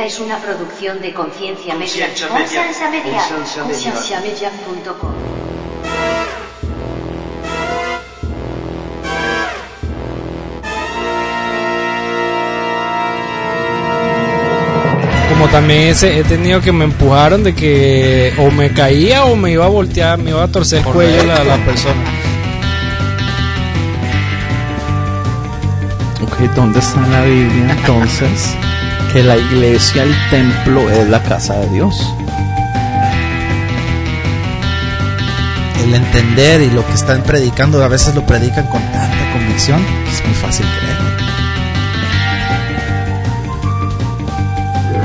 Esta es una producción de Conciencia Media. Conciencia Media. Conciencia Media. Como también ese, he tenido que me empujaron de que o me caía o me iba a voltear, me iba a torcer el cuello la, la persona. Ok, ¿dónde está la Biblia entonces que la iglesia, el templo, es la casa de Dios? El entender y lo que están predicando, a veces lo predican con tanta convicción es muy fácil creer.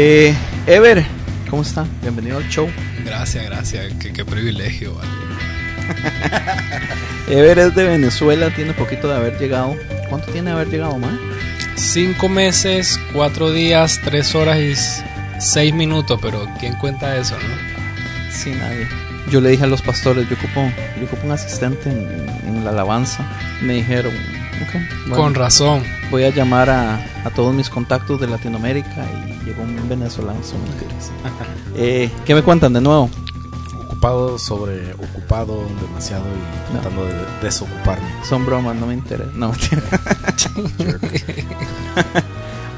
Eh, Ever, ¿cómo está? Bienvenido al show. Gracias, gracias, qué, qué privilegio. vale. Ever es de Venezuela, tiene poquito de haber llegado. ¿Cuánto tiene de haber llegado, man? Cinco meses, cuatro días, tres horas y seis minutos, pero ¿quién cuenta eso, no? Sí, nadie. Yo le dije a los pastores, yo ocupo, yo ocupo un asistente en, en la alabanza. Me dijeron, ok, bueno, Con razón. voy a llamar a, a todos mis contactos de Latinoamérica y llegó un venezolano. son mentiras. eh, ¿Qué me cuentan de nuevo? Ocupado sobre ocupado demasiado y No. tratando de desocuparme. Son bromas, no me interesa. No.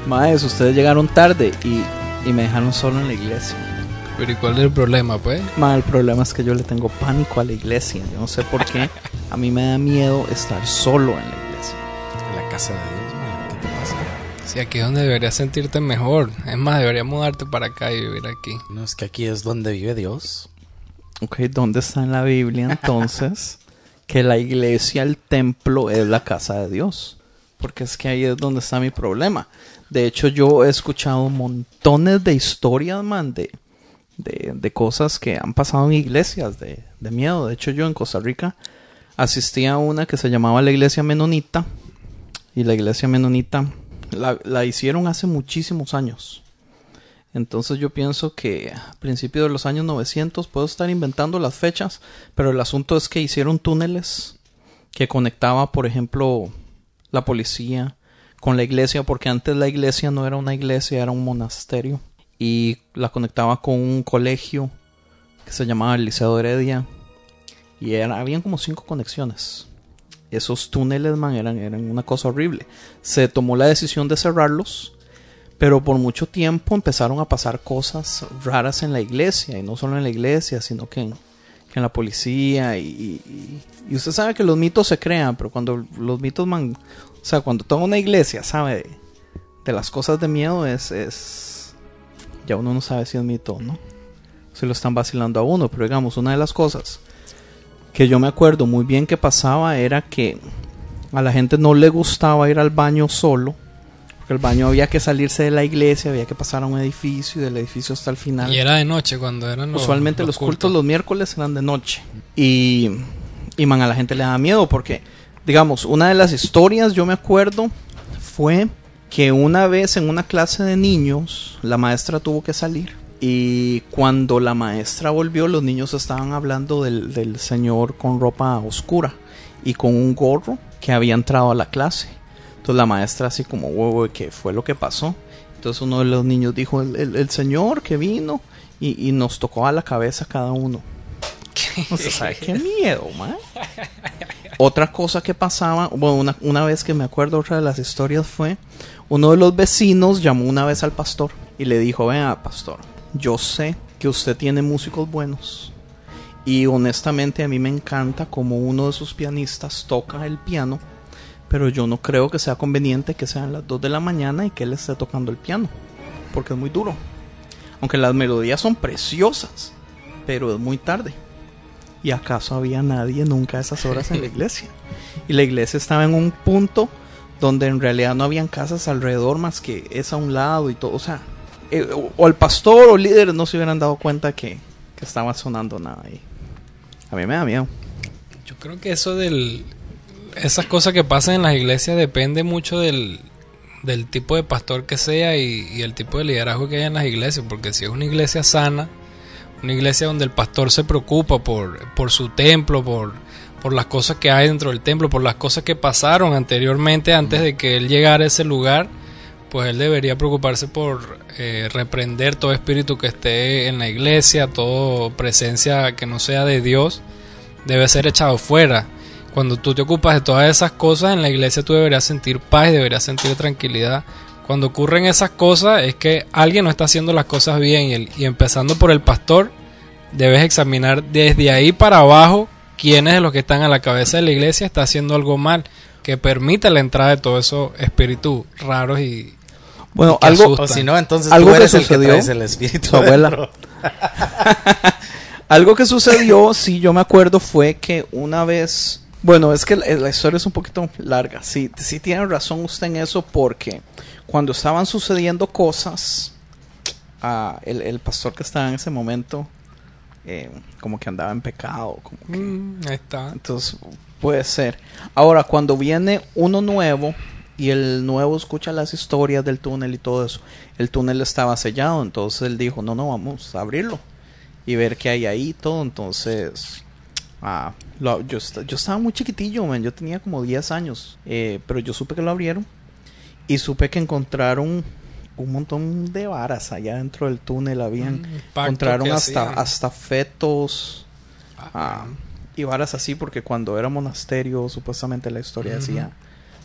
Maes, ustedes llegaron tarde y, y me dejaron solo en la iglesia. Pero ¿y cuál es el problema, pues? Ma, el problema es que yo le tengo pánico a la iglesia. Yo no sé por qué. A mí me da miedo estar solo en la iglesia. En la casa de Dios, Sí, aquí es donde deberías sentirte mejor. Es más, deberías mudarte para acá y vivir aquí. No es que aquí es donde vive Dios. Ok, ¿dónde está en la Biblia entonces que la iglesia, el templo, es la casa de Dios? Porque es que ahí es donde está mi problema. De hecho, yo he escuchado montones de historias, man, de, de, de cosas que han pasado en iglesias de, de miedo. De hecho, yo en Costa Rica asistí a una que se llamaba la iglesia menonita. Y la iglesia menonita la, la hicieron hace muchísimos años. Entonces yo pienso que a principios de los años 900 puedo estar inventando las fechas, pero el asunto es que hicieron túneles que conectaba, por ejemplo, la policía con la iglesia, porque antes la iglesia no era una iglesia, era un monasterio, y la conectaba con un colegio que se llamaba el Liceo Heredia, y era, habían como cinco conexiones. Esos túneles, man, eran, eran una cosa horrible. Se tomó la decisión de cerrarlos, pero por mucho tiempo empezaron a pasar cosas raras en la iglesia, y no solo en la iglesia, sino que en, la policía. Y, usted sabe que los mitos se crean, pero cuando los mitos, man, o sea, cuando una iglesia sabe de, las cosas de miedo, es, es. Ya uno no sabe si es mito o no. Si lo están vacilando a uno, pero digamos, una de las cosas que yo me acuerdo muy bien que pasaba era que a la gente no le gustaba ir al baño solo. Porque el baño había que salirse de la iglesia, había que pasar a un edificio y del edificio hasta el final. Y era de noche cuando eran los Usualmente los, cultos los miércoles eran de noche. Y, y man, a la gente le daba miedo porque, digamos, una de las historias, yo me acuerdo, fue que una vez en una clase de niños, la maestra tuvo que salir. Y cuando la maestra volvió, los niños estaban hablando del, señor con ropa oscura y con un gorro que había entrado a la clase. Entonces la maestra así como, huevo, ¿qué fue lo que pasó? Entonces uno de los niños dijo, el, señor que vino y, nos tocó a la cabeza cada uno. O sea, ¿sabe qué miedo, man? Otra cosa que pasaba, bueno, una, una vez que me acuerdo otra de las historias fue, uno de los vecinos llamó una vez al pastor y le dijo, vea, pastor, yo sé que usted tiene músicos buenos y honestamente a mí me encanta como uno de sus pianistas toca el piano, pero yo no creo que sea conveniente que sean las 2 de la mañana y que él esté tocando el piano, porque es muy duro. Aunque las melodías son preciosas, pero es muy tarde. ¿Y acaso había nadie nunca a esas horas en la iglesia? Y la iglesia estaba en un punto donde en realidad no habían casas alrededor más que esa a un lado y todo. O sea, eh, o- o el pastor o líderes no se hubieran dado cuenta que, que estaba sonando nada ahí. A mí me da miedo. Yo creo que eso del... Esas cosas que pasan en las iglesias depende mucho del, del tipo de pastor que sea y, y el tipo de liderazgo que haya en las iglesias. Porque si es una iglesia sana, una iglesia donde el pastor se preocupa por, por su templo, por, por las cosas que hay dentro del templo, por las cosas que pasaron anteriormente antes de que él llegara a ese lugar, pues él debería preocuparse por eh, reprender todo espíritu que esté en la iglesia, toda presencia que no sea de Dios, debe ser echado fuera. Cuando tú te ocupas de todas esas cosas en la iglesia, tú deberías sentir paz y deberías sentir tranquilidad. Cuando ocurren esas cosas es que alguien no está haciendo las cosas bien y, y empezando por el pastor, debes examinar desde ahí para abajo quiénes de los que están a la cabeza de la iglesia está haciendo algo mal que permita la entrada de todos esos espíritus raros y Bueno, que algo, asustan. O si no, entonces Algo tú que eres el que sucedió, traes el espíritu. su abuela. adentro. Algo que sucedió, sí, yo me acuerdo, fue que una vez. Bueno, es que la, la historia es un poquito larga. Sí, sí tiene razón usted en eso, porque cuando estaban sucediendo cosas, el, el pastor que estaba en ese momento, eh, como que andaba en pecado. Como que, Mm, ahí está. entonces, puede ser. Ahora, cuando viene uno nuevo y el nuevo escucha las historias del túnel y todo eso, el túnel estaba sellado, entonces él dijo, no, no, vamos a abrirlo y ver qué hay ahí y todo. Entonces, ah, lo- yo, yo estaba muy chiquitillo, man, yo tenía como 10 años, eh, pero yo supe que lo abrieron y supe que encontraron un montón de varas allá dentro del túnel, habían, Mm, encontraron hasta, hacían. hasta fetos. Ah, Ah, y varas así porque cuando era monasterio supuestamente la historia decía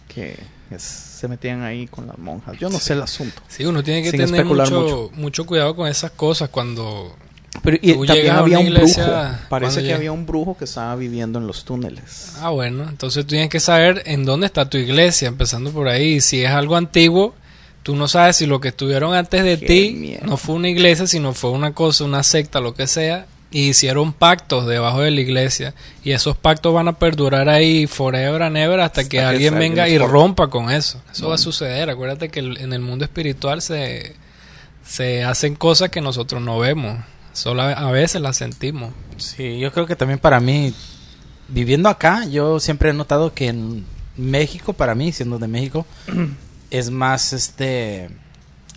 que es- se metían ahí con las monjas. Yo no sé el asunto. Sí, uno tiene que tener mucho, mucho cuidado con esas cosas cuando Pero y Tú también llegas a había una un iglesia, brujo. Parece que había un brujo que estaba viviendo en los túneles. Ah, bueno, entonces tú tienes que saber en dónde está tu iglesia, empezando por ahí. Si es algo antiguo, tú no sabes si lo que estuvieron antes de Qué ti no fue una iglesia, sino fue una cosa, una secta, lo que sea, y hicieron pactos debajo de la iglesia. Y esos pactos van a perdurar ahí forever and ever hasta que que alguien venga y rompa con eso. Eso va a suceder. Acuérdate que en el mundo espiritual se, se hacen cosas que nosotros no vemos. Solo a a veces las sentimos. Sí, yo creo que también para mí, viviendo acá, yo siempre he notado que en México, para mí, siendo de México, es más, este,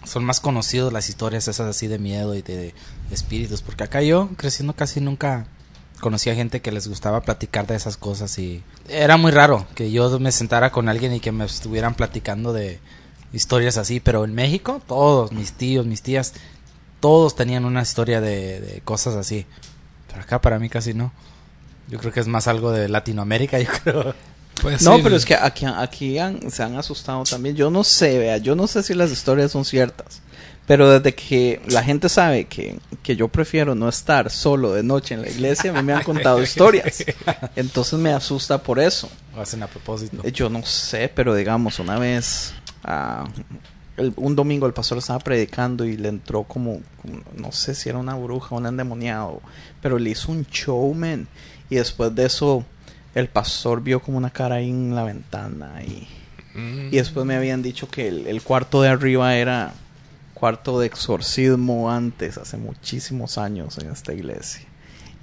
son más conocidos las historias esas así de miedo y de, espíritus, porque acá yo, creciendo casi nunca conocía gente que les gustaba platicar de esas cosas y era muy raro que yo me sentara con alguien y que me estuvieran platicando de historias así, pero en México, todos, mis tíos, mis tías, todos tenían una historia de, de cosas así. Pero acá para mí casi no. Yo creo que es más algo de Latinoamérica, yo creo. Pues No, sí, pero es que aquí, aquí han- se han asustado también. Yo no sé, vea, yo no sé si las historias son ciertas. Pero desde que la gente sabe que, que yo prefiero no estar solo de noche en la iglesia, a mí me han contado historias. Entonces me asusta por eso. Lo hacen a propósito. Eh, Yo no sé, pero digamos, una vez, ah, el- un domingo el pastor estaba predicando y le entró como, como- no sé si era una bruja o un endemoniado, pero le hizo un show, man. Y después de eso, el pastor vio como una cara ahí en la ventana y, Mm. y después me habían dicho que el, el cuarto de arriba era cuarto de exorcismo antes, hace muchísimos años en esta iglesia.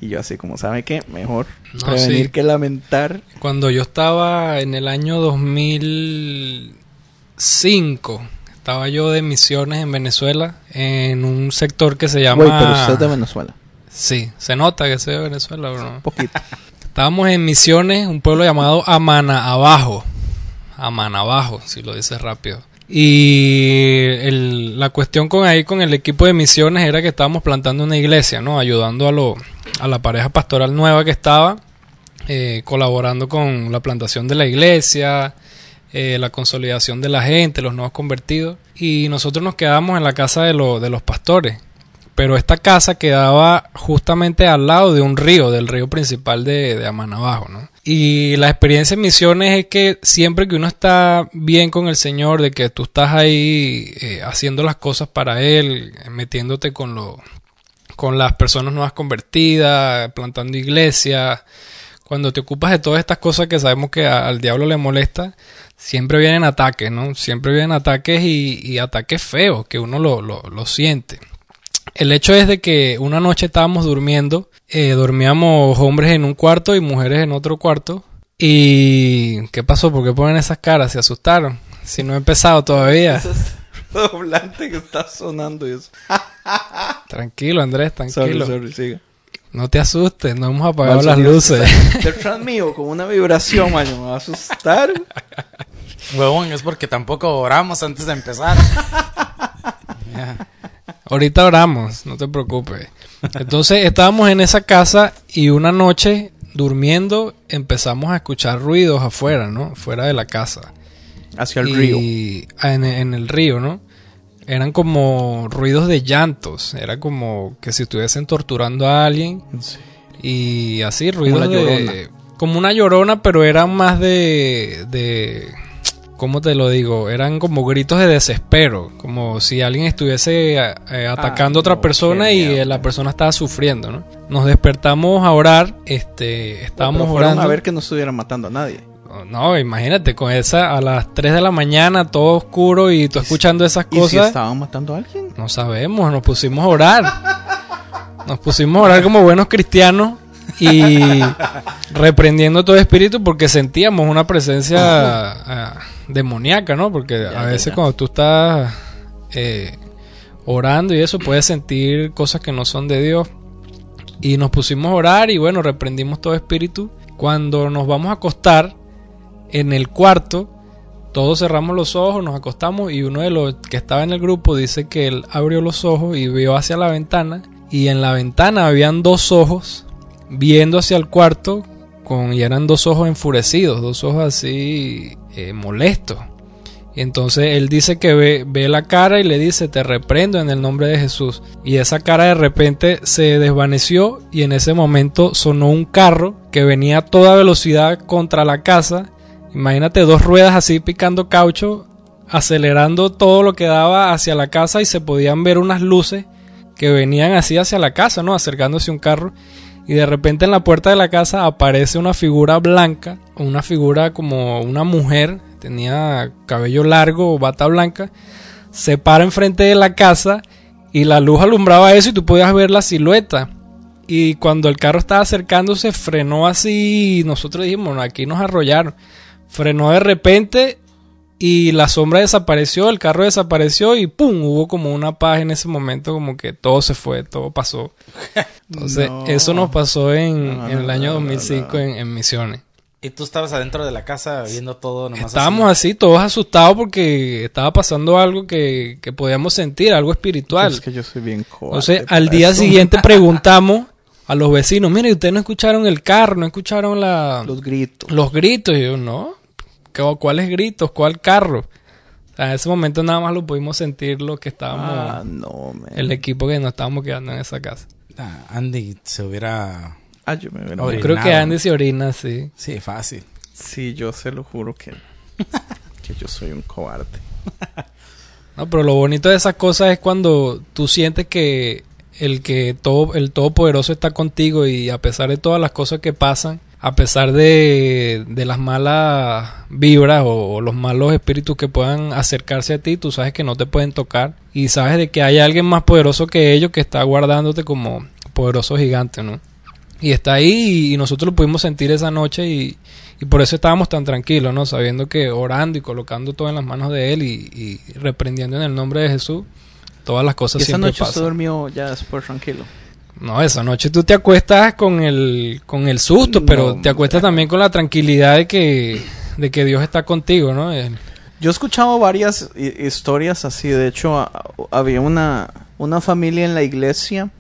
Y yo así como, ¿sabe qué? Mejor No, prevenir sí. que lamentar. Cuando yo estaba en el año 2005, estaba yo de misiones en Venezuela, en un sector que se llama... Güey, pero usted es de Venezuela. Sí, se nota que soy de Venezuela, bro. Un poquito. Estábamos en misiones, un pueblo llamado Amana Abajo. Amana Abajo, si lo dices rápido. Y la cuestión con ahí, con el equipo de misiones, era que estábamos plantando una iglesia, ¿no? Ayudando a, lo, a la pareja pastoral nueva que estaba. eh, colaborando con la plantación de la iglesia, eh, la consolidación de la gente, los nuevos convertidos. Y nosotros nos quedamos en la casa de, lo- de los pastores. Pero esta casa quedaba justamente al lado de un río, del río principal de, de Amanabajo, ¿no? Y la experiencia en misiones es que siempre que uno está bien con el Señor, de que tú estás ahí eh, haciendo las cosas para Él, metiéndote con, lo, con las personas nuevas convertidas, plantando iglesias, cuando te ocupas de todas estas cosas que sabemos que al diablo le molesta, siempre vienen ataques, ¿no? Siempre vienen ataques y, y ataques feos, que uno lo, lo, lo siente. El hecho es de que una noche estábamos durmiendo, eh, dormíamos hombres en un cuarto y mujeres en otro cuarto. ¿Y qué pasó? ¿Por qué ponen esas caras? ¿Se asustaron? Si no he empezado todavía. Es doblante que está sonando eso. Tranquilo, Andrés, tranquilo. Sorry, sorry, siga. No te asustes, no hemos apagado Mal las luces. Detrás mío, con una vibración, man, me va a asustar. Huevón, es porque tampoco oramos antes de empezar. Ya. Ahorita oramos, no te preocupes. Entonces estábamos en esa casa y una noche durmiendo empezamos a escuchar ruidos afuera, ¿no? Fuera de la casa. Hacia el río. y En, en el río, ¿no? Eran como ruidos de llantos. Era como que si estuviesen torturando a alguien Sí. y así, ruidos una de... llorona. Como una llorona, pero eran más de... de ¿Cómo te lo digo? Eran como gritos de desespero. Como si alguien estuviese eh, eh, atacando a otra no, persona y eh, la persona estaba sufriendo, ¿no? Nos despertamos a orar. Este, estábamos orando. a ver que no estuvieran matando a nadie. No, imagínate, con esa a las 3 de la mañana, todo oscuro y tú escuchando esas ¿Y si cosas. estaban matando a alguien? No sabemos, nos pusimos a orar. Nos pusimos a orar como buenos cristianos y reprendiendo todo espíritu porque sentíamos una presencia ah, demoníaca, ¿no? Porque Ya, a veces ya. cuando tú estás eh, orando y eso puedes sentir cosas que no son de Dios. Y nos pusimos a orar y bueno, reprendimos todo espíritu. Cuando nos vamos a acostar en el cuarto, todos cerramos los ojos, nos acostamos y uno de los que estaba en el grupo dice que él abrió los ojos y vio hacia la ventana y en la ventana habían dos ojos viendo hacia el cuarto con y eran dos ojos enfurecidos, dos ojos así eh, molestos. Y entonces él dice que ve, ve la cara y le dice, te reprendo en el nombre de Jesús. Y esa cara de repente se desvaneció y en ese momento sonó un carro que venía a toda velocidad contra la casa. Imagínate dos ruedas así picando caucho, acelerando todo lo que daba hacia la casa y se podían ver unas luces que venían así hacia la casa, ¿no? Acercándose un carro. Y de repente en la puerta de la casa aparece una figura blanca, una figura como una mujer, tenía cabello largo, bata blanca, se para enfrente de la casa y la luz alumbraba eso y tú podías ver la silueta. Y cuando el carro estaba acercándose, frenó así y nosotros dijimos, "No, aquí nos arrollaron. Frenó de repente y la sombra desapareció, el carro desapareció y ¡pum! Hubo como una paz en ese momento, como que todo se fue, todo pasó. Entonces, No. eso nos pasó en, No, no, en el año no, no, 2005 no. En, en Misiones. Y tú estabas adentro de la casa viendo todo nomás Estábamos así, todos asustados porque estaba pasando algo que, que podíamos sentir, algo espiritual. Es que yo soy bien cobarde. Entonces, al día eso. siguiente preguntamos a los vecinos, mire, ustedes no escucharon el carro, no escucharon la, Los gritos. los gritos. Y yo, no, ¿Qué- ¿cuáles gritos? ¿Cuál carro? O sea, en ese momento nada más lo pudimos sentir lo que estábamos, Ah, no, man. el equipo que nos estábamos quedando en esa casa. Ah, Andy se hubiera... Ah, yo me. Yo Orinado. creo que Andy se orina, sí. Sí, fácil. Sí, yo se lo juro que, que yo soy un cobarde. No, pero lo bonito de esas cosas es cuando tú sientes que el que todo el todopoderoso está contigo y a pesar de todas las cosas que pasan, a pesar de, de las malas vibras o, o los malos espíritus que puedan acercarse a ti, tú sabes que no te pueden tocar y sabes de que hay alguien más poderoso que ellos que está guardándote como poderoso gigante, ¿no? Y está ahí y nosotros lo pudimos sentir esa noche y, y por eso estábamos tan tranquilos, ¿no? Sabiendo que orando y colocando todo en las manos de Él y, y reprendiendo en el nombre de Jesús, todas las cosas Y esa siempre noche pasan. durmió ya después tranquilo. No, esa noche tú te acuestas con el, con el susto, No, pero te acuestas también con la tranquilidad de que, de que Dios está contigo, ¿no? El- Yo he escuchado varias hi- historias así. De hecho, había una, una familia en la iglesia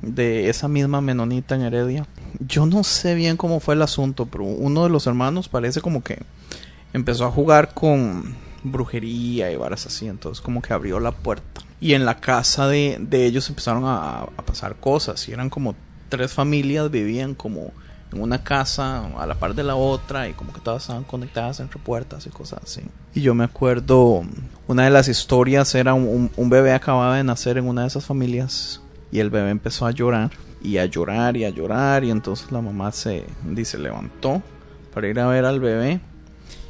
de esa misma menonita en Heredia. Yo no sé bien cómo fue el asunto, pero uno de los hermanos parece como que empezó a jugar con brujería y varas así, entonces como que abrió la puerta. Y en la casa de, de ellos empezaron a, pasar cosas, y eran como tres familias, vivían como en una casa a la par de la otra y como que todas estaban conectadas entre puertas y cosas así. Y yo me acuerdo, una de las historias era un, un- un bebé acababa de nacer en una de esas familias y el bebé empezó a llorar y a llorar y a llorar y entonces la mamá se dice levantó para ir a ver al bebé.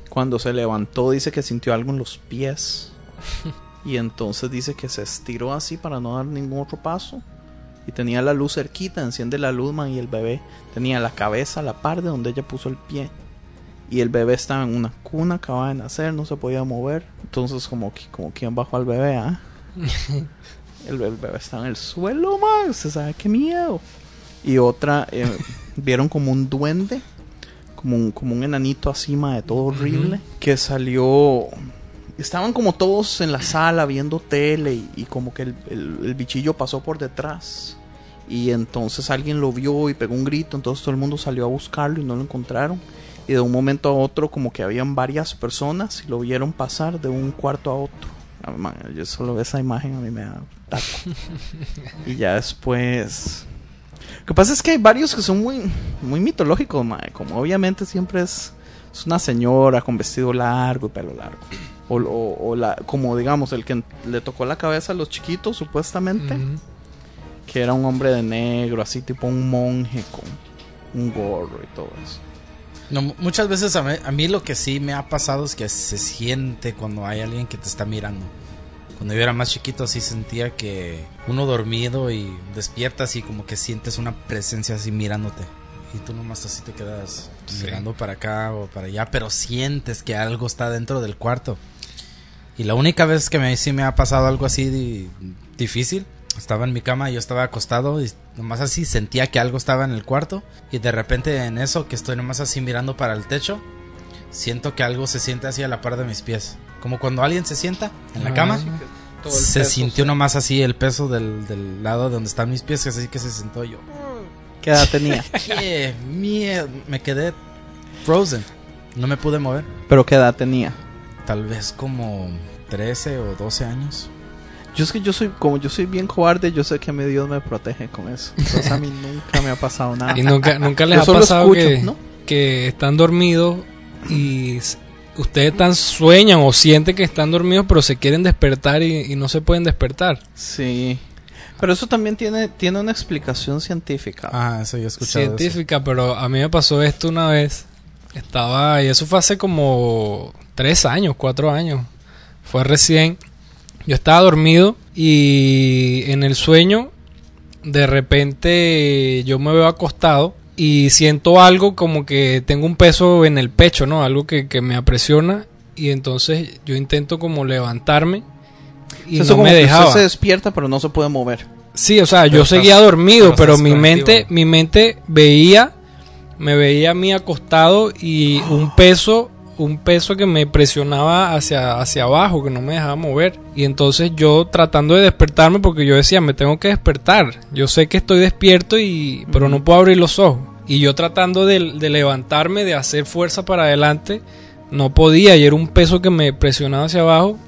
Cuando se levantó dice que sintió algo en los pies y entonces dice que se estiró así para no dar ningún otro paso y tenía la luz cerquita, enciende la luz, man, y el bebé tenía la cabeza a la par de donde ella puso el pie. Y el bebé estaba en una cuna, acababa de nacer, no se podía mover. Entonces, como, que- como quien bajó al bebé, ¿ah? el, el bebé estaba en el suelo, man. Usted sabe qué miedo. Y otra, eh, vieron como un duende, como un, como un enanito así, ma, de todo horrible, que salió. Estaban como todos en la sala viendo tele y, y como que el, el- el bichillo pasó por detrás. Y entonces alguien lo vio y pegó un grito, entonces todo el mundo salió a buscarlo y no lo encontraron. Y de un momento a otro como que habían varias personas y lo vieron pasar de un cuarto a otro. Ah, man, yo solo esa imagen a mí me da taco. y ya después... Lo que pasa es que hay varios que son muy, muy mitológicos. Como obviamente siempre es, es una señora con vestido largo y pelo largo. O, o- o la, como digamos, el que le tocó la cabeza a los chiquitos, supuestamente que era un hombre de negro, así tipo un monje con un gorro y todo eso. No, mu- muchas veces a mí, a mí lo que sí me ha pasado es que se siente cuando hay alguien que te está mirando. Cuando yo era más chiquito sí sentía que uno dormido y despiertas y como que sientes una presencia así mirándote. Y tú nomás así te quedas Sí. mirando para acá o para allá, pero sientes que algo está dentro del cuarto. Y la única vez que me, sí me ha pasado algo así di- difícil, estaba en mi cama, yo estaba acostado y nomás así sentía que algo estaba en el cuarto. Y de repente en eso que estoy nomás así mirando para el techo, siento que algo se siente así a la par de mis pies. Como cuando alguien se sienta en la Ah. cama. Se peso, sintió sí. nomás así el peso del, del lado donde están mis pies, así que se sentó yo. ¿Qué edad tenía? ¡Qué miedo! Me quedé frozen. No me pude mover. Pero qué edad tenía. Tal vez como 13 o 12 años. Yo es que yo soy, como yo soy bien cobarde, yo sé que a mi Dios me protege con eso. Entonces a mí nunca me ha pasado nada. Y nunca, nunca les Yo ha pasado escucho, que, ¿no? que están dormidos y ustedes tan sueñan o sienten que están dormidos pero se quieren despertar y, y no se pueden despertar. Sí. Pero eso también tiene, tiene una explicación científica. Ah, eso yo he escuchado. eso. Científica, pero a mí me pasó esto una vez. Estaba, y eso fue hace como tres años, cuatro años. Fue recién. Yo estaba dormido y en el sueño, de repente yo me veo acostado y siento algo como que tengo un peso en el pecho, ¿no? Algo que, que me apresiona y entonces yo intento como levantarme y Eso no como me que dejaba. usted se despierta pero no se puede mover. Sí, o sea, Pero yo estás- seguía dormido, pero mi mente, mi mente veía, me veía a mí acostado y un peso, un peso que me presionaba hacia, hacia abajo, que no me dejaba mover. Y entonces yo tratando de despertarme, porque yo decía, me tengo que despertar. Yo sé que estoy despierto y, pero no puedo abrir los ojos. Y yo tratando de, de levantarme, de hacer fuerza para adelante, no podía y era un peso que me presionaba hacia abajo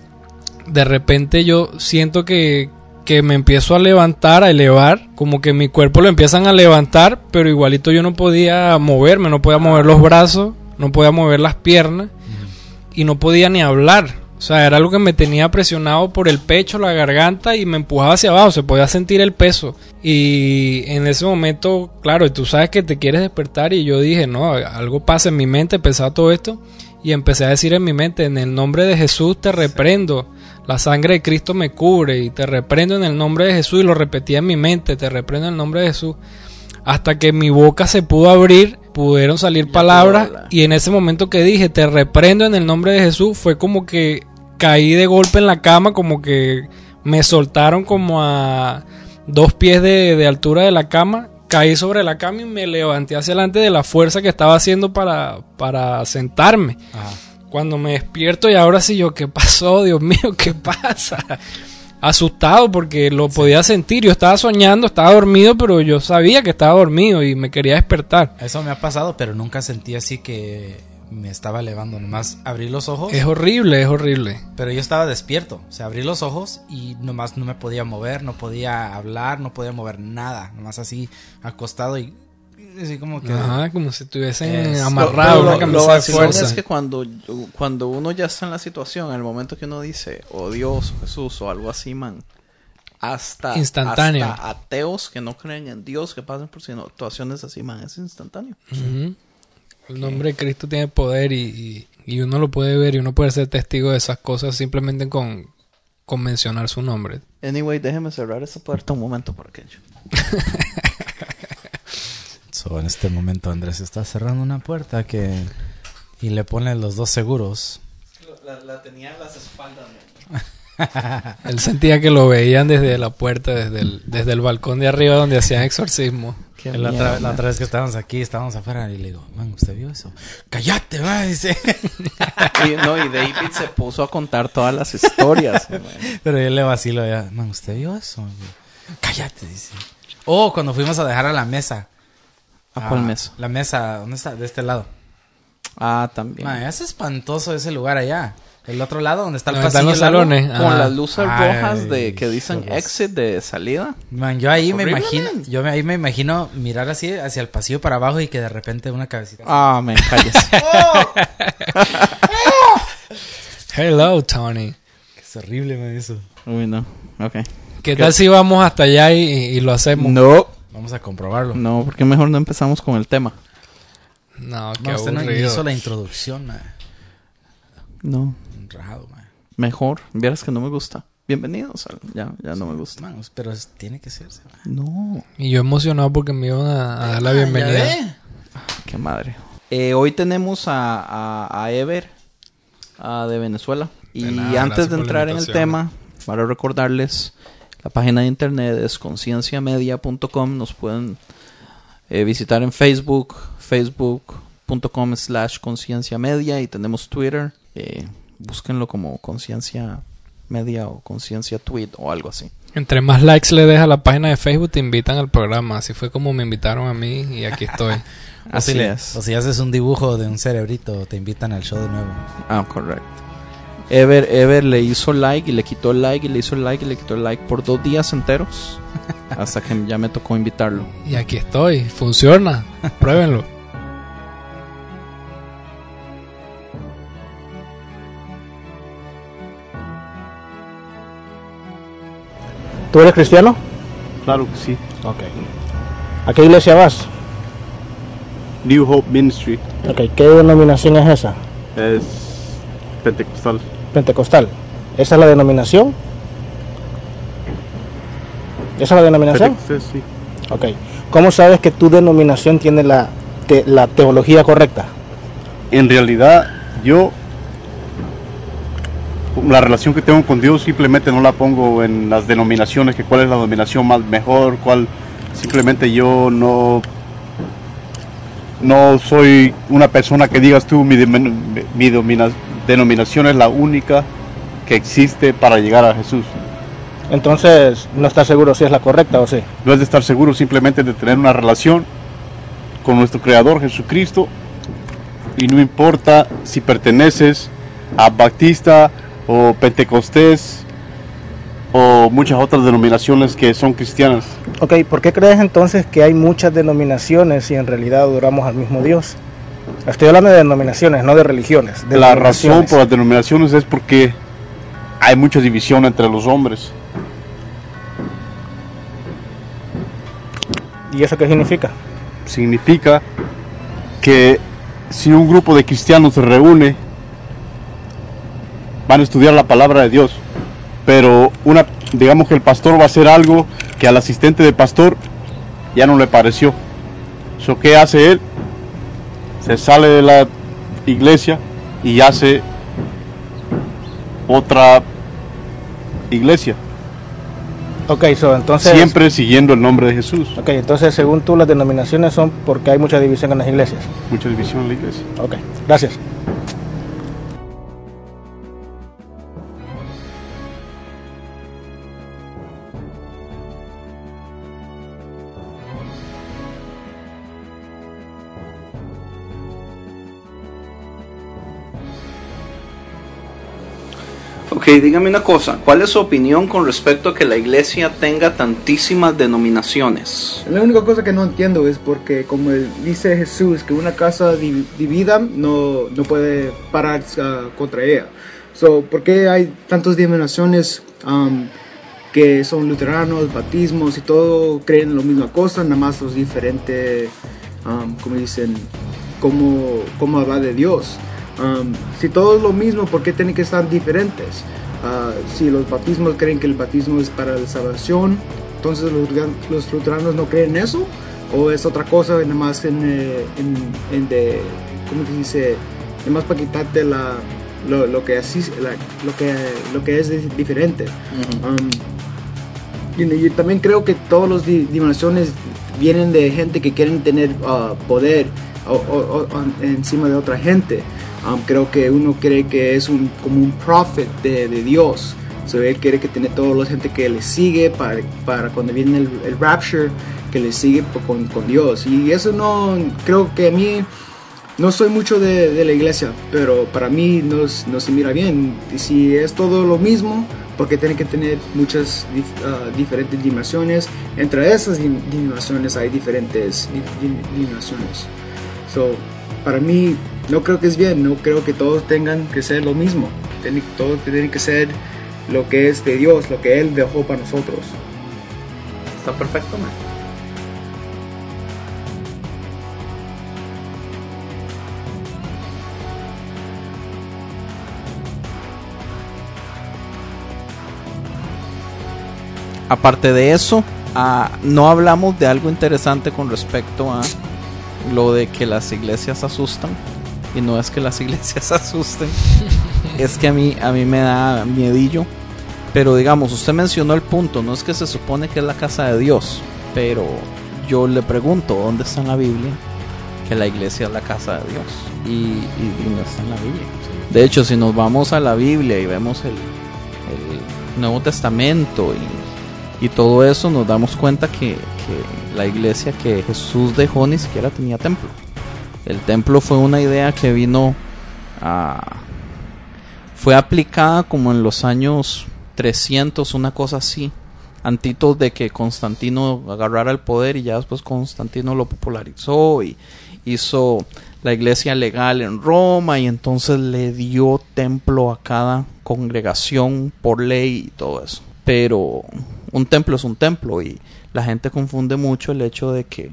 de repente yo siento que, que me empiezo a levantar, a elevar, como que mi cuerpo lo empiezan a levantar, pero igualito yo no podía moverme, no podía mover los brazos, no podía mover las piernas y no podía ni hablar. O sea, era algo que me tenía presionado por el pecho, la garganta y me empujaba hacia abajo, se podía sentir el peso. Y en ese momento, claro, tú sabes que te quieres despertar y yo dije, no, algo pasa en mi mente, pensaba todo esto y empecé a decir en mi mente, en el nombre de Jesús te reprendo. La sangre de Cristo me cubre y te reprendo en el nombre de Jesús y lo repetía en mi mente, te reprendo en el nombre de Jesús. Hasta que mi boca se pudo abrir, pudieron salir palabras y en ese momento que dije, te reprendo en el nombre de Jesús, fue como que caí de golpe en la cama, como que me soltaron como a dos pies de, de altura de la cama, caí sobre la cama y me levanté hacia adelante de la fuerza que estaba haciendo para, para sentarme. Ajá. Cuando me despierto y ahora sí yo, ¿qué pasó? Dios mío, ¿qué pasa? Asustado porque lo podía sentir. Yo estaba soñando, estaba dormido, pero yo sabía que estaba dormido y me quería despertar. Eso me ha pasado, pero nunca sentí así que me estaba elevando. Nomás abrí los ojos. Es horrible, es horrible. Pero yo estaba despierto. O sea, abrí los ojos y nomás no me podía mover, no podía hablar, no podía mover nada. Nomás así acostado y así como que... Ajá, como si estuviesen Es- amarrados Lo- una lo- camisa lo de fuerza. es que cuando, cuando uno ya está en la situación, en el momento que uno dice, oh Dios, o Jesús, o algo así, man, hasta, Instantáneo. hasta ateos que no creen en Dios, que pasen por situaciones así, man, es instantáneo. El nombre de Cristo tiene poder y, y- y uno lo puede ver y uno puede ser testigo de esas cosas simplemente con, con mencionar su nombre. Anyway, déjeme cerrar esta puerta un momento por aquello. So, en este momento Andrés está cerrando una puerta que... Y le pone los dos seguros. La, tenía en las espaldas, Él sentía que lo veían desde la puerta, desde el, desde el balcón de arriba donde hacían exorcismo. La otra, la otra vez que estábamos aquí, estábamos afuera y le digo, man, ¿usted vio eso? ¡Cállate, man! Dice. Y, no, y David se puso a contar todas las historias. man. Pero yo le vacilo ya, man, ¿usted vio eso? Yo, Cállate, dice. Oh, cuando fuimos a dejar a la mesa. ¿A cuál Ah, mesa? La mesa, ¿dónde está? De este lado. Ah, también. Man, es espantoso ese lugar allá. El otro lado, donde está el Donde pasillo están los salones. Con las luces Ay, rojas de que dicen exit de salida. Man, yo ahí me imagino, man. yo ahí me imagino mirar así hacia el pasillo para abajo y que de repente una cabecita. Ah, me cállese. Hello, Tony. Es horrible, man, eso. Uy, no. Ok. ¿Qué tal si vamos hasta allá y, y lo hacemos? No. Vamos a comprobarlo. No, porque mejor no empezamos con el tema. No, qué No, usted no aburrido. hizo la introducción, man. No. Rajado, man. Mejor. Vieras que no me gusta. Bienvenidos. al- Ya, ya no me gusta. Man, pero tiene que serse, man. No. Y yo emocionado porque me iban a, a dar la Ah, bienvenida. Qué madre. Eh, hoy tenemos a, a, a Ever ah, de Venezuela. Y De nada, antes de entrar en el tema, para recordarles, la página de internet es concienciamedia.com. Nos pueden eh, visitar en Facebook, facebook.com slash concienciamedia. Y tenemos Twitter. Eh, búsquenlo como conciencia media o conciencia tweet o algo así. Entre más likes le dejas a la página de Facebook, te invitan al programa. Así fue como me invitaron a mí y aquí estoy. O si, Así le- es. o si haces un dibujo de un cerebrito, te invitan al show de nuevo. Ah, correcto. Ever, Ever le hizo like y le quitó el like y le hizo el like y le quitó el like por dos días enteros. hasta que ya me tocó invitarlo. y aquí estoy. Funciona. Pruébenlo. ¿Tú eres cristiano? Claro que sí. Ok. ¿A qué iglesia vas? New Hope Ministry Ok, ¿qué denominación es esa? es pentecostal. Pentecostal. ¿Esa es la denominación? ¿Esa es la denominación? Sí. Ok. ¿Cómo sabes que tu denominación tiene la, te- la teología correcta? En realidad, yo la relación que tengo con Dios simplemente no la pongo en las denominaciones, que cuál es la denominación más mejor, cuál simplemente yo no no soy una persona que digas tú mi, mi domina- denominación es la única que existe para llegar a Jesús. Entonces, no estás seguro si es la correcta o sí. No es de estar seguro, simplemente de tener una relación con nuestro Creador Jesucristo. Y no importa si perteneces a Baptista o Pentecostés o muchas otras denominaciones que son cristianas. Ok, ¿por qué crees entonces que hay muchas denominaciones y en realidad adoramos al mismo Dios? Estoy hablando de denominaciones, no de religiones. De La razón por las denominaciones es porque hay mucha división entre los hombres. ¿Y eso qué significa? Significa que si un grupo de cristianos se reúne, van a estudiar la palabra de Dios. Pero una, digamos que el pastor va a hacer algo que al asistente del pastor ya no le pareció. So, ¿Qué hace él? Se sale de la iglesia y hace otra iglesia. Ok, so, entonces... Siempre siguiendo el nombre de Jesús. Ok, entonces según tú las denominaciones son porque hay mucha división en las iglesias. Mucha división en la iglesia. Ok, gracias. Ok, dígame una cosa, ¿cuál es su opinión con respecto a que la iglesia tenga tantísimas denominaciones? La única cosa que no entiendo es porque, como dice Jesús, que una casa di- dividida no, no puede parar ah, contra ella. So, ¿Por qué hay tantas denominaciones um, que son luteranos, batismos y todo creen en la misma cosa, nada más los diferentes, um, como dicen, cómo, cómo habla de Dios? Um, si todo es lo mismo, ¿por qué tienen que estar diferentes? Ah, si los batismos creen que el batismo es para la salvación, entonces los, los luteranos no creen en eso, o es otra cosa, nada más en, eh, en, en de, ¿cómo se dice? Nada más para quitarte la, lo, lo que así, la- lo, que, lo que es di- diferente. Um, y, y también creo que todas las di- denominaciones vienen de gente que quieren tener ah, poder o- o- o- encima de otra gente. Um, creo que uno cree que es un, como un prophet de, de Dios. So, él quiere que tiene toda la gente que le sigue para, para cuando viene el, el rapture, que le sigue con, con Dios. Y eso no, creo que a mí no soy mucho de, de la iglesia, pero para mí no, no se mira bien. Y si es todo lo mismo, porque tiene que tener muchas ah, diferentes dimensiones. Entre esas dim- dimensiones hay diferentes di- di- dimensiones. So, para mí no creo que es bien, no creo que todos tengan que ser lo mismo. Tiene, todos tienen que ser lo que es de Dios, lo que Él dejó para nosotros. Está perfecto, man. Aparte de eso, ah, no hablamos de algo interesante con respecto a lo de que las iglesias asustan. Y no es que las iglesias asusten, es que a mí, a mí me da miedillo. Pero digamos, usted mencionó el punto, no es que se supone que es la casa de Dios, pero yo le pregunto, ¿dónde está en la Biblia que la iglesia es la casa de Dios? Y, y- no está en la Biblia. De hecho, si nos vamos a la Biblia y vemos el, Nuevo Testamento y, y todo eso, nos damos cuenta que, que la iglesia que Jesús dejó ni siquiera tenía templo. El templo fue una idea que vino a... Fue aplicada como en los años 300, una cosa así, antitos de que Constantino agarrara el poder y ya después Constantino lo popularizó y hizo la iglesia legal en Roma y entonces le dio templo a cada congregación por ley y todo eso. Pero un templo es un templo y la gente confunde mucho el hecho de que,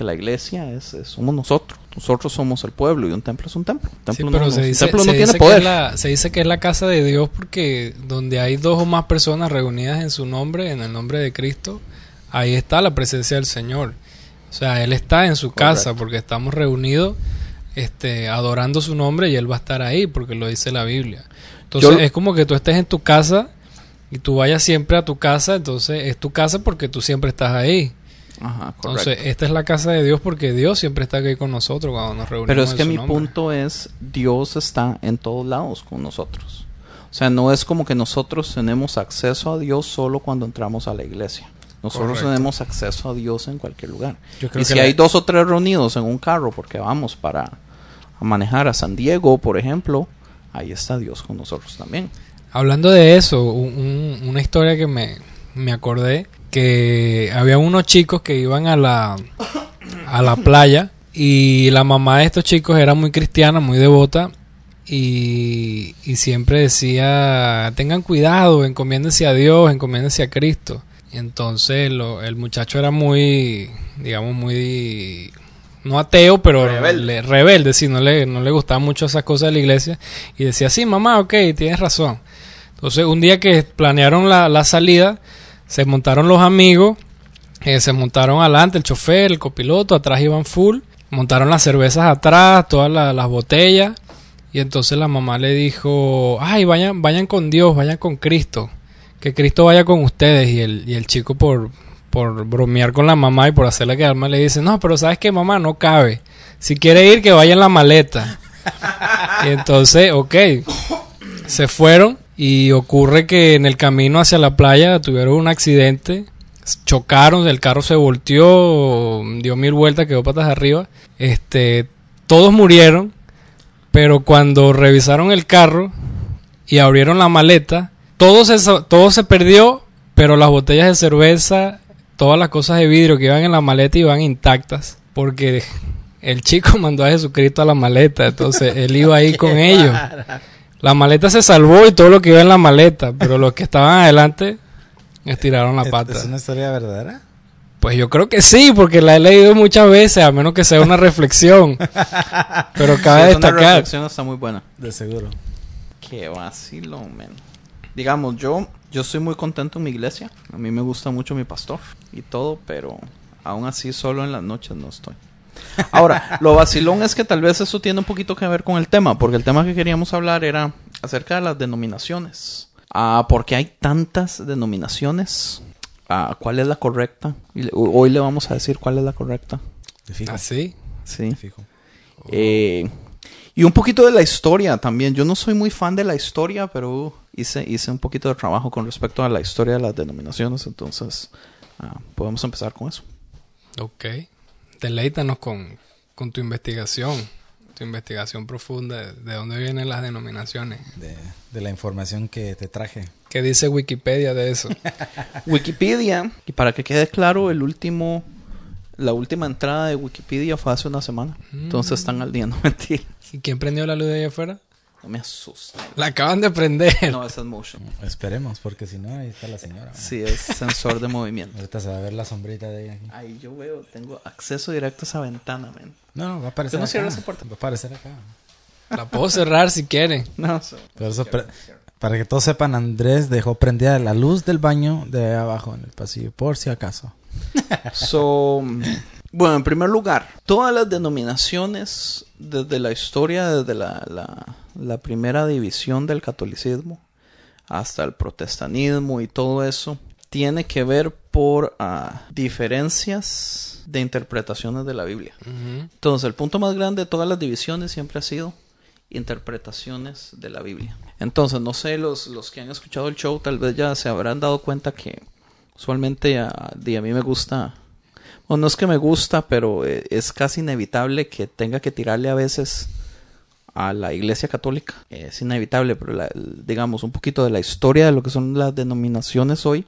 que la iglesia es, es- somos nosotros. Nosotros somos el pueblo y un templo es un templo. Un Sí, templo pero no, se un dice, templo se no tiene dice que poder. es la, se dice que es la casa de Dios porque donde hay dos o más personas reunidas en su nombre, en el nombre de Cristo, ahí está la presencia del Señor. O sea, Él está en su casa porque estamos reunidos este, adorando su nombre y Él va a estar ahí porque lo dice la Biblia. Entonces Yo- es como que tú estés en tu casa y tú vayas siempre a tu casa, entonces es tu casa porque tú siempre estás ahí. Ajá. Entonces, esta es la casa de Dios porque Dios siempre está aquí con nosotros cuando nos reunimos. Pero es que mi nombre. punto es, Dios está en todos lados con nosotros. O sea, no es como que nosotros tenemos acceso a Dios solo cuando entramos a la iglesia. Nosotros Correcto. tenemos acceso a Dios en cualquier lugar. Yo creo Y que si la- hay dos o tres reunidos en un carro porque vamos para a manejar a San Diego, por ejemplo, ahí está Dios con nosotros también. Hablando de eso, un- un- una historia que me, me acordé, que había unos chicos que iban a la, a la playa y la mamá de estos chicos era muy cristiana, muy devota y, y siempre decía, tengan cuidado, encomiéndense a Dios, encomiéndense a Cristo. Y entonces lo- el muchacho era muy, digamos, muy, no ateo, pero rebelde, rebelde sí, no le, no le gustaban mucho esas cosas de la iglesia. Y decía, sí, mamá, ok, tienes razón. Entonces, un día que planearon la, la salida, se montaron los amigos, eh, se montaron adelante el chofer, el copiloto, atrás iban full, montaron las cervezas atrás, todas la- las botellas, y entonces la mamá le dijo, ay, vayan, vayan con Dios, vayan con Cristo, que Cristo vaya con ustedes, y el, y el chico por, por bromear con la mamá y por hacerle quedar mal le dice, no, pero sabes que mamá no cabe, si quiere ir que vaya en la maleta. y entonces, ok, se fueron y ocurre que en el camino hacia la playa tuvieron un accidente, chocaron, el carro se volteó, dio mil vueltas, quedó patas arriba. Este, todos murieron, pero cuando revisaron el carro y abrieron la maleta. Todo se, todo se perdió, pero las botellas de cerveza, todas las cosas de vidrio que iban en la maleta iban intactas. Porque el chico mandó a Jesucristo a la maleta, entonces él iba ahí con ellos. La maleta se salvó y todo lo que iba en la maleta, pero los que estaban adelante estiraron la ¿Es- pata. ¿Es una historia verdadera? Pues yo creo que sí, porque la he leído muchas veces, a menos que sea una reflexión. Pero cabe Sí, destacar. reflexión está muy buena. De seguro. Qué vacilón, man. Digamos, yo, yo estoy muy contento en mi iglesia. A mí me gusta mucho mi pastor y todo, pero aún así solo en las noches no estoy. Ahora, lo vacilón es que tal vez eso tiene un poquito que ver con el tema, porque el tema que queríamos hablar era acerca de las denominaciones. Ah, ¿Por qué hay tantas denominaciones? Ah, ¿Cuál es la correcta? Y le- hoy le vamos a decir cuál es la correcta. Te fijo. Así. Sí. Te fijo. Eh, y un poquito de la historia también. Yo no soy muy fan de la historia, pero hice, hice un poquito de trabajo con respecto a la historia de las denominaciones. Entonces, ah, podemos empezar con eso. Ok. Deleítanos con, con tu investigación. Tu investigación profunda de, de dónde vienen las denominaciones. De, de la información que te traje. ¿Qué dice Wikipedia de eso? Wikipedia, y para que quede claro, el último, la última entrada de Wikipedia fue hace una semana. Entonces están al día, no mentira. ¿Y quién prendió la luz de allá afuera? No me asusten. La acaban de prender. No, esa es motion. Esperemos, porque si no, ahí está la señora. Sí, es sensor de movimiento. Ahorita se va a ver la sombrita de ella aquí. Ahí yo veo, tengo acceso directo a esa ventana, man. No, no, va a aparecer Yo no acá. cierro esa puerta. Va a aparecer acá. La puedo cerrar si quieren. No, so- Por eso, pre- para que todos sepan, Andrés dejó prendida la luz del baño de abajo en el pasillo, por si acaso. So, bueno, en primer lugar, todas las denominaciones desde la historia, desde la, la- la primera división del catolicismo hasta el protestantismo y todo eso, tiene que ver por ah, diferencias de interpretaciones de la Biblia. Entonces, el punto más grande de todas las divisiones siempre ha sido interpretaciones de la Biblia. Entonces, no sé, los, los que han escuchado el show tal vez ya se habrán dado cuenta que usualmente a, a mí me gusta, bueno, no es que me gusta, pero eh, es casi inevitable que tenga que tirarle a veces a la Iglesia Católica. Es inevitable, pero la- digamos un poquito de la historia de lo que son las denominaciones hoy.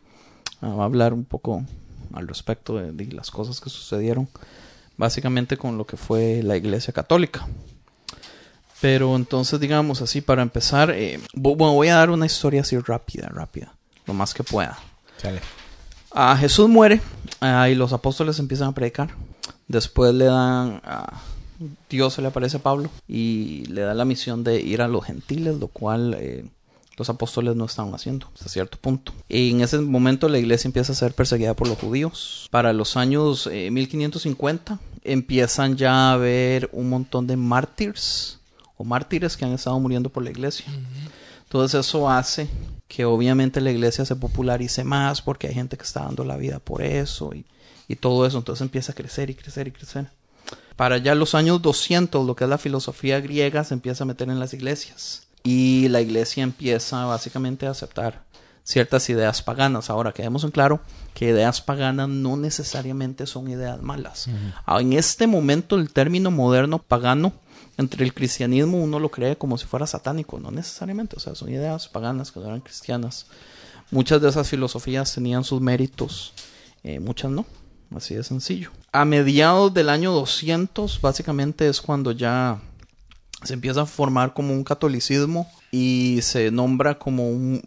Ah, va a hablar un poco al respecto de, de las cosas que sucedieron, básicamente con lo que fue la Iglesia Católica. Pero entonces, digamos así, para empezar, eh, bu- bueno, voy a dar una historia así rápida, rápida, lo más que pueda. Chale. Ah, Jesús muere ah, y los apóstoles empiezan a predicar. Después le dan a Dios se le aparece a Pablo y le da la misión de ir a los gentiles, lo cual eh, los apóstoles no estaban haciendo hasta cierto punto. Y en ese momento la iglesia empieza a ser perseguida por los judíos. Para los años eh, 1550 empiezan ya a haber un montón de mártires o mártires que han estado muriendo por la iglesia. Entonces eso hace que obviamente la iglesia se popularice más porque hay gente que está dando la vida por eso y, y todo eso. Entonces empieza a crecer y crecer y crecer. Para ya los años 200, lo que es la filosofía griega se empieza a meter en las iglesias. Y la iglesia empieza básicamente a aceptar ciertas ideas paganas. Ahora, quedemos en claro que ideas paganas no necesariamente son ideas malas. Ah, En este momento, el término moderno pagano entre el cristianismo uno lo cree como si fuera satánico, no necesariamente, o sea, son ideas paganas que no eran cristianas. Muchas de esas filosofías tenían sus méritos, eh, muchas no, así de sencillo. A mediados del año 200, básicamente es cuando ya se empieza a formar como un catolicismo y se nombra como un...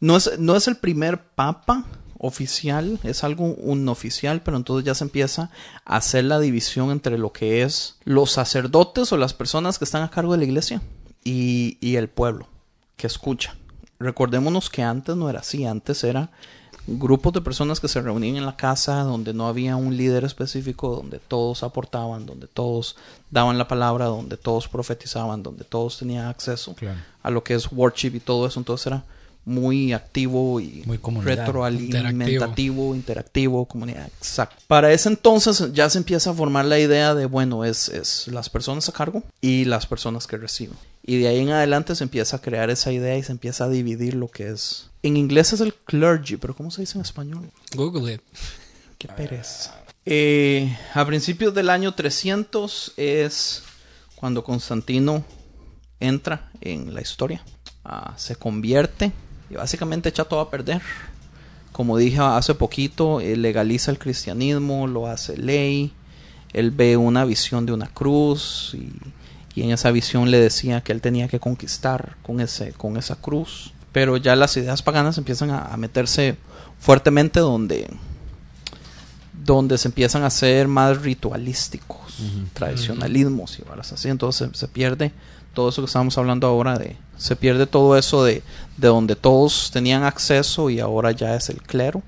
No es, no es el primer papa oficial, es algo un oficial, pero entonces ya se empieza a hacer la división entre lo que es los sacerdotes o las personas que están a cargo de la iglesia y, y el pueblo que escucha. Recordémonos que antes no era así, antes era grupos de personas que se reunían en la casa donde no había un líder específico, donde todos aportaban, donde todos daban la palabra, donde todos profetizaban, donde todos tenían acceso Claro. a lo que es worship y todo eso. Entonces era muy activo y Muy retroalimentativo, interactivo. comunidad. Exacto. Para ese entonces ya se empieza a formar la idea de, bueno, es, es las personas a cargo y las personas que reciben. Y de ahí en adelante se empieza a crear esa idea y se empieza a dividir lo que es. En inglés es el clergy, pero ¿cómo se dice en español? Google it. Qué pereza. Eh, a principios del año 300 es cuando Constantino entra en la historia. ah, se convierte y básicamente echa todo a perder. Como dije hace poquito, legaliza el cristianismo, lo hace ley, él ve una visión de una cruz y, y en esa visión le decía que él tenía que conquistar con, ese, con esa cruz. Pero ya las ideas paganas empiezan a, a meterse fuertemente donde, donde se empiezan a hacer más ritualísticos, tradicionalismos y varas así. Entonces se, se pierde todo eso que estamos hablando ahora de... Se pierde todo eso de, de donde todos tenían acceso y ahora ya es el clero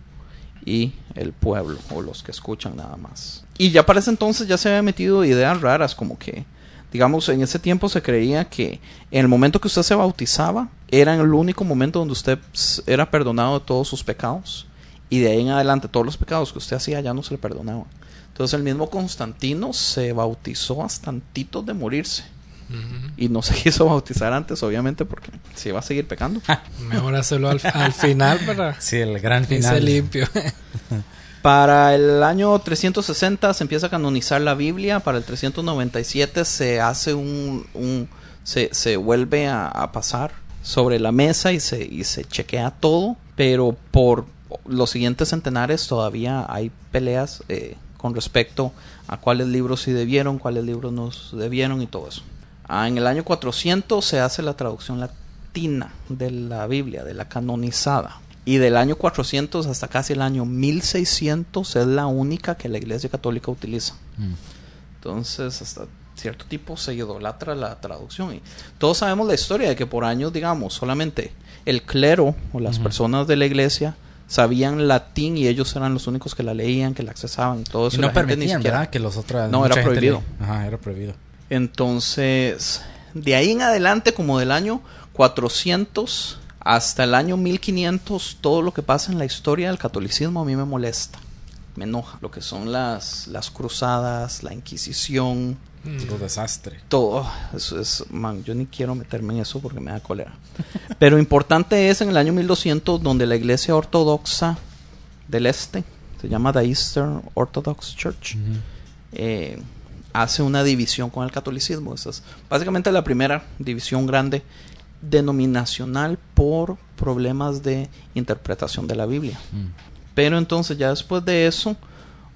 y el pueblo o los que escuchan nada más. Y ya para ese entonces ya se había metido ideas raras como que, digamos, en ese tiempo se creía que en el momento que usted se bautizaba era el único momento donde usted era perdonado de todos sus pecados y de ahí en adelante todos los pecados que usted hacía ya no se le perdonaban. Entonces el mismo Constantino se bautizó hasta antitos de morirse y no se quiso bautizar antes obviamente porque se iba a seguir pecando. Mejor hacerlo al, al final para Sí, el gran final. limpio. Para el año 360 se empieza a canonizar la Biblia, para el 397 se hace un, se, se vuelve a, a pasar sobre la mesa y se, y se chequea todo, pero por los siguientes centenares todavía hay peleas eh, con respecto a cuáles libros sí debieron, cuáles libros no debieron y todo eso. Ah, en el año 400 se hace la traducción latina de la Biblia, de la canonizada. Y del año 400 hasta casi el año 1600 es la única que la Iglesia Católica utiliza. Mm. Entonces, hasta cierto tipo se idolatra la traducción. Y todos sabemos la historia de que por años, digamos, solamente el clero o las personas de la iglesia sabían latín y ellos eran los únicos que la leían, que la accesaban y todo eso. Y no ni siquiera- ¿verdad? Que los otros... No, era prohibido. Ajá, era prohibido. entonces, de ahí en adelante, como del año 400 hasta el año 1500, todo lo que pasa en la historia del catolicismo a mí me molesta, me enoja. Lo que son las, las cruzadas, la Inquisición, Puro desastre. todo. Eso es, man, yo ni quiero meterme en eso porque me da cólera. Pero importante es en el año 1200, donde la iglesia ortodoxa del este, se llama The Eastern Orthodox Church, eh, hace una división con el catolicismo. Esa es básicamente la primera división grande denominacional por problemas de interpretación de la Biblia. Mm. Pero entonces ya después de eso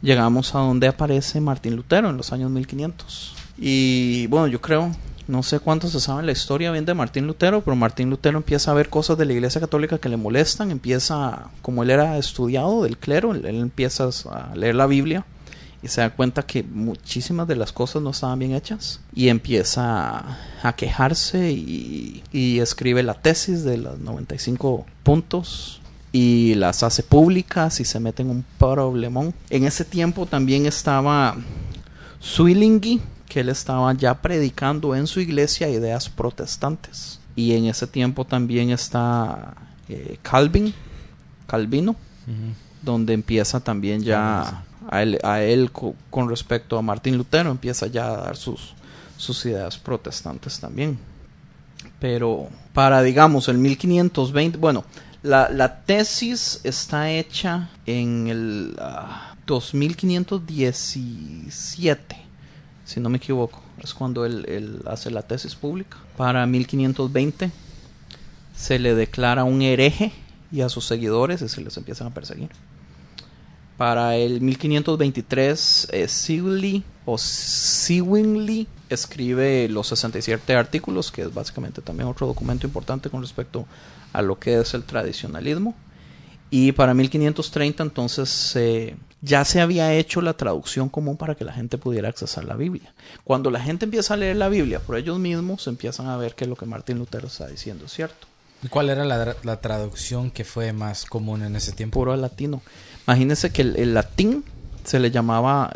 llegamos a donde aparece Martín Lutero en los años 1500. Y bueno, yo creo, no sé cuánto se sabe la historia bien de Martín Lutero, pero Martín Lutero empieza a ver cosas de la Iglesia Católica que le molestan, empieza, como él era estudiado del clero, él empieza a leer la Biblia y se da cuenta que muchísimas de las cosas no estaban bien hechas y empieza a, quejarse y, y escribe la tesis de los 95 puntos y las hace públicas y se mete en un problemón. En ese tiempo también estaba Zwillingi, que él estaba ya predicando en su iglesia ideas protestantes. Y en ese tiempo también está eh, Calvin, Calvino, donde empieza también ya a él, co- con respecto a Martín Lutero, empieza ya a dar sus, sus ideas protestantes también. Pero para, digamos, el 1520, bueno, la, tesis está hecha en el ah, 2517, si no me equivoco. Es cuando él, él hace la tesis pública. Para 1520 se le declara un hereje y a sus seguidores y se les empiezan a perseguir. Para el 1523, eh, Sewley o Sewingley escribe los 67 artículos, que es básicamente también otro documento importante con respecto a lo que es el tradicionalismo. Y para 1530 entonces eh, ya se había hecho la traducción común para que la gente pudiera accesar la Biblia. Cuando la gente empieza a leer la Biblia por ellos mismos, empiezan a ver que lo que Martín Lutero está diciendo es cierto. ¿Y cuál era la, la traducción que fue más común en ese tiempo? puro latino. Imagínense que el, el latín se le llamaba,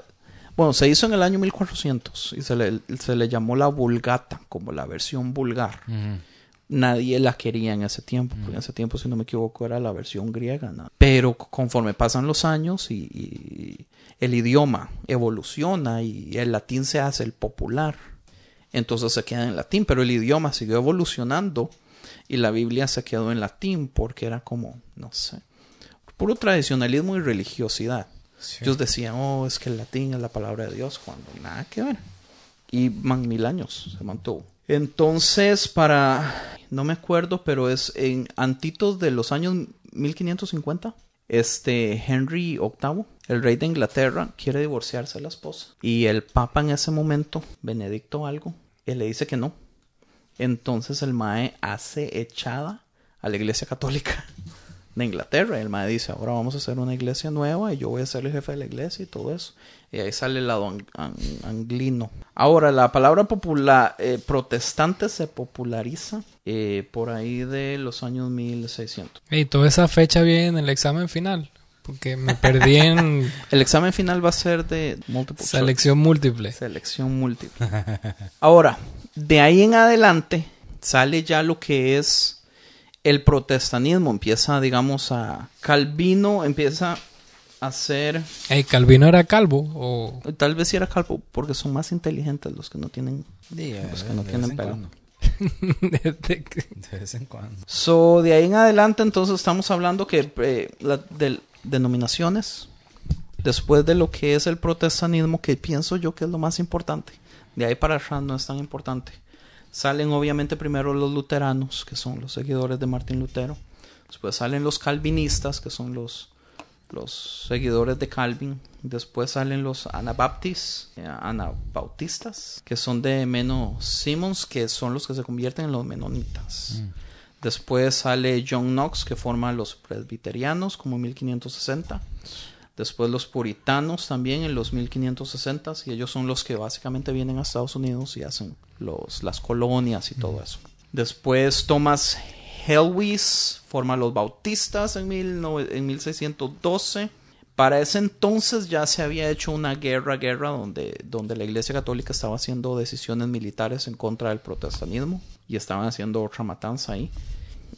bueno, se hizo en el año 1400 y se le, se le llamó la vulgata, como la versión vulgar. Nadie la quería en ese tiempo, porque en ese tiempo, si no me equivoco, era la versión griega. ¿no? Pero conforme pasan los años y, y el idioma evoluciona y el latín se hace el popular, entonces se queda en latín, pero el idioma siguió evolucionando y la Biblia se quedó en latín porque era como, no sé, puro tradicionalismo y religiosidad. Sí. Ellos decían, oh, es que el latín es la palabra de Dios, cuando nada que ver. Y man, mil años se mantuvo. Entonces, para, no me acuerdo, pero es en antitos de los años 1550, este Henry VIII, el rey de Inglaterra, quiere divorciarse de la esposa. Y el papa en ese momento, Benedicto algo, él le dice que no. Entonces el mae hace echada a la iglesia católica de Inglaterra. Y el mae dice, ahora vamos a hacer una iglesia nueva y yo voy a ser el jefe de la iglesia y todo eso. Y ahí sale el lado ang- ang- anglino. Ahora, la palabra popular, eh, protestante se populariza eh, por ahí de los años 1600. Y toda esa fecha viene en el examen final. Porque me perdí en El examen final va a ser de selección múltiple. Selección múltiple. Ahora, de ahí en adelante sale ya lo que es el protestanismo. Empieza, digamos, a... Calvino empieza a ser... Ey, Calvino era calvo o Tal vez si era calvo, porque son más inteligentes los que no tienen... Sí, Los que no de tienen vez en pelo. De vez en cuando. So, de ahí en adelante, entonces estamos hablando que eh, la, de denominaciones, después de lo que es el protestanismo, que pienso yo que es lo más importante, de ahí para atrás no es tan importante. Salen obviamente primero los luteranos, que son los seguidores de Martín Lutero. Después salen los calvinistas, que son los, los seguidores de Calvin. Después salen los anabaptis, eh, anabautistas, que son de Meno Simmons, que son los que se convierten en los menonitas. Después sale John Knox, que forma los presbiterianos, como en 1560. Después los puritanos también en los 1560 y ellos son los que básicamente vienen a Estados Unidos y hacen los, las colonias y todo eso. Después Thomas Helwys forma los bautistas en, 19 en 1612. Para ese entonces ya se había hecho una guerra, guerra donde, donde la Iglesia Católica estaba haciendo decisiones militares en contra del protestantismo y estaban haciendo otra matanza ahí.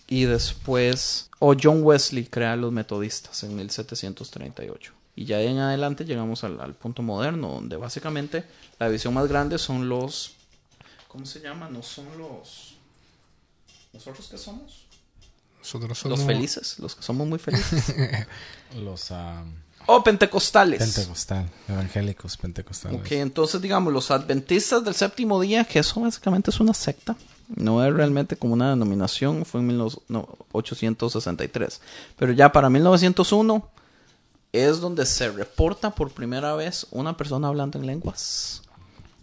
Y después, o John Wesley crea los metodistas en 1738. Y ya en adelante llegamos al, al punto moderno, donde básicamente la visión más grande son los. ¿Cómo se llama? No son los. ¿Nosotros qué somos? nosotros somos Los felices, los que somos muy felices. Los ah, o pentecostales. pentecostal, evangélicos pentecostales. Ok, entonces digamos, los adventistas del séptimo día, que eso básicamente es una secta, no es realmente como una denominación, fue en 1863. Pero ya para 1901 es donde se reporta por primera vez una persona hablando en lenguas.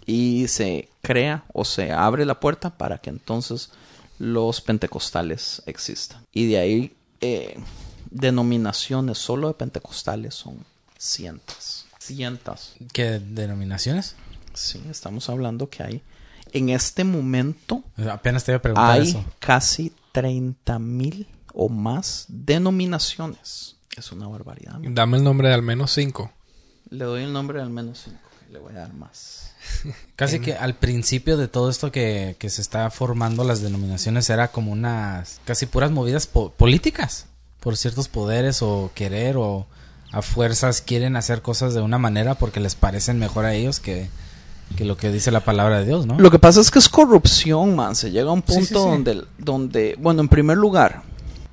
Y se crea o se abre la puerta para que entonces los pentecostales existan. Y de ahí eh, denominaciones solo de pentecostales son cientos. Cientos. ¿Qué denominaciones? Sí, estamos hablando que hay en este momento Apenas te iba a preguntar hay eso. casi 30 mil o más denominaciones. Es una barbaridad. Dame el nombre de al menos cinco. Le doy el nombre de al menos cinco. Le voy a dar más. Casi que al principio de todo esto que, que se está formando las denominaciones era como unas casi puras movidas po- políticas por ciertos poderes o querer o a fuerzas quieren hacer cosas de una manera porque les parecen mejor a ellos que, que lo que dice la palabra de Dios, ¿no? Lo que pasa es que es corrupción, man. Se llega a un Sí, punto sí, sí. Donde, donde, bueno, en primer lugar,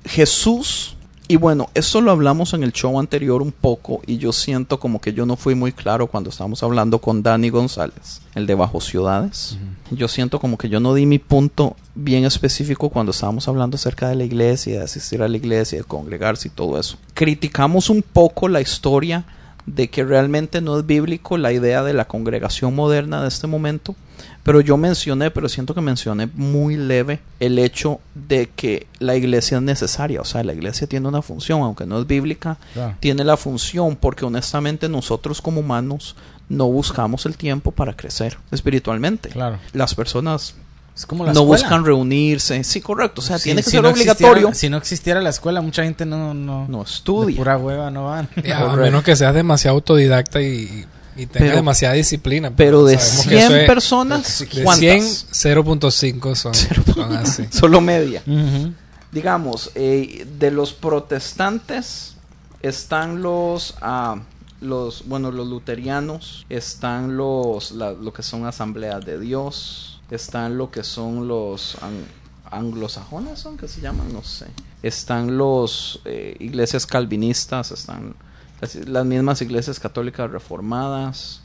Jesús, y bueno, eso lo hablamos en el show anterior un poco, y yo siento como que yo no fui muy claro cuando estábamos hablando con Dani González, el de Bajo Ciudades. Yo siento como que yo no di mi punto bien específico cuando estábamos hablando acerca de la iglesia, de asistir a la iglesia, de congregarse y todo eso. Criticamos un poco la historia de que realmente no es bíblico la idea de la congregación moderna de este momento, pero yo mencioné, pero siento que mencioné muy leve el hecho de que la iglesia es necesaria, o sea, la iglesia tiene una función, aunque no es bíblica, Claro. tiene la función porque honestamente nosotros como humanos no buscamos el tiempo para crecer espiritualmente. Claro. Las personas Es como la no escuela. buscan reunirse, sí, correcto, o sea, Sí, tiene que si ser no obligatorio, existiera- si no existiera la escuela, mucha gente no, no, no de estudia. pura hueva no van. Ya, a menos que seas demasiado autodidacta y, y tenga Pero- demasiada disciplina. Pero de sabemos que 100 eso es- personas, de ¿cuántas? 100, 0.5 son, son así. Solo media. Digamos, eh, de los protestantes están los, ah, los, bueno, los luterianos, están los, la- lo que son asambleas de Dios, están lo que son los an- anglosajones, son que se llaman, no sé, están los eh, iglesias calvinistas, están las, las mismas iglesias católicas reformadas,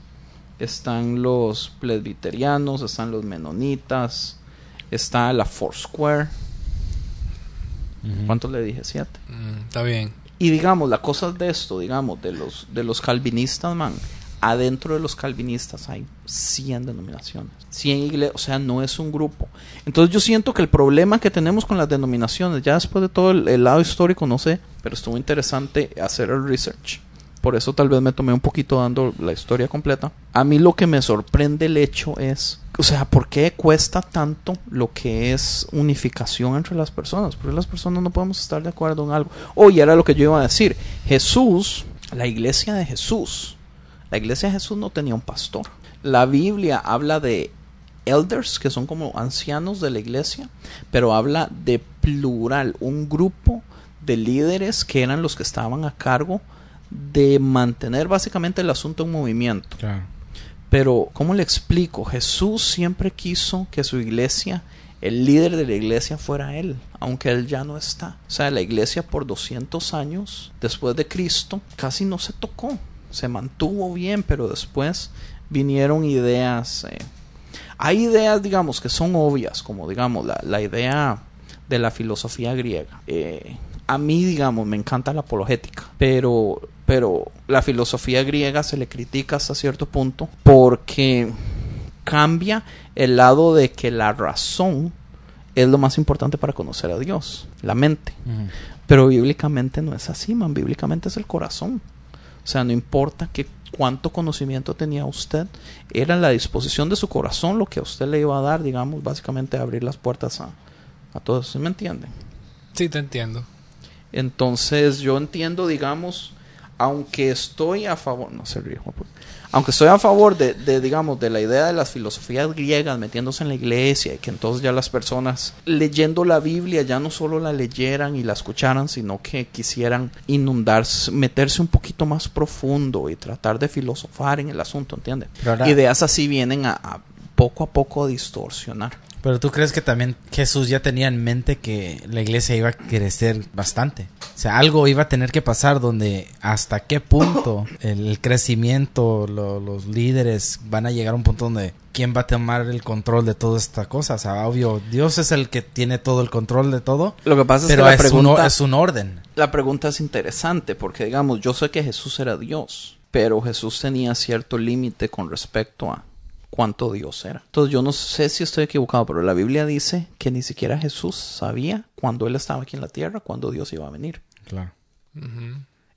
están los presbiterianos, están los menonitas, está la Foursquare. ¿Cuánto le dije? Siete. Mm, está bien. Y digamos, la cosa de esto, digamos, de los, de los calvinistas, man, adentro de los calvinistas hay 100 denominaciones. 100 iglesias, o sea, no es un grupo. Entonces yo siento que el problema que tenemos con las denominaciones, ya después de todo el, el lado histórico, no sé, pero estuvo interesante hacer el research. Por eso tal vez me tomé un poquito dando la historia completa. A mí lo que me sorprende el hecho es, o sea, ¿por qué cuesta tanto lo que es unificación entre las personas? Porque las personas no podemos estar de acuerdo en algo. Oye, era lo que yo iba a decir. Jesús, la iglesia de Jesús, la iglesia de Jesús no tenía un pastor. La Biblia habla de elders, que son como ancianos de la iglesia, pero habla de plural, un grupo de líderes que eran los que estaban a cargo de mantener básicamente el asunto en movimiento. Claro. Pero, ¿cómo le explico? Jesús siempre quiso que su iglesia, el líder de la iglesia fuera él, aunque él ya no está. O sea, la iglesia por 200 años después de Cristo casi no se tocó. Se mantuvo bien, pero después vinieron ideas. eh, hay ideas, digamos, que son obvias, como digamos la, la idea de la filosofía griega. Eh, a mí, digamos, me encanta la apologética, pero, pero la filosofía griega se le critica hasta cierto punto porque cambia el lado de que la razón es lo más importante para conocer a Dios, la mente. Pero bíblicamente no es así, man. Bíblicamente es el corazón. O sea, no importa que cuánto conocimiento tenía usted, era la disposición de su corazón lo que a usted le iba a dar, digamos, básicamente abrir las puertas a, a todos. ¿Sí me entienden? Sí, te entiendo. Entonces yo entiendo, digamos, aunque estoy a favor, no se ríe. Aunque estoy a favor de, de, digamos, de la idea de las filosofías griegas metiéndose en la iglesia y que entonces ya las personas leyendo la Biblia ya no solo la leyeran y la escucharan, sino que quisieran inundarse, meterse un poquito más profundo y tratar de filosofar en el asunto, ¿entiendes? Ideas así vienen a, a poco a poco a distorsionar. Pero tú crees que también Jesús ya tenía en mente que la iglesia iba a crecer bastante. O sea, algo iba a tener que pasar donde hasta qué punto el crecimiento, lo- los líderes van a llegar a un punto donde quién va a tomar el control de toda esta cosa. O sea, obvio, Dios es el que tiene todo el control de todo. Lo que pasa es Pero que la es, un, pregunta, es un orden. la pregunta es interesante porque, digamos, yo sé que Jesús era Dios, pero Jesús tenía cierto límite con respecto a cuánto Dios era. Entonces yo no sé si estoy equivocado, pero la Biblia dice que ni siquiera Jesús sabía cuando él estaba aquí en la tierra, cuando Dios iba a venir. Claro.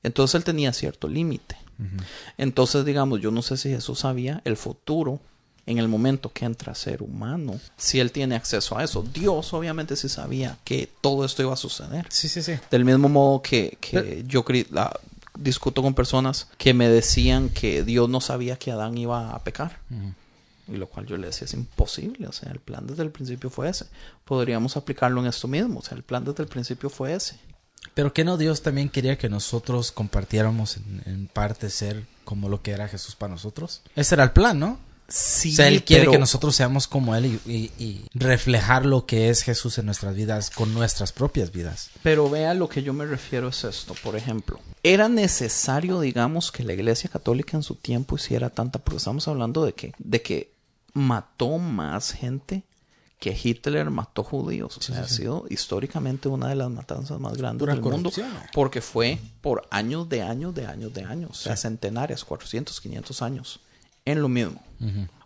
Entonces él tenía cierto límite. Entonces, digamos, yo no sé si Jesús sabía el futuro en el momento que entra a ser humano, si él tiene acceso a eso. Dios obviamente sí sabía que todo esto iba a suceder. Sí, sí, sí. Del mismo modo que, que yo la- discuto con personas que me decían que Dios no sabía que Adán iba a pecar. Y lo cual yo le decía es imposible. O sea, el plan desde el principio fue ese. Podríamos aplicarlo en esto mismo. O sea, el plan desde el principio fue ese. Pero que no Dios también quería que nosotros compartiéramos en, en parte ser como lo que era Jesús para nosotros. Ese era el plan, ¿no? Sí, o sea, Él quiere pero- que nosotros seamos como Él y, y- y reflejar lo que es Jesús en nuestras vidas con nuestras propias vidas. Pero vea lo que yo me refiero es esto, por ejemplo. Era necesario, digamos, que la Iglesia Católica en su tiempo hiciera tanta, porque estamos hablando de que, de que mató más gente que Hitler mató judíos. O sea, ha sido históricamente una de las matanzas más grandes Pura del mundo. Porque fue por años de años de años de años. O sea, centenarias, 400, 500 años. En lo mismo.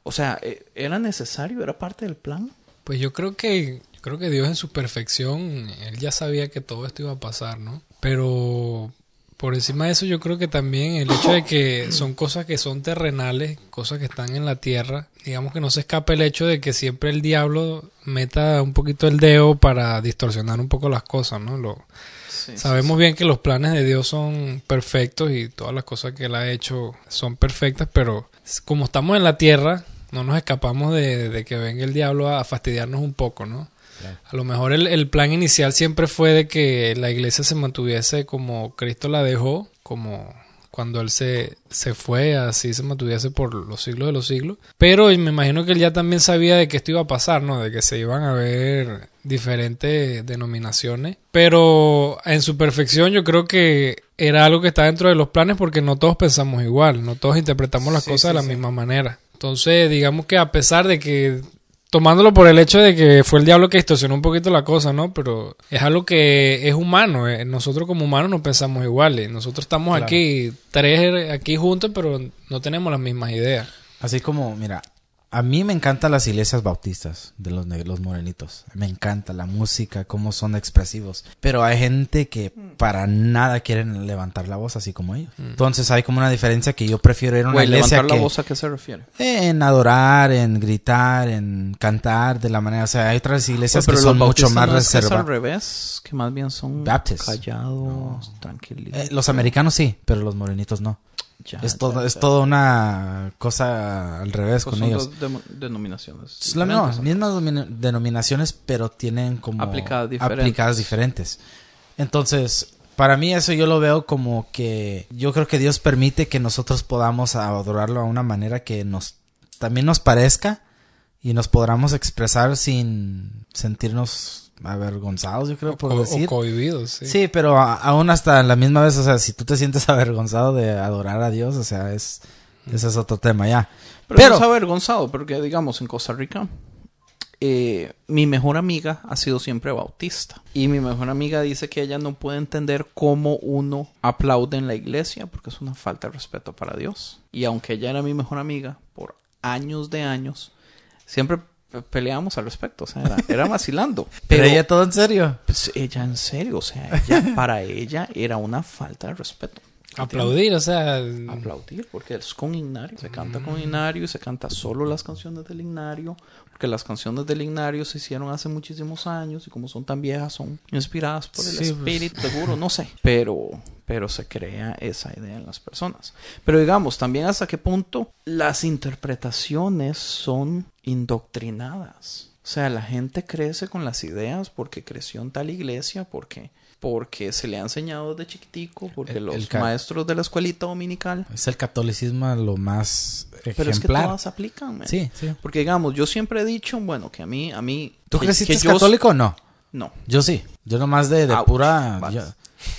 O sea, eh, era necesario, era parte del plan. Pues yo creo que yo creo que Dios en su perfección, él ya sabía que todo esto iba a pasar, ¿no? Pero por encima de eso yo creo que también el hecho de que son cosas que son terrenales, cosas que están en la tierra, digamos que no se escape el hecho de que siempre el diablo meta un poquito el dedo para distorsionar un poco las cosas, ¿no? Lo, Sabemos bien que los planes de Dios son perfectos y todas las cosas que Él ha hecho son perfectas, pero como estamos en la tierra, no nos escapamos de, de que venga el diablo a fastidiarnos un poco, ¿no? A lo mejor el, el plan inicial siempre fue de que la iglesia se mantuviese como Cristo la dejó, como cuando Él se, se fue, así se mantuviese por los siglos de los siglos. Pero me imagino que Él ya también sabía de que esto iba a pasar, ¿no? De que se iban a ver diferentes denominaciones. Pero en su perfección yo creo que era algo que está dentro de los planes porque no todos pensamos igual, no todos interpretamos las Sí, cosas de la sí. misma manera. Entonces, digamos que a pesar de que tomándolo por el hecho de que fue el diablo que distorsionó un poquito la cosa, ¿no? Pero es algo que es humano. eh. Nosotros como humanos no pensamos iguales. Nosotros estamos Claro. aquí, tres aquí juntos, pero no tenemos las mismas ideas. Así como, mira, a mí me encantan las iglesias bautistas de los, los morenitos. Me encanta la música, cómo son expresivos. Pero hay gente que para nada quieren levantar la voz así como ellos. Entonces hay como una diferencia que yo prefiero ir a una Güey, iglesia levantar que... la voz a qué se refiere. En adorar, en gritar, en cantar de la manera... O sea, hay otras iglesias Pero que son mucho más no es al reservadas. revés, que más bien son callados, tranquilitos. Eh, los americanos sí, pero los morenitos no. Ya, es ya, todo, es toda una cosa al revés Pues con son ellos. dos denominaciones. La mismas denominaciones, pero tienen como Aplicadas diferentes. aplicadas diferentes. Entonces, para mí eso yo lo veo como que yo creo que Dios permite que nosotros podamos adorarlo a una manera que nos también nos parezca y nos podamos expresar sin sentirnos avergonzados, yo creo O, por co- o decir. cohibidos, sí. Sí, pero a- aún hasta la misma vez, o sea, si tú te sientes avergonzado de adorar a Dios, o sea, es ese es otro tema ya. Pero, Pero, no es avergonzado, porque digamos en Costa Rica, eh, mi mejor amiga ha sido siempre bautista. Y mi mejor amiga dice que ella no puede entender cómo uno aplaude en la iglesia, porque es una falta de respeto para Dios. Y aunque ella era mi mejor amiga por años de años, siempre pe- peleábamos al respecto, o sea, era, era vacilando. pero ella todo en serio. pues, ella en serio, o sea, ella, para ella era una falta de respeto. Aplaudir, o sea, aplaudir porque es con Ignario, se canta con Ignario y se canta solo las canciones del Ignario, porque las canciones del Ignario se hicieron hace muchísimos años y como son tan viejas son inspiradas por el Sí, pues. espíritu, seguro, no sé, pero pero se crea esa idea en las personas. Pero digamos, también hasta qué punto las interpretaciones son indoctrinadas. O sea, la gente crece con las ideas porque creció en tal iglesia, porque porque se le ha enseñado desde chiquitico, porque El- los el maestros de la escuelita dominical. Es el catolicismo lo más ejemplar. Pero es que todas aplican, man. Sí, sí. Porque digamos, yo siempre he dicho, bueno, que a mí, a mí. ¿Tú que- creciste que yo- católico o no? No. Yo sí. Yo nomás de, de Ouch. pura... Yo,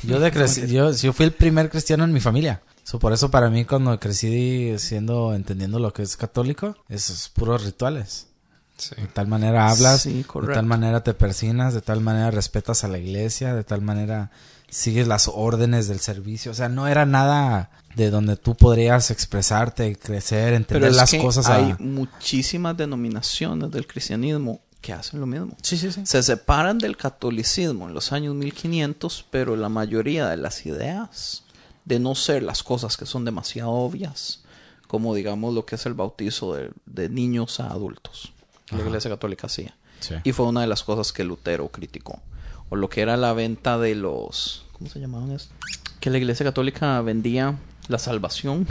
yo de creci- yo, yo fui el primer cristiano en mi familia. So, por eso para mí cuando crecí siendo, entendiendo lo que es católico, esos puros rituales. sí. De tal manera hablas, Sí, de tal manera te persinas, de tal manera respetas a la iglesia, de tal manera sigues las órdenes del servicio. O sea, no era nada de donde tú podrías expresarte, crecer, Pero entender es las que cosas. a- hay muchísimas denominaciones del cristianismo que hacen lo mismo. Sí, sí, sí. Se separan del catolicismo en los años 1500, pero la mayoría de las ideas, de no ser las cosas que son demasiado obvias, como digamos lo que es el bautizo de, de niños a adultos, que la. Iglesia Católica hacía. Sí. Y fue una de las cosas que Lutero criticó. O lo que era la venta de los... ¿Cómo se llamaban esto? Que la Iglesia Católica vendía la salvación.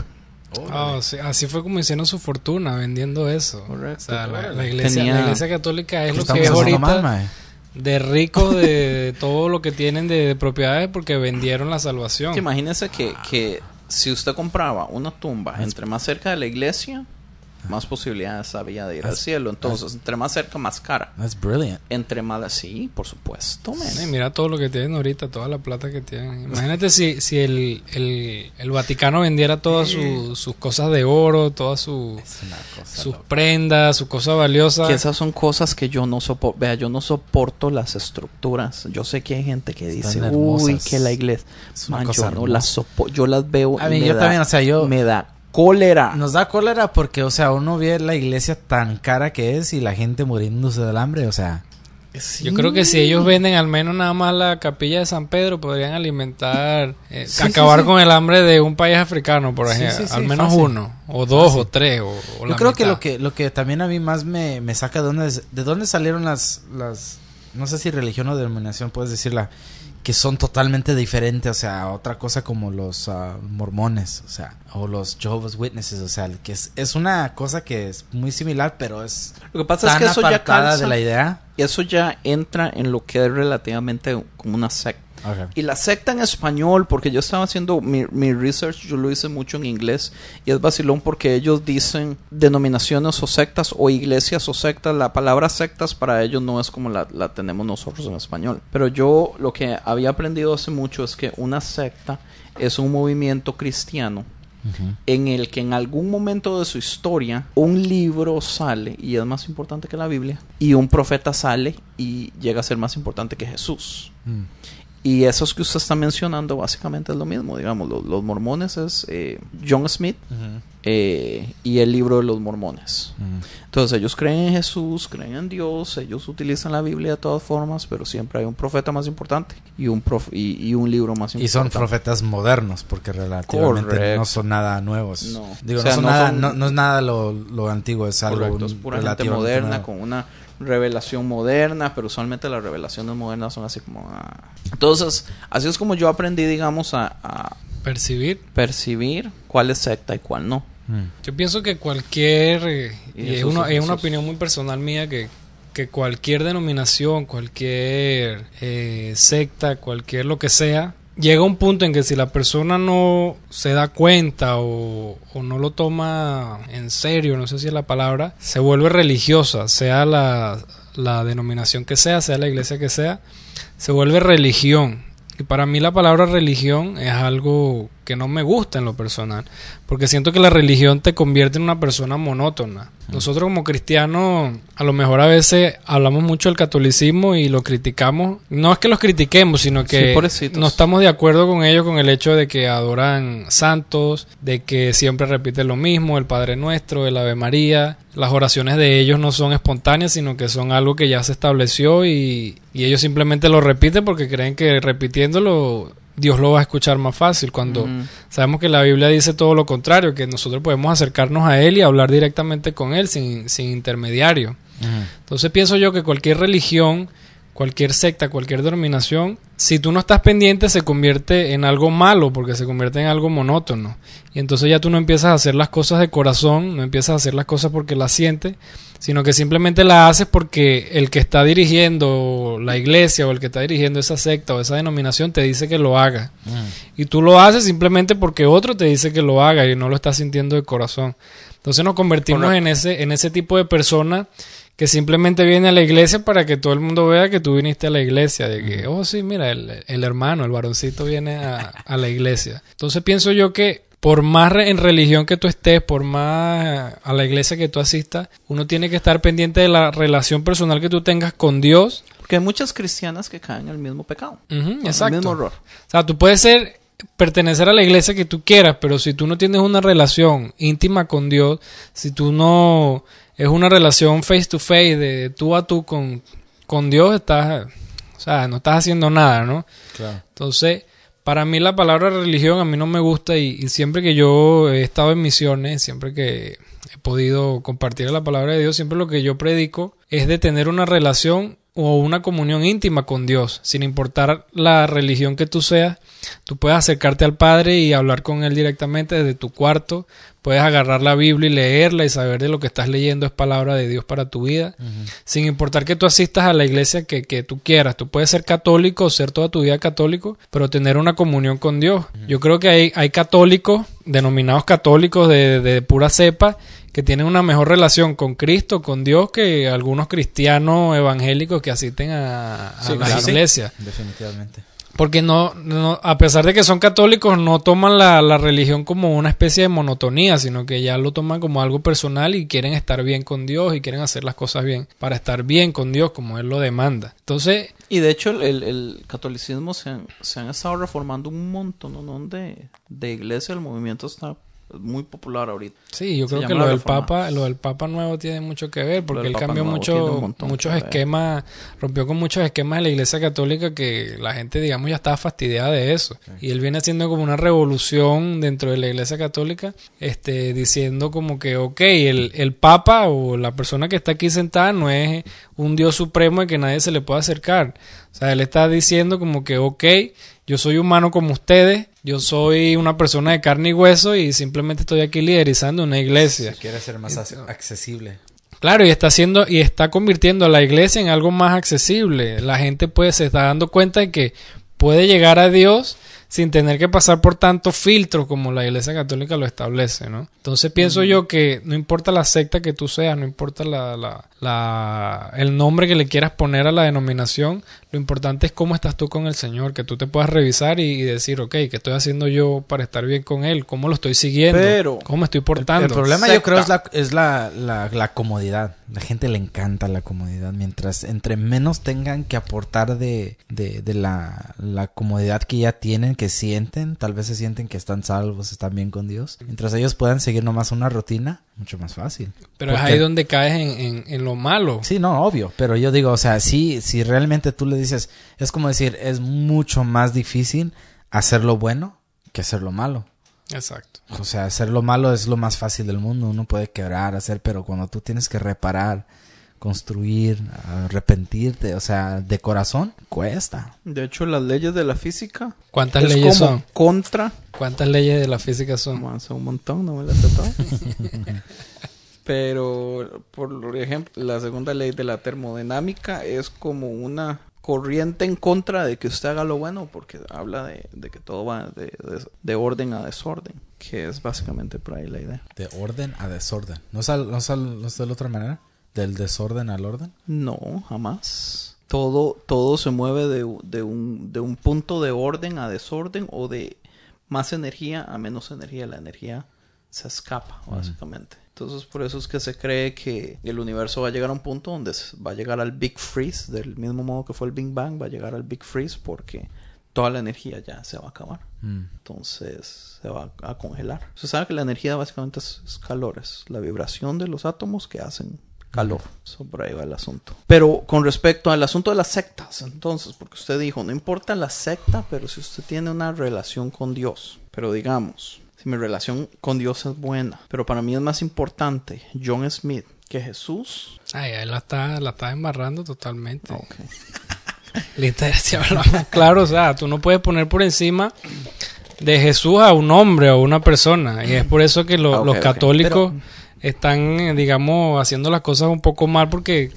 Ah, sí, así fue como hicieron su fortuna vendiendo eso. Correcto. O sea, la, iglesia, Tenía- la iglesia católica es ¿Qué lo que es ahorita mal? De rico de, todo lo que tienen de, de propiedades porque vendieron la salvación. Que imagínese que, que si usted compraba una tumba entre más cerca de la iglesia, más posibilidades había de ir al cielo. Entonces, entre más cerca, más cara. That's brilliant. Entre más... Sí, por supuesto, man. Sí, mira todo lo que tienen ahorita, toda la plata que tienen. Imagínate si, si el, el, el Vaticano vendiera todas su- sus cosas de oro, todas su- cosa sus loca. prendas, sus cosas valiosas. Que esas son cosas que yo no soporto. Vea, yo no soporto las estructuras. Yo sé que hay gente que Están dice, hermosas. uy, que la iglesia. Man, cosa yo no las soporto. Yo las veo. A y mí, me yo da- también, o sea, yo- Me da cólera. Nos da cólera porque, o sea, uno ve la iglesia tan cara que es y la gente muriéndose del hambre, o sea. Yo creo que si ellos venden al menos nada más la capilla de San Pedro, podrían alimentar, eh, Sí, acabar sí, sí. con el hambre de un país africano, por ejemplo. sí, sí, al menos fácil. uno, o dos, Fácil. o tres, o, o Yo la creo que lo que lo que también a mí más me, me saca de dónde de dónde salieron las las no sé si religión o denominación puedes decirla que son totalmente diferentes, o sea, otra cosa como los ah, mormones, o sea, o los Jehovah's Witnesses, o sea, que es, es una cosa que es muy similar, pero es Lo que pasa tan es que eso ya calza. de la idea. Eso ya entra en lo que es relativamente como una secta. Okay. Y la secta en español, porque yo estaba haciendo mi, mi research, yo lo hice mucho en inglés, y es vacilón porque ellos dicen denominaciones o sectas o iglesias o sectas. La palabra sectas para ellos no es como la, la tenemos nosotros en español. Pero yo lo que había aprendido hace mucho es que una secta es un movimiento cristiano en el que en algún momento de su historia un libro sale y es más importante que la Biblia y un profeta sale y llega a ser más importante que Jesús. Mm. Y esos que usted está mencionando básicamente es lo mismo, digamos, lo- los, mormones es eh, John Smith eh, y el libro de los mormones. Entonces ellos creen en Jesús, creen en Dios, ellos utilizan la Biblia de todas formas, pero siempre hay un profeta más importante y un, prof- y, y un libro más Y son importante. profetas modernos, porque relativamente no son nada nuevos. No. Digo, O sea, no, son no nada, son- no, no es nada lo, lo antiguo, es algo Correcto, es pura gente relativamente moderna nuevo. con una revelación moderna, pero usualmente las revelaciones modernas son así como... ah. Entonces, así es como yo aprendí, digamos, a, a Percibir. percibir cuál es secta y cuál no. Mm. Yo pienso que cualquier, eh, Y y es una, es una opinión muy personal mía, que, que cualquier denominación, cualquier eh, secta, cualquier lo que sea, llega un punto en que si la persona no se da cuenta o, no lo toma en serio, no sé si es la palabra, se vuelve religiosa, sea la, la denominación que sea, sea la iglesia que sea, se vuelve religión. Y para mí la palabra religión es algo que no me gusta en lo personal, porque siento que la religión te convierte en una persona monótona. Nosotros como cristianos a lo mejor a veces hablamos mucho del catolicismo y lo criticamos. No es que los critiquemos, sino que no estamos de acuerdo con ellos con el hecho de que adoran santos, de que siempre repiten lo mismo, el Padre Nuestro, el Ave María. Las oraciones de ellos no son espontáneas, sino que son algo que ya se estableció y, y ellos simplemente lo repiten porque creen que repitiéndolo Dios lo va a escuchar más fácil cuando sabemos que la Biblia dice todo lo contrario, que nosotros podemos acercarnos a Él y hablar directamente con Él sin, sin intermediario. Entonces pienso yo que cualquier religión, cualquier secta, cualquier denominación, si tú no estás pendiente se convierte en algo malo porque se convierte en algo monótono. Y entonces ya tú no empiezas a hacer las cosas de corazón, no empiezas a hacer las cosas porque las sientes, sino que simplemente las haces porque el que está dirigiendo la iglesia o el que está dirigiendo esa secta o esa denominación te dice que lo haga. Y tú lo haces simplemente porque otro te dice que lo haga y no lo estás sintiendo de corazón. Entonces nos convertimos en ese, en ese tipo de persona que simplemente viene a la iglesia para que todo el mundo vea que tú viniste a la iglesia. De que, oh, sí, mira, el, el hermano, el varoncito viene a, a la iglesia. Entonces pienso yo que por más re- en religión que tú estés, por más a la iglesia que tú asistas, uno tiene que estar pendiente de la relación personal que tú tengas con Dios. Porque hay muchas cristianas que caen en el mismo pecado. En El exacto. mismo error. O sea, tú puedes ser pertenecer a la iglesia que tú quieras, pero si tú no tienes una relación íntima con Dios, si tú no es una relación face to face de tú a tú con, con Dios, estás, o sea, no estás haciendo nada, ¿no? Claro. Entonces, para mí la palabra religión a mí no me gusta y, y siempre que yo he estado en misiones, siempre que he podido compartir la palabra de Dios, siempre lo que yo predico es de tener una relación o una comunión íntima con Dios, sin importar la religión que tú seas, tú puedes acercarte al Padre y hablar con Él directamente desde tu cuarto, puedes agarrar la Biblia y leerla y saber de lo que estás leyendo es palabra de Dios para tu vida, sin importar que tú asistas a la iglesia que, que tú quieras, tú puedes ser católico ser toda tu vida católico, pero tener una comunión con Dios. Yo creo que hay, hay católicos, denominados católicos de, de pura cepa, que tienen una mejor relación con Cristo, con Dios, que algunos cristianos evangélicos que asisten a, a Sí, la claro. iglesia. Definitivamente. Porque no, no, a pesar de que son católicos, no toman la, la religión como una especie de monotonía, sino que ya lo toman como algo personal y quieren estar bien con Dios y quieren hacer las cosas bien para estar bien con Dios como Él lo demanda. Entonces, Y de hecho el, el- el catolicismo se han, se han estado reformando un montón ¿no? de, de iglesias. El movimiento está muy popular ahorita. sí, yo Se creo que lo del. Papa, lo del Papa nuevo tiene mucho que ver, porque él cambió mucho, muchos esquemas, rompió con muchos esquemas de la Iglesia Católica que la gente, digamos, ya estaba fastidiada de eso. Y él viene haciendo como una revolución dentro de la Iglesia Católica, este, diciendo como que, ok, el, el Papa o la persona que está aquí sentada no es un Dios supremo y que nadie se le pueda acercar. O sea, él está diciendo como que, ok, yo soy humano como ustedes, yo soy una persona de carne y hueso y simplemente estoy aquí liderizando una iglesia. Si quiere ser más ac- accesible. Claro, y está haciendo y está convirtiendo a la iglesia en algo más accesible. La gente pues se está dando cuenta de que puede llegar a Dios sin tener que pasar por tantos filtros como la Iglesia Católica lo establece, ¿no? Entonces pienso yo que no importa la secta que tú seas, no importa la, la, la- el nombre que le quieras poner a la denominación, lo importante es cómo estás tú con el Señor, que tú te puedas revisar y, y decir, ok, ¿qué estoy haciendo yo para estar bien con Él? ¿Cómo lo estoy siguiendo? Pero- ¿Cómo me estoy El, portando? el problema yo creo es, la, es la, la, la comodidad. La gente le encanta la comodidad. Mientras entre menos tengan que aportar de, de, de la, la comodidad que ya tienen, que sienten, tal vez se sienten que están salvos, están bien con Dios. Mientras ellos puedan seguir nomás una rutina, mucho más fácil. Pero es ahí donde caes en, en- en lo malo. Sí, no, obvio, pero yo digo, o sea, sí, si realmente tú le dices, es como decir, es mucho más difícil hacer lo bueno que hacer lo malo. Exacto. O sea, hacer lo malo es lo más fácil del mundo, uno puede quebrar, hacer, pero cuando tú tienes que reparar, construir, arrepentirte, o sea, de corazón, cuesta. De hecho, las leyes de la física ¿Cuántas es leyes como son? contra. ¿Cuántas leyes de la física son? Como hace un montón, no me las sé todas. Pero, por ejemplo, la segunda ley de la termodinámica es como una corriente en contra de que usted haga lo bueno, porque habla de, de que todo va de, de- de orden a desorden, que es básicamente por ahí la idea. De orden a desorden. ¿No es, al- no es al- no es de la otra manera? ¿Del desorden al orden? No, jamás. Todo, todo se mueve de, de un, de un punto de orden a desorden o de más energía a menos energía. La energía se escapa, básicamente. Entonces, por eso es que se cree que el universo va a llegar a un punto donde va a llegar al Big Freeze, del mismo modo que fue el Big Bang, va a llegar al Big Freeze porque toda la energía ya se va a acabar. Mm. Entonces se va a congelar. Se sabe que la energía básicamente es, es calor, es la vibración de los átomos que hacen calor. Eso por ahí va el asunto. Pero con respecto al asunto de las sectas, entonces, porque usted dijo, no importa la secta, pero si usted tiene una relación con Dios, pero digamos, si mi relación con Dios es buena, pero para mí es más importante John Smith que Jesús. Ay, ahí la está, la está embarrando totalmente. Ok. Literal, si hablamos claro, o sea, tú no puedes poner por encima de Jesús a un hombre o una persona. Y es por eso que lo- Ah, los católicos están, eh, digamos, haciendo las cosas un poco mal porque...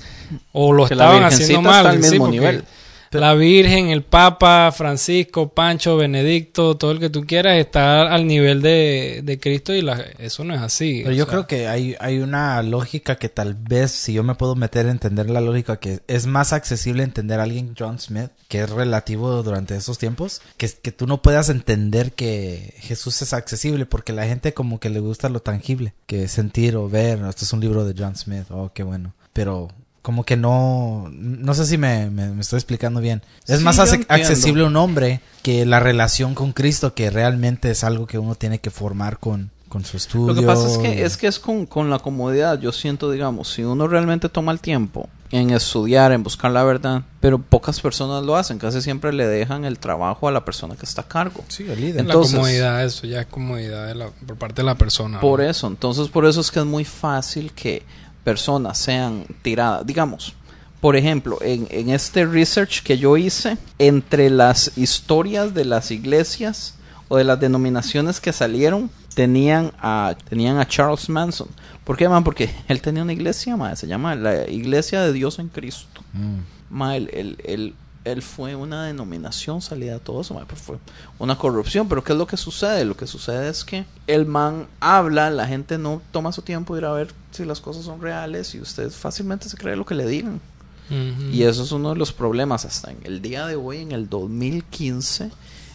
O lo Que estaban haciendo mal. está al sí, mismo porque nivel. La Virgen, el Papa, Francisco, Pancho, Benedicto, todo el que tú quieras está al nivel de, de Cristo y la- eso no es así. Pero yo sea, creo que hay, hay una lógica que tal vez, si yo me puedo meter a entender la lógica, que es más accesible entender a alguien, John Smith, que es relativo durante esos tiempos, que, que tú no puedas entender que Jesús es accesible, porque la gente como que le gusta lo tangible, que sentir o ver, este es un libro de John Smith, oh, qué bueno. Pero como que no, no sé si me, me- me estoy explicando bien. Es Sí, más accesible un hombre que la relación con Cristo, que realmente es algo que uno tiene que formar con, con su estudio. Lo que pasa es que es, que es con, con la comodidad. Yo siento, digamos, si uno realmente toma el tiempo en estudiar, en buscar la verdad, pero pocas personas lo hacen. Casi siempre le dejan el trabajo a la persona que está a cargo. Sí, el líder. Entonces- la comodidad, eso ya es comodidad de la- por parte de la persona. Por ¿no? eso, entonces por eso es que es muy fácil que personas sean tiradas. Digamos, por ejemplo, en, en este research que yo hice, entre las historias de las iglesias o de las denominaciones que salieron, tenían a, tenían a Charles Manson. ¿Por qué, man? Porque él tenía una iglesia, ma, se llama la Iglesia de Dios en Cristo. Mm. Él, él- él- él fue una denominación salida de todo eso, ma, pero fue una corrupción. Pero ¿qué es lo que sucede? Lo que sucede es que el man habla, la gente no toma su tiempo de ir a ver si las cosas son reales y usted fácilmente se cree lo que le digan. Y eso es uno de los problemas hasta en el día de hoy, en el 2015,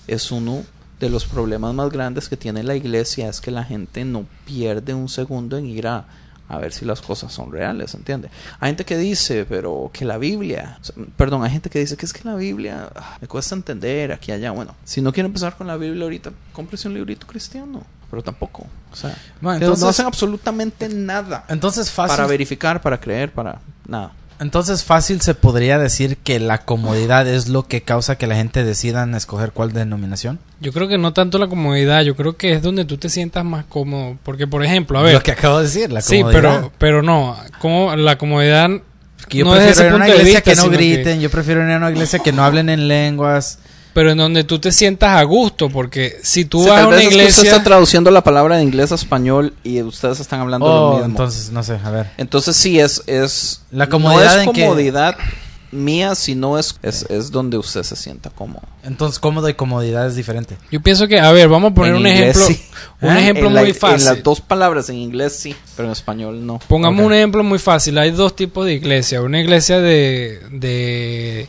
es uno de los problemas más grandes que tiene la iglesia, es que la gente no pierde un segundo en ir a, a ver si las cosas son reales, ¿entiende? Hay gente que dice, pero que la Biblia, perdón, hay gente que dice que es que la Biblia ah, me cuesta entender aquí y allá. Bueno, si no quiere empezar con la Biblia ahorita, cómprese un librito cristiano, pero tampoco, o sea, no entonces- hacen absolutamente nada Entonces fácil, para verificar, para creer, para nada. entonces fácil se podría decir que la comodidad es lo que causa que la gente decidan escoger cuál denominación. Yo creo que no tanto la comodidad, yo creo que es donde tú te sientas más cómodo. Porque, por ejemplo, a ver. lo que acabo de decir, la sí, comodidad. pero, pero no. Como la comodidad. Que yo no prefiero ir a una iglesia que no griten, yo prefiero ir a una iglesia que no hablen en lenguas. Pero en donde tú te sientas a gusto. Porque si tú Sí, vas a una vez es que usted iglesia. está traduciendo la palabra de inglés a español y ustedes están hablando Oh, lo mismo. entonces, no sé, a ver. Entonces sí es es La comodidad no es en que- comodidad mía, sino es, es, es donde usted se sienta cómodo. Entonces, cómodo y comodidad es diferente. Yo pienso que, a ver, vamos a poner En un inglés, ejemplo, sí. un Ah, ejemplo en la- muy fácil. En las dos palabras, en inglés sí, pero en español no. Pongamos Ok. un ejemplo muy fácil. Hay dos tipos de iglesia. Una iglesia de, de,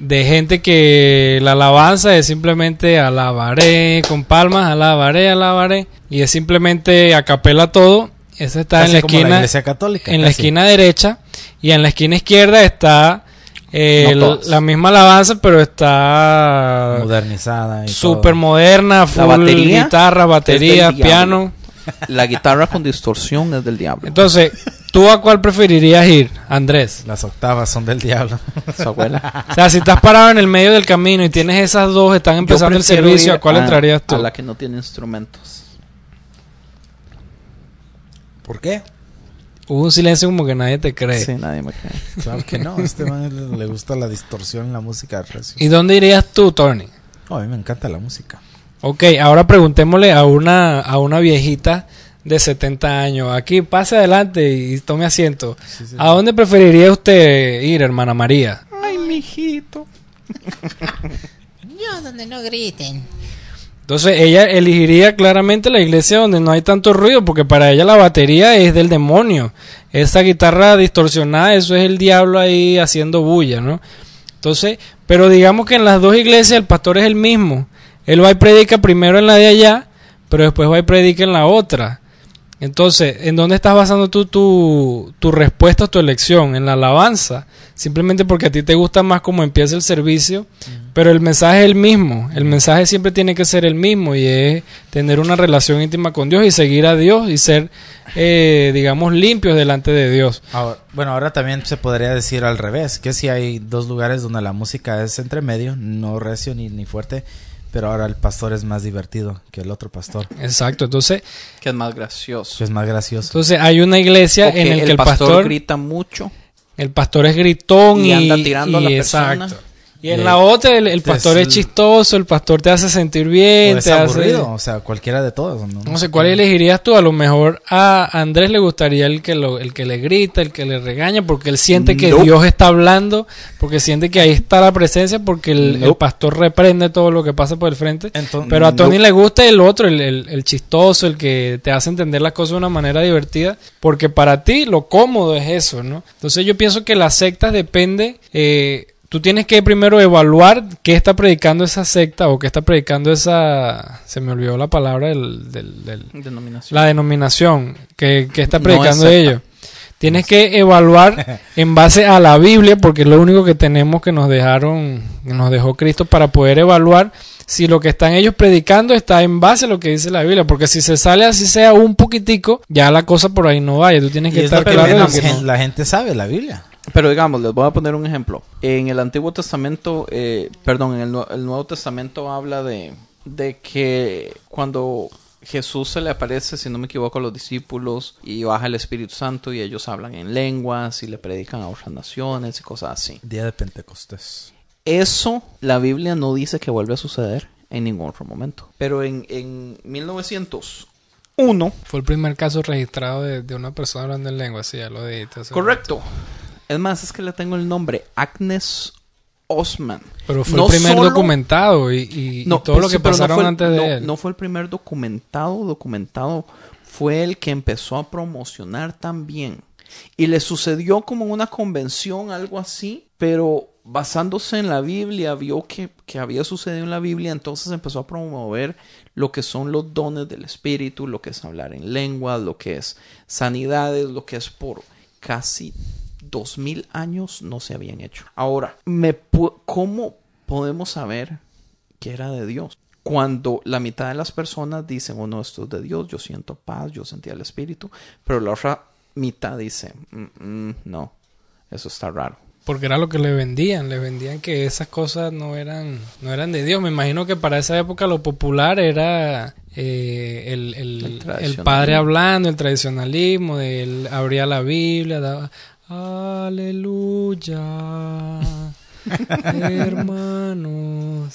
de gente que la alabanza es simplemente alabaré con palmas, alabaré, alabaré. Y es simplemente acapela todo. Esa está en la la esquina, iglesia católica. en la esquina derecha. Y en la esquina izquierda está eh, No la misma alabanza, pero está modernizada súper moderna, full batería guitarra, batería, piano. La guitarra con distorsión es del diablo. Entonces, ¿tú a cuál preferirías ir, Andrés? Las octavas son del diablo. Su abuela. O sea, si estás parado en el medio del camino y tienes esas dos, están empezando el servicio, ¿a cuál entrarías tú? A la que no tiene instrumentos. ¿Por qué? Hubo un silencio como que nadie te cree. Sí, nadie me cree. Claro que no. A este man le, le gusta la distorsión en la música. recio. ¿Y dónde irías tú, Tony? Oh, a mí me encanta la música. Ok, ahora preguntémosle a una, a una viejita de 70 años. Aquí, pase adelante y tome asiento. ¿A dónde preferiría usted ir, hermana María? Ay, mijito. Yo donde no griten. Entonces ella elegiría claramente la iglesia donde no hay tanto ruido, porque para ella la batería es del demonio. Esa guitarra distorsionada, eso es el diablo ahí haciendo bulla, ¿no? Entonces, pero digamos que en las dos iglesias el pastor es el mismo. Él va y predica primero en la de allá, pero después va y predica en la otra. Entonces, ¿en dónde estás basando tú tu, tu respuesta tu elección? ¿En la alabanza? Simplemente porque a ti te gusta más cómo empieza el servicio, pero el mensaje es el mismo. El mensaje siempre tiene que ser el mismo y es tener una relación íntima con Dios y seguir a Dios y ser, eh, digamos, limpios delante de Dios. Ahora- bueno, ahora también se podría decir al revés, que si hay dos lugares donde la música es entre medio, no recio ni, ni fuerte, pero ahora el pastor es más divertido que el otro pastor, Exacto. Entonces, Que es más gracioso. que es más gracioso. entonces hay una iglesia en la que el pastor, pastor grita mucho. el pastor es gritón y, Y anda tirando a la y persona. exacto. Y en la otra el, el pastor es es- chistoso, el pastor te hace sentir bien, O es te hace aburrido, o sea, cualquiera de todos. No, No sé cuál elegirías tú. A lo mejor a Andrés le gustaría el que lo, el que le grita, el que le regaña, porque él siente que Nope. Dios está hablando, porque siente que ahí está la presencia, porque el, pastor reprende todo lo que pasa por el frente. Entonces, Pero a Tony Nope. le gusta el otro, el, el- el chistoso, el que te hace entender las cosas de una manera divertida, porque para ti lo cómodo es eso, ¿no? Entonces yo pienso que las sectas depende, eh, tú tienes que primero evaluar qué está predicando esa secta o qué está predicando esa, se me olvidó la palabra del, del- del- Denominación. la denominación que, que está predicando ellos. Tienes que evaluar en base a la Biblia, porque es lo único que tenemos que nos dejaron, que nos dejó Cristo para poder evaluar si lo que están ellos predicando está en base a lo que dice la Biblia. Porque si se sale así sea un poquitico, ya la cosa por ahí no vaya. Tú tienes que estar claro que no. la gente sabe, la Biblia. Pero digamos, les voy a poner un ejemplo. En el Antiguo Testamento, eh, perdón, en el, Nue- el Nuevo Testamento habla de, de que cuando Jesús se le aparece, si no me equivoco, a los discípulos y baja el Espíritu Santo y ellos hablan en lenguas y le predican a otras naciones y cosas así. Día de Pentecostés. Eso la Biblia no dice que vuelve a suceder en ningún otro momento. Pero en, en 1901, Fue el primer caso registrado de, de una persona hablando en lengua, sí, ya lo dijiste. correcto. Es más, es que le tengo el nombre, Agnes Osman. Pero fue No el primer solo- documentado y, y- y todo pues lo sí, que pasaron el- antes de él. No fue el primer documentado, documentado. Fue el que empezó a promocionar también. Y le sucedió como en una convención, algo así, pero basándose en la Biblia, vio que, que había sucedido en la Biblia, entonces empezó a promover lo que son los dones del Espíritu, lo que es hablar en lenguas, lo que es sanidades, lo que es por casi dos mil años no se habían hecho. Ahora, me ¿cómo podemos saber que era de Dios? Cuando la mitad de las personas dicen, oh no, esto es de Dios, yo siento paz, yo sentía el Espíritu, pero la otra mitad dice, "Mm, mm, no, eso está raro. Porque era lo que le vendían, le vendían que esas cosas no eran, no eran de Dios. Me imagino que para esa época lo popular era eh, el, el- El el tradicionalismo. padre hablando, el tradicionalismo, de él abría la Biblia, daba aleluya, hermanos.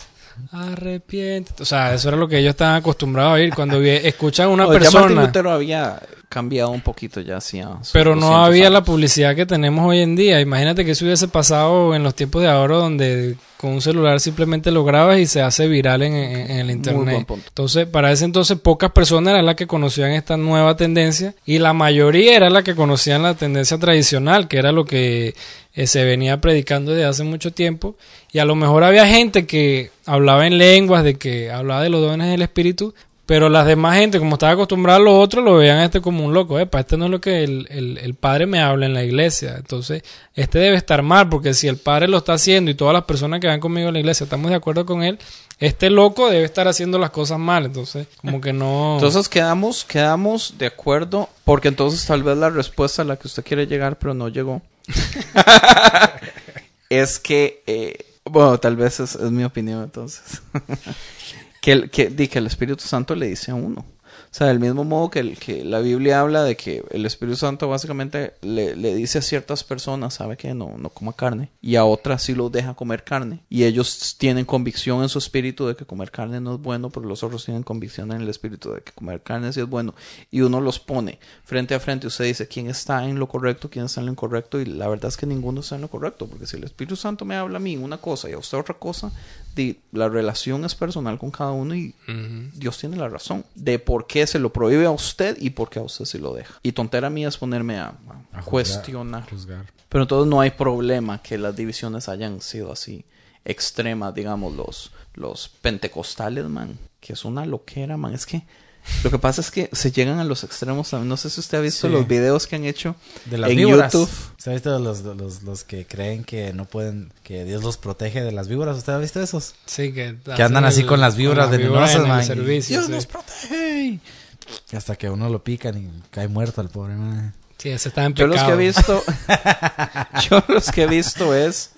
Arrepiente. O sea, eso era lo que ellos estaban acostumbrados a oír. Cuando escuchan a una O ya Martín persona. Lutero había cambiado un poquito ya hacia... Pero no 200 había la publicidad que tenemos hoy en día. Imagínate que eso hubiese pasado en los tiempos de ahora donde con un celular simplemente lo grabas y se hace viral en, en- en el internet. Entonces, para ese entonces pocas personas eran las que conocían esta nueva tendencia y la mayoría era la que conocían la tendencia tradicional, que era lo que eh, se venía predicando desde hace mucho tiempo. Y a lo mejor había gente que hablaba en lenguas, de que hablaba de los dones del Espíritu, pero las demás gente, como estaba acostumbrada a lo otro, lo veían a este como un loco. Epa, este no es lo que el, el, el padre me habla en la iglesia. Entonces, este debe estar mal, porque si el padre lo está haciendo y todas las personas que van conmigo en la iglesia estamos de acuerdo con él, este loco debe estar haciendo las cosas mal. Entonces, como que no. Entonces quedamos, quedamos de acuerdo, porque entonces tal vez la respuesta a la que usted quiere llegar, pero no llegó, es que, eh, bueno, tal vez es, es mi opinión entonces, que, el, que, el Espíritu Santo le dice a uno. O sea, del mismo modo que, el, que la Biblia habla de que el Espíritu Santo básicamente le, le dice a ciertas personas, sabe que no, no coma carne, y a otras sí los deja comer carne. Y ellos tienen convicción en su espíritu de que comer carne no es bueno, pero los otros tienen convicción en el espíritu de que comer carne sí es bueno. Y uno los pone frente a frente. Usted dice quién está en lo correcto, quién está en lo incorrecto, y la verdad es que ninguno está en lo correcto, porque si el Espíritu Santo me habla a mí una cosa y a usted otra cosa, la relación es personal con cada uno y. Dios tiene la razón de por qué se lo prohíbe a usted y por qué a usted se lo deja. Y tontera mía es ponerme a, a A juzgar, cuestionar. juzgar. Pero entonces no hay problema que las divisiones hayan sido así extremas, digamos, los, los pentecostales, man, que es una loquera, man. Es que lo que pasa es que se llegan a los extremos también. No sé si usted ha visto Sí. los videos que han hecho De las en víboras. YouTube. ¿Usted ha visto los, los, los que creen que no pueden, que Dios los protege de las víboras? ¿Usted ha visto esos? Sí, que, Que andan así con las víboras venenosas, en el man, y servicio, Dios sí. nos protege. Hasta que uno lo pican y cae muerto al pobre man. Sí, ese está en Yo los que he visto, yo los que he visto es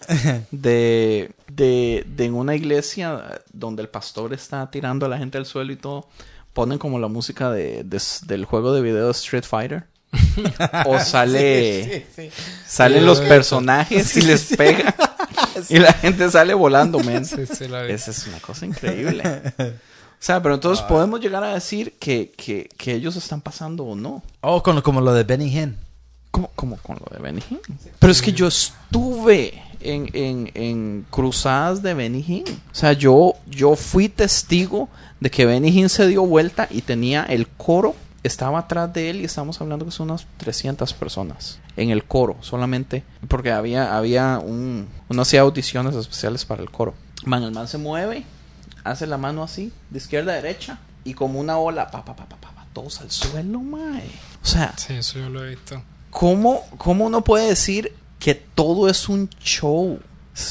de, de, de en una iglesia donde el pastor está tirando a la gente al suelo y todo, ponen como la música de, de- del juego de video Street Fighter. o sale, salen Sí, los personajes y les pega y la gente sale volando, men. Esa es una cosa increíble. O sea, pero entonces podemos llegar a decir que, que, que ellos están pasando o no. Oh, con, como lo de Benny Hinn. ¿Cómo, cómo con lo de Benny Hinn? Pero es que yo estuve en, en, en cruzadas de Benny Hinn. O sea, yo, yo fui testigo de que Benny Hinn se dio vuelta y tenía el coro. Estaba atrás de él y estamos hablando que son unas 300 personas en el coro solamente. Porque había, había un... Uno hacía audiciones especiales para el coro. Man, el man se mueve, hace la mano así, de izquierda a derecha, y como una ola, pa, pa, pa, pa, pa, pa, todos al suelo, mae. O sea, Sí, eso yo lo he visto. ¿Cómo, ¿Cómo uno puede decir que todo es un show?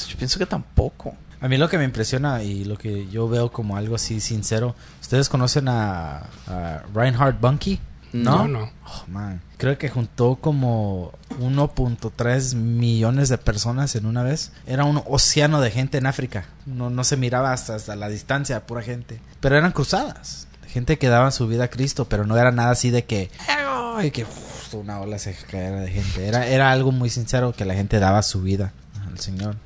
Yo pienso que tampoco. A mí lo que me impresiona y lo que yo veo como algo así sincero, ¿ustedes conocen a, a Reinhard Bunky? No, no. Oh, man. Creo que juntó como 1.3 millones de personas en una vez. Era un océano de gente en África. No, no se miraba hasta, hasta la distancia, pura gente. Pero eran cruzadas. Gente que daba su vida a Cristo, pero no era nada así de que... Ay, que una ola se caera de gente. Era, era algo muy sincero que la gente daba su vida al Señor.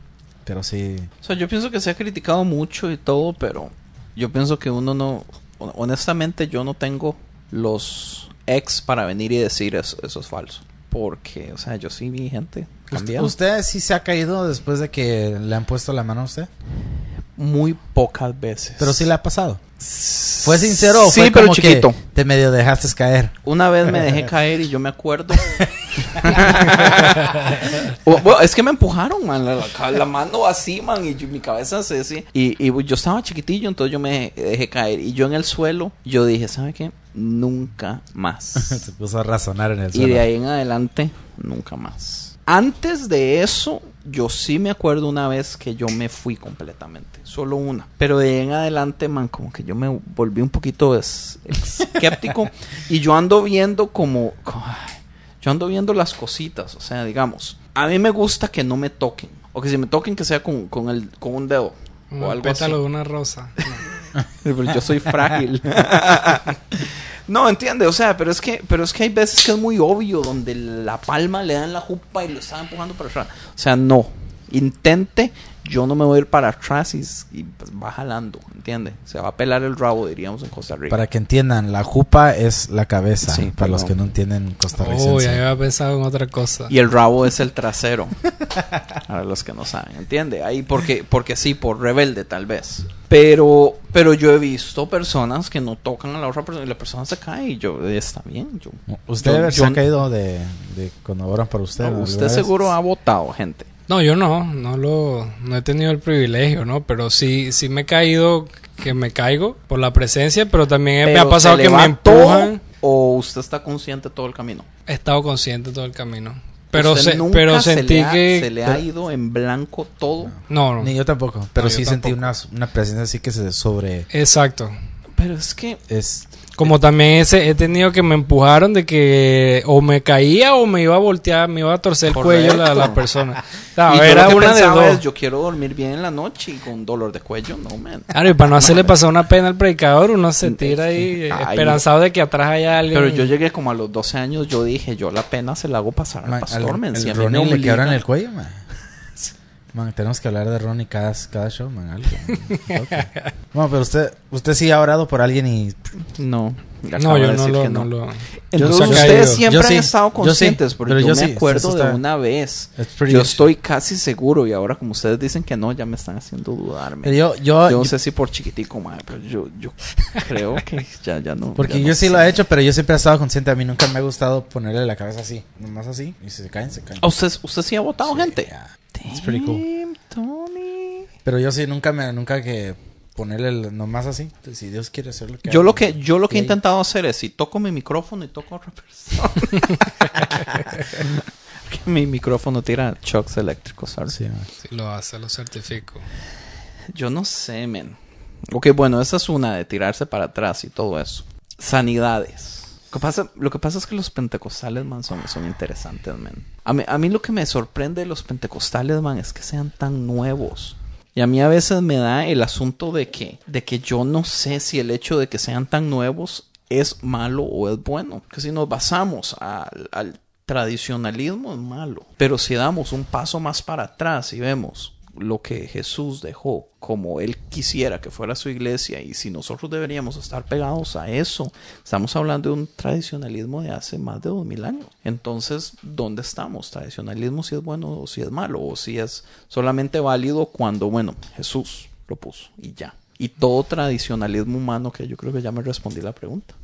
Pero sí... O sea, yo pienso que se ha criticado mucho y todo, pero yo pienso que uno no... Honestamente, yo no tengo los ex para venir y decir eso, eso es falso. Porque, o sea, yo sí vi gente cambiada. ¿Usted sí se ha caído después de que le han puesto la mano a usted? Muy pocas veces. Pero sí le ha pasado. ¿Fue sincero o Sí, fue pero como chiquito. que te medio dejaste caer? Una vez me dejé caer y yo me acuerdo. O- bueno, es que me empujaron, man. La, la- la mano así, man. Y yo- mi cabeza se así. Y, y yo estaba chiquitillo, entonces yo me dejé caer. Y yo en el suelo, yo dije, ¿sabe qué? Nunca más. Se puso a razonar en el y suelo. de ahí en adelante, nunca más. Antes de eso, yo sí me acuerdo una vez que yo me fui completamente. Solo una. Pero de ahí en adelante, man, como que yo me volví un poquito es- escéptico. y yo ando viendo como... Yo ando viendo las cositas. O sea, digamos, a mí me gusta que no me toquen. O que si me toquen que sea con, con, el, con un dedo. Un o algo pétalo así. de una rosa. No. Yo soy frágil. no, entiende, o sea, pero es que, pero es que hay veces que es muy obvio donde la palma le dan la jupa y lo están empujando para atrás. O sea, no. intente, yo no me voy a ir para atrás y, y, pues, va jalando, ¿entiende? Se va a pelar el rabo, diríamos en Costa Rica. Para que entiendan, la jupa es la cabeza. Sí, para los que no entienden costarricense. Uy, había pensado en otra cosa. Y el rabo es el trasero. Para los que no saben, ¿entiende? Ahí porque, porque sí, por rebelde tal vez. Pero, pero yo he visto personas que no tocan a la otra persona y la persona se cae y yo, está bien. Yo, ¿Usted Yo- se yo- ha caído de, de cuando oran para usted? No, usted seguro ha votado, gente. No, yo no, no lo, no he tenido el privilegio, ¿no? Pero sí, sí me he caído, que me caigo por la presencia, pero también me ha pasado ¿se que me empujan. ¿O usted está consciente todo el camino? He estado consciente todo el camino. Pero, ¿Usted se- nunca pero se sentí ha- que... se le ha ido en blanco todo. No, no. Ni yo tampoco. Pero No, yo sí sentí tampoco. una, una presencia así que se sobre... Exacto. Pero es que Es, Como también ese, he tenido que me empujaron de que o me caía o me iba a voltear, me iba a torcer el cuello la, la persona. Y yo era lo que una de dos. es, yo quiero dormir bien en la noche y con dolor de cuello, no, man. Claro, y para no hacerle pasar una pena al predicador, uno se tira ahí eh, Ay. esperanzado de que atrás haya alguien. Pero yo llegué como a los 12 años, yo dije, yo la pena se la hago pasar al man, pastor, al- al Si a mí me Ronnie le obligan- quebran el cuello, man. Man, tenemos que hablar de Ronnie cada, cada show, man. Algo, man. Ok. Bueno, pero usted, usted sí ha orado por alguien y... No, no, de yo no lo, que no lo- Entonces no ustedes caído. siempre Yo sí, han estado yo sí, conscientes, porque pero yo, yo me sí, acuerdo de una vez. Yo estoy casi seguro y ahora como ustedes dicen que no, ya me están haciendo dudarme. Pero yo, yo, yo no yo- sé si por chiquitico, madre, pero yo, yo creo que ya, ya no. porque ya yo no sí sé. lo he hecho, pero yo siempre he estado consciente. A mí nunca me ha gustado ponerle la cabeza así, nomás así. Y si se caen, se caen. ¿A ¿Usted, usted sí ha votado gente? Yeah. It's pretty cool. Tony. Pero yo sí nunca me, nunca que ponerle el- nomás así. Si Dios quiere hacerlo. Yo lo que, yo lo que he intentado hacer es si toco mi micrófono y toco a otra persona. Que mi micrófono tira shocks eléctricos, ¿sabes? Sí. Si lo hace, lo certifico. Yo no sé, men. Ok, bueno, esa es una de tirarse para atrás y todo eso. Sanidades. Lo que pasa, es que los pentecostales, man, son, interesantes, men. A mí, a mí lo que me sorprende de los pentecostales, man, es que sean tan nuevos. Y a mí a veces me da el asunto de que, de que yo no sé si el hecho de que sean tan nuevos es malo o es bueno. Que si nos basamos al, al tradicionalismo es malo. Pero si damos un paso más para atrás y vemos lo que Jesús dejó como él quisiera que fuera su iglesia y si nosotros deberíamos estar pegados a eso, estamos hablando de un tradicionalismo de hace más de dos mil años. Entonces, ¿dónde estamos? ¿Tradicionalismo si es bueno o si es malo? ¿O si es solamente válido cuando, bueno, Jesús lo puso y ya? Y todo tradicionalismo humano, que yo creo que ya me respondí la pregunta.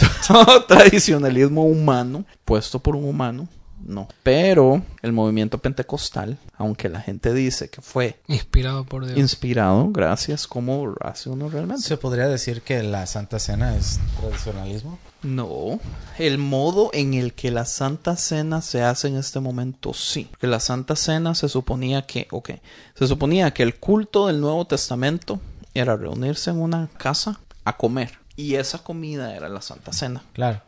Todo tradicionalismo humano, puesto por un humano, no. Pero el movimiento pentecostal, aunque la gente dice que fue Inspirado por Dios. inspirado, gracias, ¿cómo hace uno realmente? ¿Se podría decir que la Santa Cena es tradicionalismo? No, el modo en el que la Santa Cena se hace en este momento sí. Porque la Santa Cena se suponía que, ok, se suponía que el culto del Nuevo Testamento era reunirse en una casa a comer. Y esa comida era la Santa Cena. Claro.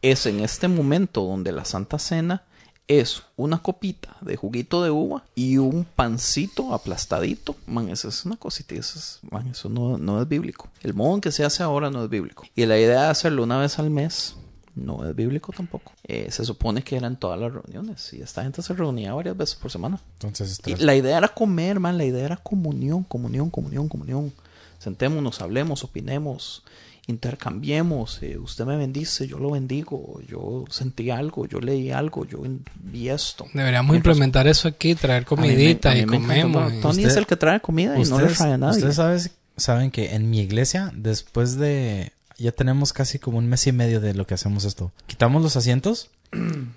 Es en este momento donde la Santa Cena es una copita de juguito de uva y un pancito aplastadito. Man, eso es una cosita. Eso, es- man, eso no, no es bíblico. El modo en que se hace ahora no es bíblico. Y la idea de hacerlo una vez al mes no es bíblico tampoco. Eh, se supone que eran todas las reuniones y esta gente se reunía varias veces por semana. Entonces, es Y la idea era comer, man. La idea era comunión, comunión, comunión, comunión. Sentémonos, hablemos, opinemos, intercambiemos. eh, usted me bendice, yo lo bendigo. Yo sentí algo, yo leí algo, yo vi esto. Deberíamos Mientras- implementar eso aquí, traer me- comidita y comemos. Tony Usted- es el que trae comida y no le trae a nadie. ustedes sabes- saben que en mi iglesia, después de... Ya tenemos casi como un mes y medio de lo que hacemos esto. Quitamos los asientos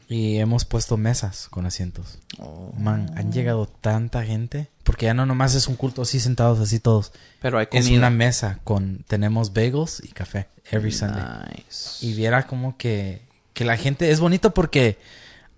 y hemos puesto mesas con asientos. Oh, Man, han llegado tanta gente. Porque ya no nomás es un culto así sentados así todos. pero hay Es comida. una mesa con... Tenemos bagels y café. Every Sunday. Nice. Y viera como que, que la gente es bonito porque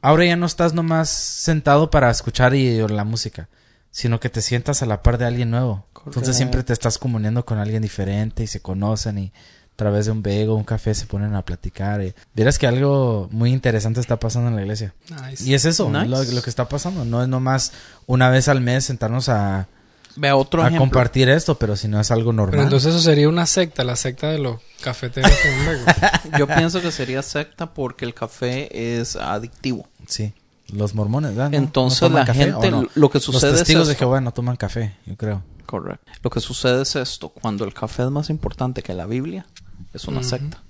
ahora ya no estás nomás sentado para escuchar y oír la música, sino que te sientas a la par de alguien nuevo. Entonces siempre te estás comuniendo con alguien diferente y se conocen y a través de un bego, un café se ponen a platicar. Y vieras que algo muy interesante está pasando en la iglesia. Nice. Y es eso, Nice. lo, lo que está pasando. No es nomás una vez al mes sentarnos a, Vea otro a ejemplo. compartir esto, pero si no es algo normal. Pero entonces eso sería una secta, la secta de los cafeteros con bagels. Yo pienso que sería secta porque el café es adictivo. Sí. los mormones, ¿verdad? ¿No- Entonces no la café gente, no? lo que sucede Los es testigos de esto. Jehová no toman café, yo creo. Correcto. Lo que sucede es esto. Cuando el café es más importante que la Biblia, es una secta.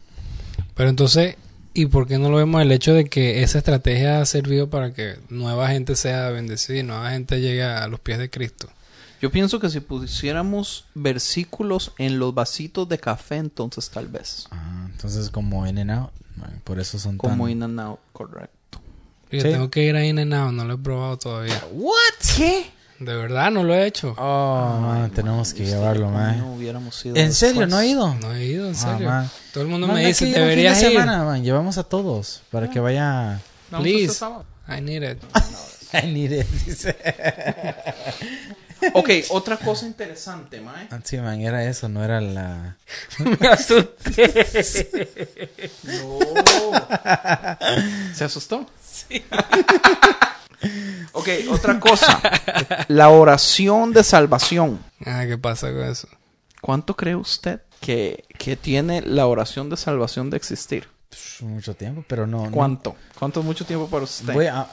Pero entonces, ¿y por qué no lo vemos el hecho de que esa estrategia ha servido para que nueva gente sea bendecida y nueva gente llegue a los pies de Cristo? Yo pienso que si pusiéramos versículos en los vasitos de café, entonces tal vez. Ah, entonces como in and out, bueno, por eso son Como tan... in and out, correcto. Yo Sí. tengo que ir a In-N-Out, no lo he probado todavía. ¿What? ¿Qué? De verdad, no lo he hecho. Oh, man, tenemos que llevarlo, man. No hubiéramos ido ¿En serio? ¿No ha ido? No he ido, en Ah, serio. man. Todo el mundo Man, me dice, deberías ir. semana, man. Llevamos a todos para que vaya... Please. I need it. I need it, dice. Ok, otra cosa interesante, Mae. Ah, Sí, man, era eso, no era la... me asusté. ¿Se asustó? Sí. Ok, otra cosa. La oración de salvación. Ah, ¿qué pasa con eso? ¿Cuánto cree usted que, que tiene la oración de salvación de existir? Psh, Mucho tiempo, pero no... no. ¿Cuánto? ¿Cuánto es mucho tiempo para usted? Voy a...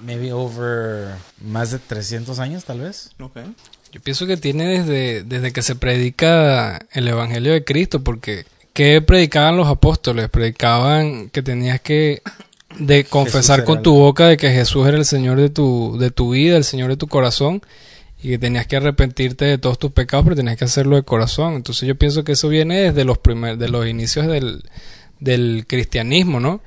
Maybe over más de 300 años, tal vez. Ok. Yo pienso que tiene desde, desde que se predica el Evangelio de Cristo, porque ¿qué predicaban los apóstoles? Predicaban que tenías que de confesar con tu boca de que Jesús era el Señor de tu, de tu vida, el Señor de tu corazón, y que tenías que arrepentirte de todos tus pecados, pero tenías que hacerlo de corazón. Entonces yo pienso que eso viene desde los primer, de los inicios del, del cristianismo, ¿no?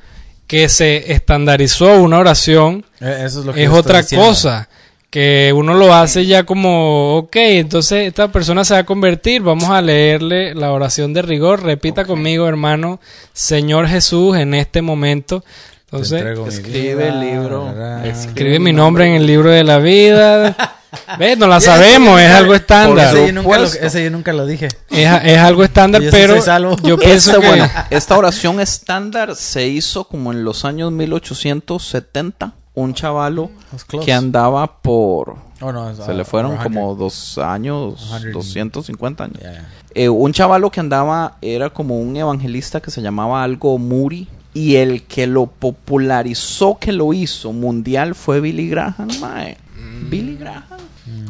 Que se estandarizó una oración Eso es lo que es yo estoy otra diciendo. cosa. Que uno lo hace ya como, ok, entonces esta persona se va a convertir, vamos a leerle la oración de rigor, repita conmigo hermano, Señor Jesús, en este momento. Entonces, escribe el libro. escribe mi nombre en el libro de la vida. ¿Ves? No la sabemos, es algo estándar. Ese yo, nunca lo, supuesto. ese yo nunca lo dije. Es, es algo estándar, pero yo pienso Esta, que... bueno, esta oración estándar se hizo como en los años 1870. Un chavalo que andaba por... Oh, no, es, Se uh, le fueron 100. como dos años, 100. 250 años. Eh, un chavalo que andaba era como un evangelista que se llamaba algo Muri. Y el que lo popularizó, que lo hizo mundial, fue Billy Graham, mae. Billy Graham.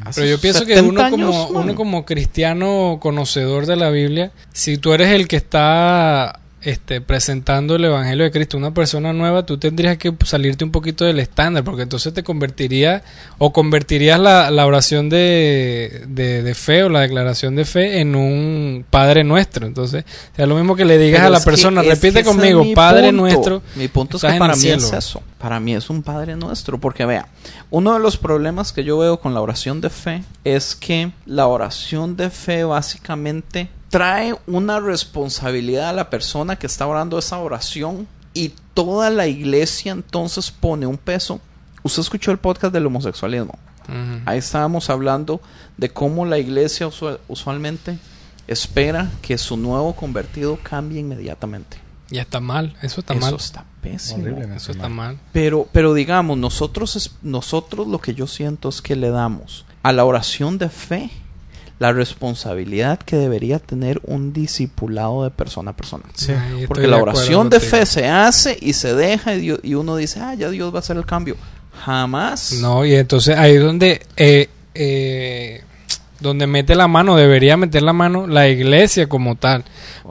Hace Pero yo pienso que 70 uno como, uno como cristiano conocedor de la Biblia, si tú eres el que está este, presentando el Evangelio de Cristo, una persona nueva, tú tendrías que salirte un poquito del estándar, porque entonces te convertiría o convertirías la, la oración de, de, de fe o la declaración de fe en un Padre Nuestro. Entonces, o sea, lo mismo que le digas Pero a la que- persona, repite conmigo, Padre punto. Nuestro. Mi punto es que para mí es eso. Para mí es un Padre Nuestro. Porque vea, uno de los problemas que yo veo con la oración de fe es que la oración de fe básicamente trae una responsabilidad a la persona que está orando esa oración y toda la iglesia entonces pone un peso. Usted escuchó el podcast del homosexualismo. Ahí estábamos hablando de cómo la iglesia usual- usualmente espera que su nuevo convertido cambie inmediatamente. Ya está mal, eso está Eso mal. está pésimo. Horrible, Eso está mal. mal. Pero, pero digamos, nosotros, es- nosotros lo que yo siento es que le damos a la oración de fe la responsabilidad que debería tener un discipulado de persona a persona. Sí. Porque la oración de fe se hace y se deja y, Dios- y uno dice, ah, ya Dios va a hacer el cambio. Jamás. No, y entonces ahí es donde, eh, eh, donde mete la mano, debería meter la mano la iglesia como tal.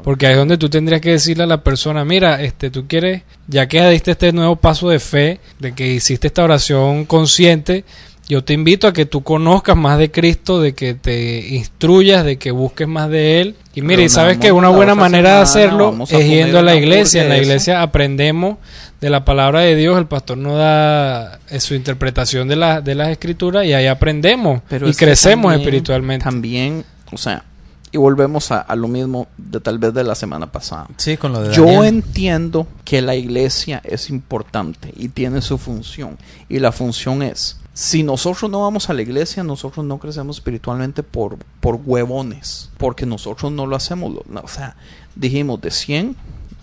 Porque ahí es donde tú tendrías que decirle a la persona, mira, este, tú quieres, ya que diste este nuevo paso de fe, de que hiciste esta oración consciente, yo te invito a que tú conozcas más de Cristo, de que te instruyas, de que busques más de Él. Y mira, y sabes que una buena manera de hacerlo es yendo a la iglesia. En la iglesia aprendemos de la palabra de Dios, el pastor nos da eh, su interpretación de, la, de las escrituras y ahí aprendemos Pero y crecemos también- espiritualmente. También, o sea, y volvemos a, a lo mismo de tal vez de la semana pasada. Sí, con lo de Yo Daniel. entiendo que la iglesia es importante y tiene su función. Y la función es, si nosotros no vamos a la iglesia, nosotros no crecemos espiritualmente por, por huevones. Porque nosotros no lo hacemos. O sea, dijimos de 100,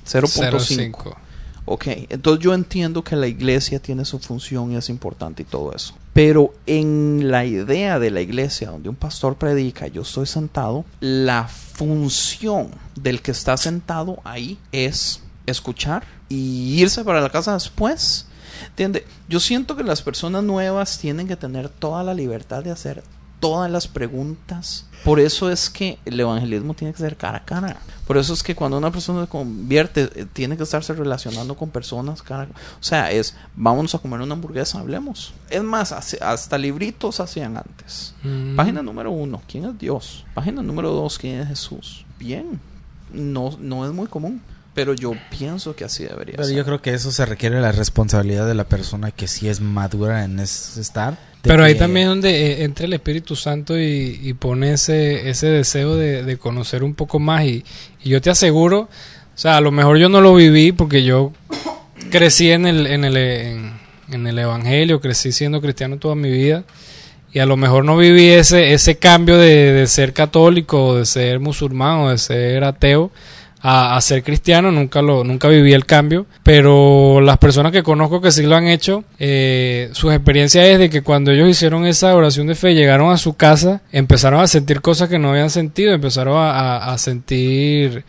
0.5. 0.5. Ok, entonces yo entiendo que la iglesia tiene su función y es importante y todo eso. Pero en la idea de la iglesia, donde un pastor predica, yo estoy sentado, la función del que está sentado ahí es escuchar y irse para la casa después. ¿Entiende? Yo siento que las personas nuevas tienen que tener toda la libertad de hacer todas las preguntas. Por eso es que el evangelismo tiene que ser cara a cara. Por eso es que cuando una persona se convierte, eh, tiene que estarse relacionando con personas cara a O sea, es, vámonos a comer una hamburguesa, hablemos. Es más, hasta libritos hacían antes. Mm. Página número uno, ¿quién es Dios? Página número dos, ¿quién es Jesús? Bien, no, no es muy común, pero yo pienso que así debería Pero ser. yo creo que eso se requiere la responsabilidad de la persona que sí es madura en ese estar. Pero ahí también donde eh, entra el Espíritu Santo y, y pone ese, ese deseo de, de conocer un poco más. Y, y yo te aseguro, o sea, a lo mejor yo no lo viví porque yo crecí en el, en el, en, en el Evangelio, crecí siendo cristiano toda mi vida. Y a lo mejor no viví ese, ese cambio de, de ser católico, o de ser musulmán o de ser ateo a, ser cristiano, nunca lo, nunca viví el cambio, pero las personas que conozco que sí lo han hecho, eh, sus experiencias es de que cuando ellos hicieron esa oración de fe, llegaron a su casa, empezaron a sentir cosas que no habían sentido, empezaron a, sentir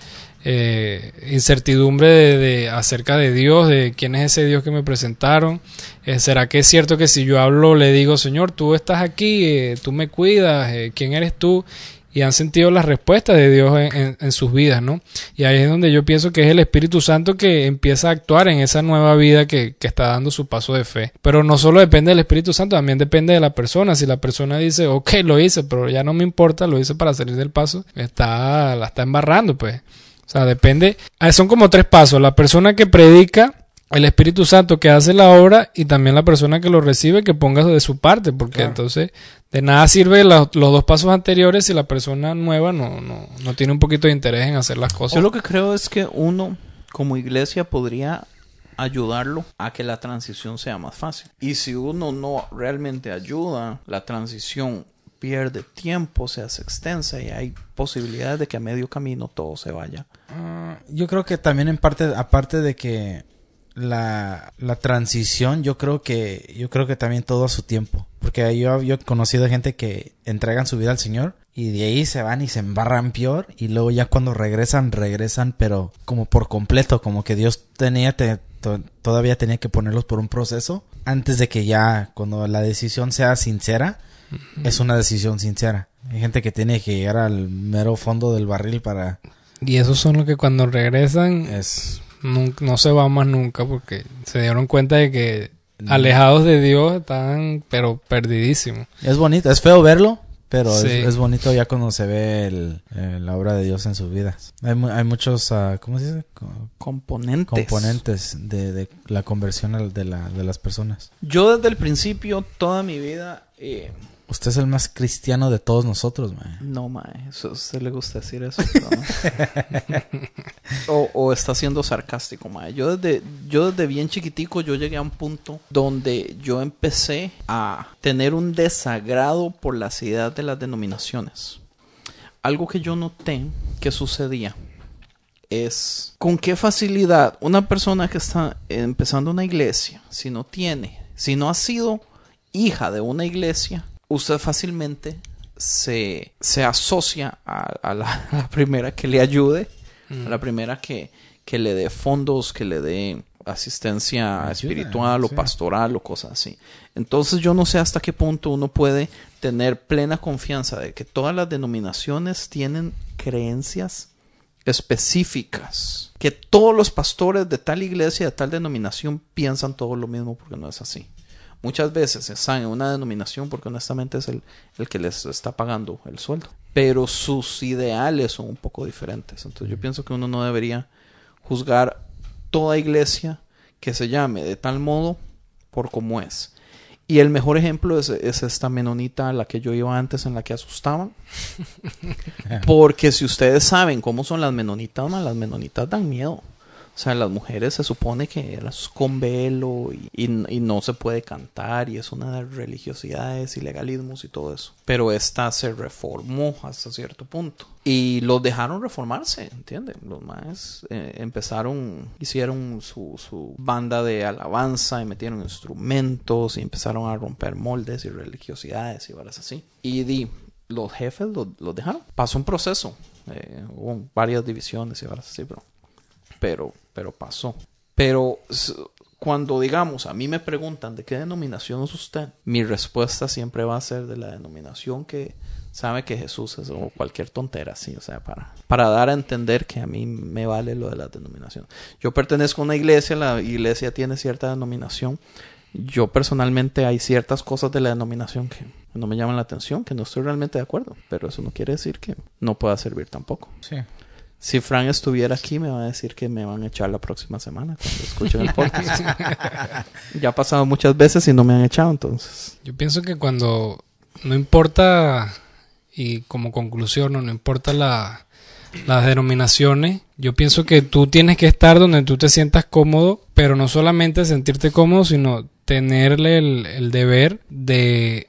eh, incertidumbre de, acerca de Dios, de quién es ese Dios que me presentaron. Eh, ¿Será que es cierto que si yo hablo le digo, Señor, tú estás aquí, eh, tú me cuidas, quién eres tú? Y han sentido las respuestas de Dios en, sus vidas, ¿no? Y ahí es donde yo pienso que es el Espíritu Santo que empieza a actuar en esa nueva vida que, que está dando su paso de fe. Pero no solo depende del Espíritu Santo, también depende de la persona. Si la persona dice, ok, lo hice, pero ya no me importa, lo hice para salir del paso, está, la está embarrando, pues. O sea, depende. ah, Son como tres pasos. La persona que predica, el Espíritu Santo que hace la obra y también la persona que lo recibe que ponga de su parte, porque entonces de nada sirve la- los dos pasos anteriores si la persona nueva no, no, no tiene un poquito de interés en hacer las cosas. Yo lo que creo es que uno, como iglesia, podría ayudarlo a que la transición sea más fácil. Y si uno no realmente ayuda, la transición pierde tiempo, se hace extensa y hay posibilidades de que a medio camino todo se vaya. Ah, yo creo que también en parte, aparte de que la, la transición, yo creo que, yo creo que también todo a su tiempo. Porque yo, yo he conocido gente que entregan su vida al Señor y de ahí se van y se embarran peor y luego ya cuando regresan, regresan pero como por completo, como que Dios tenía, te- to- todavía tenía que ponerlos por un proceso antes de que ya, cuando la decisión sea sincera, es una decisión sincera. Hay gente que tiene que llegar al mero fondo del barril para... Y esos son los que cuando regresan Es, nun- no se van más nunca porque se dieron cuenta de que alejados de Dios estaban pero perdidísimos. Es bonito, es feo verlo, pero es- Sí. es, bonito ya cuando se ve el, eh, la obra de Dios en sus vidas. Hay, mu- hay muchos, ah, ¿cómo se dice? Co- Componentes. componentes de, de la conversión de, la, de las personas. Yo desde el principio, toda mi vida, eh, Usted es el más cristiano de todos nosotros, man. No, mae, eso a usted le gusta decir eso. no. o, o está siendo sarcástico, mae. Yo desde, yo desde bien chiquitico, yo llegué a un punto donde yo empecé a tener un desagrado por las ideas de las denominaciones. Algo que yo noté que sucedía es con qué facilidad una persona que está empezando una iglesia, si no tiene, si no ha sido hija de una iglesia, usted fácilmente se, se asocia a, a la, a la primera que le ayude, a la primera que, que le dé fondos, que le dé asistencia Ayuda, espiritual o sí. pastoral o cosas así. Entonces yo no sé hasta qué punto uno puede tener plena confianza de que todas las denominaciones tienen creencias específicas. Que todos los pastores de tal iglesia, de tal denominación, piensan todo lo mismo porque no es así. Muchas veces están en una denominación porque honestamente es el, el que les está pagando el sueldo. Pero sus ideales son un poco diferentes. Entonces yo pienso que uno no debería juzgar toda iglesia que se llame de tal modo por cómo es. Y el mejor ejemplo es, es esta menonita a la que yo iba antes en la que asustaban. Porque si ustedes saben cómo son las menonitas, man, las menonitas dan miedo. O sea, las mujeres se supone que eran con velo y, y- no se puede cantar y es una de religiosidades y legalismos y todo eso. Pero esta se reformó hasta cierto punto. Y los dejaron reformarse, ¿entiendes? Los más empezaron, hicieron su, su banda de alabanza y metieron instrumentos y empezaron a romper moldes y religiosidades y varas así. Y di, los jefes los, los dejaron. Pasó un proceso. eh, hubo varias divisiones y varas así, pero pero, pero pasó. Pero cuando digamos, a mí me preguntan de qué denominación es usted, mi respuesta siempre va a ser de la denominación que sabe que Jesús es o cualquier tontera así, o sea, para, para dar a entender que a mí me vale lo de la denominación. Yo pertenezco a una iglesia, la iglesia tiene cierta denominación. Yo personalmente hay ciertas cosas de la denominación que no me llaman la atención, que no estoy realmente de acuerdo, pero eso no quiere decir que no pueda servir tampoco. Sí. Si Fran estuviera aquí, me va a decir que me van a echar la próxima semana cuando escuchen el podcast. ya ha pasado muchas veces y no me han echado, entonces. Yo pienso que cuando no importa, y como conclusión, no, no importa la, las denominaciones, yo pienso que tú tienes que estar donde tú te sientas cómodo, pero no solamente sentirte cómodo, sino tenerle el, el deber de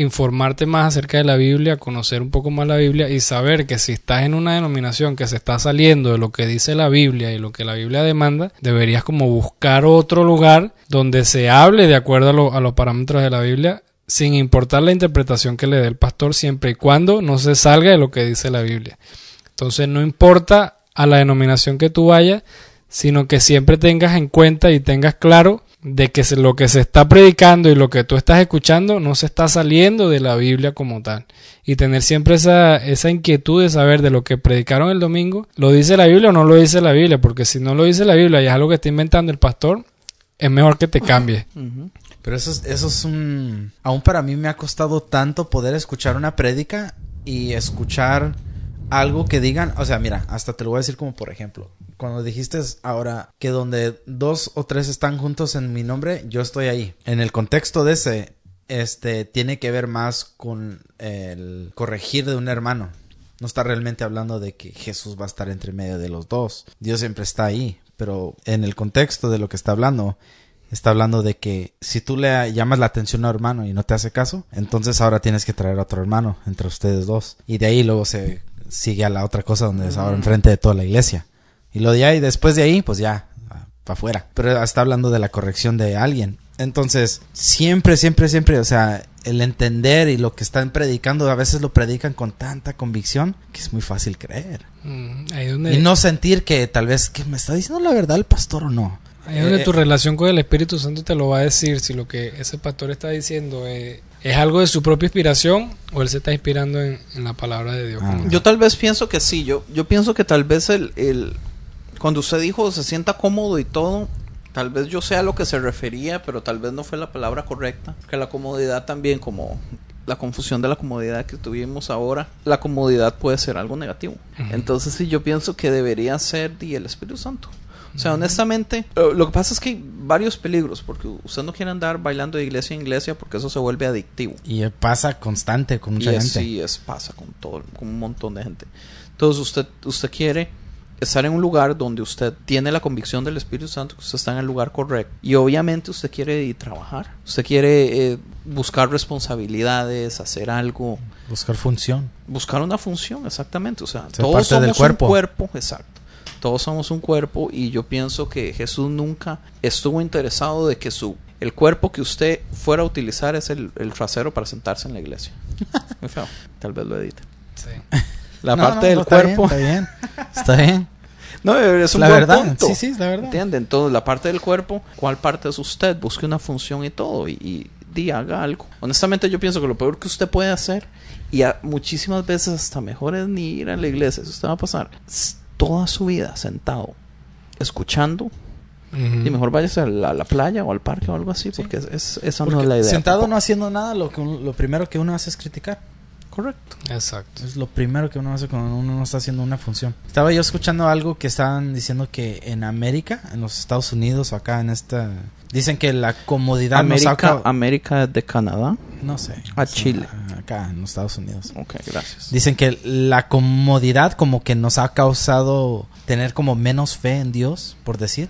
informarte más acerca de la Biblia, conocer un poco más la Biblia y saber que si estás en una denominación que se está saliendo de lo que dice la Biblia y lo que la Biblia demanda, deberías como buscar otro lugar donde se hable de acuerdo a, lo- a los parámetros de la Biblia sin importar la interpretación que le dé el pastor siempre y cuando no se salga de lo que dice la Biblia. Entonces no importa a la denominación que tú vayas, sino que siempre tengas en cuenta y tengas claro de que lo que se está predicando y lo que tú estás escuchando no se está saliendo de la Biblia como tal. Y tener siempre esa, esa inquietud de saber de lo que predicaron el domingo, ¿lo dice la Biblia o no lo dice la Biblia? Porque si no lo dice la Biblia y es algo que está inventando el pastor, es mejor que te cambie. Pero eso es, eso es un... Aún para mí me ha costado tanto poder escuchar una prédica y escuchar algo que digan... O sea, mira, hasta te lo voy a decir como por ejemplo. Cuando dijiste ahora que donde dos o tres están juntos en mi nombre, yo estoy ahí. En el contexto de ese, este, tiene que ver más con el corregir de un hermano. No está realmente hablando de que Jesús va a estar entre medio de los dos. Dios siempre está ahí. Pero en el contexto de lo que está hablando, está hablando de que si tú le llamas la atención a un hermano y no te hace caso, entonces ahora tienes que traer a otro hermano entre ustedes dos. Y de ahí luego se sigue a la otra cosa donde es ahora enfrente de toda la iglesia. Y lo de ahí, después de ahí, pues ya, para afuera. Pero está hablando de la corrección de alguien. Entonces, siempre, siempre, siempre, o sea, el entender y lo que están predicando, a veces lo predican con tanta convicción que es muy fácil creer. Mm, Ahí es donde, Y no sentir que tal vez que me está diciendo la verdad el pastor o no. ahí es donde Eh, tu relación con el Espíritu Santo te lo va a decir si lo que ese pastor está diciendo es, es algo de su propia inspiración o él se está inspirando en, en la palabra de Dios. Ah. Yo tal vez pienso que sí, yo, yo pienso que tal vez el, el cuando usted dijo se sienta cómodo y todo, tal vez yo sé a lo que se refería, pero tal vez no fue la palabra correcta, que la comodidad también como la confusión de la comodidad que tuvimos ahora, la comodidad puede ser algo negativo. Entonces sí, yo pienso que debería ser di, el Espíritu Santo. O sea, honestamente, eh, lo que pasa es que hay varios peligros, porque usted no quiere andar bailando de iglesia en iglesia porque eso se vuelve adictivo. Y pasa constante con Y mucha gente. así es, pasa con todo, con un montón de gente. Entonces usted, usted quiere estar en un lugar donde usted tiene la convicción del Espíritu Santo, que usted está en el lugar correcto. Y obviamente usted quiere ir trabajar. Usted quiere eh, buscar responsabilidades, hacer algo, Buscar función. buscar una función, exactamente. O sea, Ser todos somos del cuerpo. un cuerpo, exacto. Todos somos un cuerpo y yo pienso que Jesús nunca estuvo interesado de que su el cuerpo que usted fuera a utilizar es el, el trasero para sentarse en la iglesia. Muy feo. Tal vez lo edite. Sí. La No, parte no, del no, está cuerpo. bien, Está bien. Está bien. No, es un la buen verdad. punto. Sí, sí, es la verdad. ¿Entiende? Entonces, la parte del cuerpo, ¿cuál parte es usted? Busque una función y todo. Y, y, di, haga algo. Honestamente, yo pienso que lo peor que usted puede hacer, y a- muchísimas veces hasta mejor es ni ir a la iglesia, eso usted va a pasar toda su vida sentado, escuchando, Ujú. y mejor váyase a la, a la playa o al parque o algo así, porque es, es- esa no es la idea. sentado no haciendo nada, lo, que un- lo primero que uno hace es criticar. Correcto. Exacto. Es lo primero que uno hace cuando uno no está haciendo una función. Estaba yo escuchando algo que estaban diciendo que en América, en los Estados Unidos o acá en esta... Dicen que la comodidad nos ha América, América de Canadá. No sé. A Chile. Acá en los Estados Unidos. Ok, gracias. Dicen que la comodidad como que nos ha causado tener como menos fe en Dios, por decir.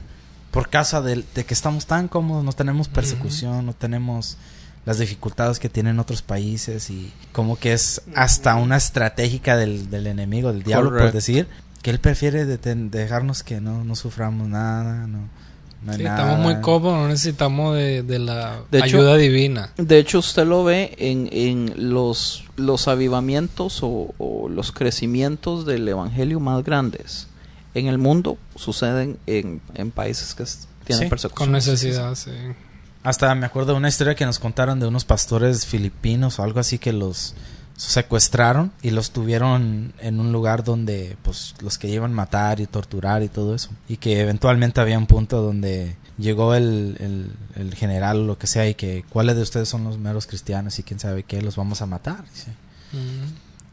Por causa de, de que estamos tan cómodos, no tenemos persecución, no tenemos las dificultades que tienen otros países y como que es hasta una estratégica del, del enemigo, del diablo, por decir, que él prefiere deten- dejarnos que no, no suframos nada, no, no hay Sí, nada. estamos muy cómodos, no necesitamos de, de la De hecho- ayuda divina. De hecho, usted lo ve en, en los, los avivamientos o, o los crecimientos del evangelio más grandes. En el mundo suceden en, en países que tienen Sí, persecución. Con necesidad, sí. Hasta me acuerdo de una historia que nos contaron de unos pastores filipinos o algo así que los secuestraron y los tuvieron en un lugar donde pues los que iban a matar y torturar y todo eso. Y que eventualmente había un punto donde llegó el, el, el general o lo que sea y que cuáles de ustedes son los meros cristianos y quién sabe qué, los vamos a matar. dice.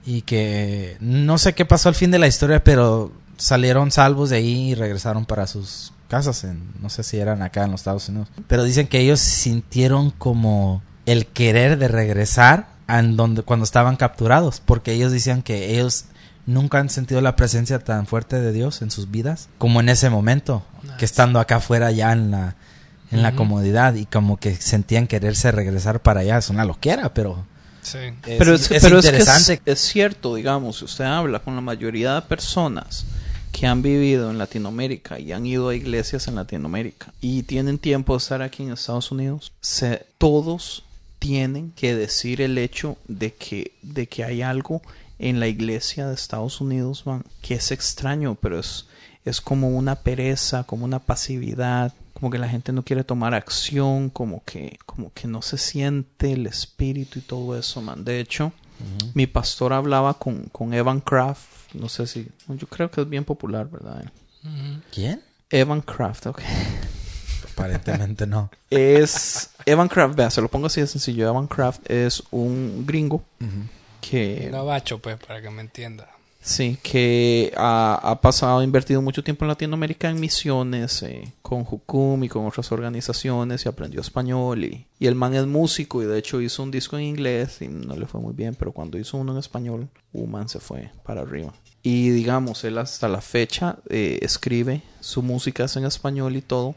Y que no sé qué pasó al fin de la historia, pero salieron salvos de ahí y regresaron para sus casas. En, no sé si eran acá en los Estados Unidos. Pero dicen que ellos sintieron como el querer de regresar a en donde cuando estaban capturados, porque ellos decían que ellos nunca han sentido la presencia tan fuerte de Dios en sus vidas como en ese momento, que estando acá afuera ya en la en la comodidad y como que sentían quererse regresar para allá, es una loquera, pero Sí. es, pero es, es pero es que es- interesante. es cierto, digamos, si usted habla con la mayoría de personas que han vivido en Latinoamérica y han ido a iglesias en Latinoamérica y tienen tiempo de estar aquí en Estados Unidos, se, todos tienen que decir el hecho de que, de que hay algo en la iglesia de Estados Unidos, man, que es extraño, pero es, es como una pereza, como una pasividad, como que la gente no quiere tomar acción, como que, como que no se siente el espíritu y todo eso, man. De hecho, mi pastor hablaba con, con Evan Kraft, no sé si, yo creo que es bien popular, ¿verdad? ¿Quién? Evan Kraft, ok. Aparentemente no. Es Evan Kraft, vea, se lo pongo así de sencillo. Evan Kraft es un gringo que Gabacho, pues, para que me entienda. Sí, que ha, ha pasado, ha invertido mucho tiempo en Latinoamérica en misiones, eh, con Jucum y con otras organizaciones y aprendió español. Y, y el man es músico y de hecho hizo un disco en inglés y no le fue muy bien, pero cuando hizo uno en español, un man se fue para arriba. Y digamos, él hasta la fecha eh, escribe, su música es en español y todo,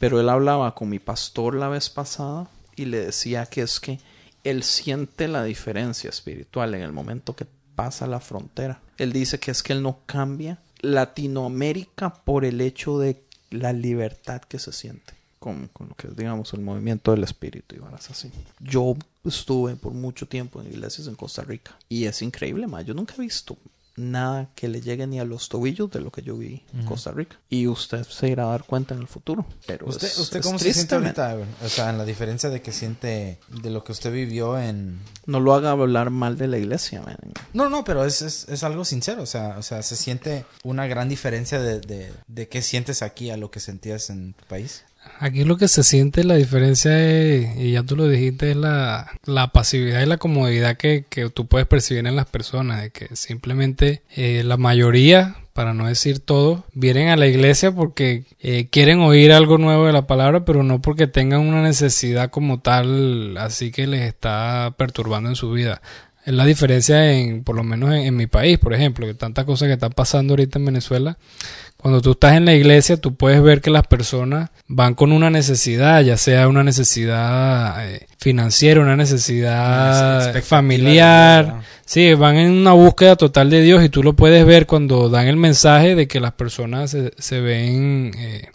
pero él hablaba con mi pastor la vez pasada y le decía que es que él siente la diferencia espiritual en el momento que pasa la frontera. Él dice que es que él no cambia Latinoamérica por el hecho de la libertad que se siente con, con lo que es, digamos, el movimiento del espíritu y varas así. Yo estuve por mucho tiempo en iglesias en Costa Rica y es increíble, ma. Yo nunca he visto nada que le llegue ni a los tobillos de lo que yo vi en Costa Rica. Y usted se irá a dar cuenta en el futuro. Pero ¿Usted, es- usted es cómo se triste, siente ahorita? O sea, en la diferencia de que siente de lo que usted vivió en... No lo haga hablar mal de la iglesia, man. No, no, pero es, es, es algo sincero. O sea, o sea, se siente una gran diferencia de, de, de qué sientes aquí a lo que sentías en tu país. Aquí lo que se siente la diferencia es, y ya tú lo dijiste, es la, la pasividad y la comodidad que, que tú puedes percibir en las personas, de que simplemente eh, la mayoría, para no decir todos, vienen a la iglesia porque eh, quieren oír algo nuevo de la palabra, pero no porque tengan una necesidad como tal, así que les está perturbando en su vida. Es la diferencia en, por lo menos en, en mi país, por ejemplo, que tantas cosas que están pasando ahorita en Venezuela, cuando tú estás en la iglesia, tú puedes ver que las personas van con una necesidad, ya sea una necesidad eh, financiera, una necesidad familiar. Sí, van en una búsqueda total de Dios y tú lo puedes ver cuando dan el mensaje de que las personas se, se ven, eh,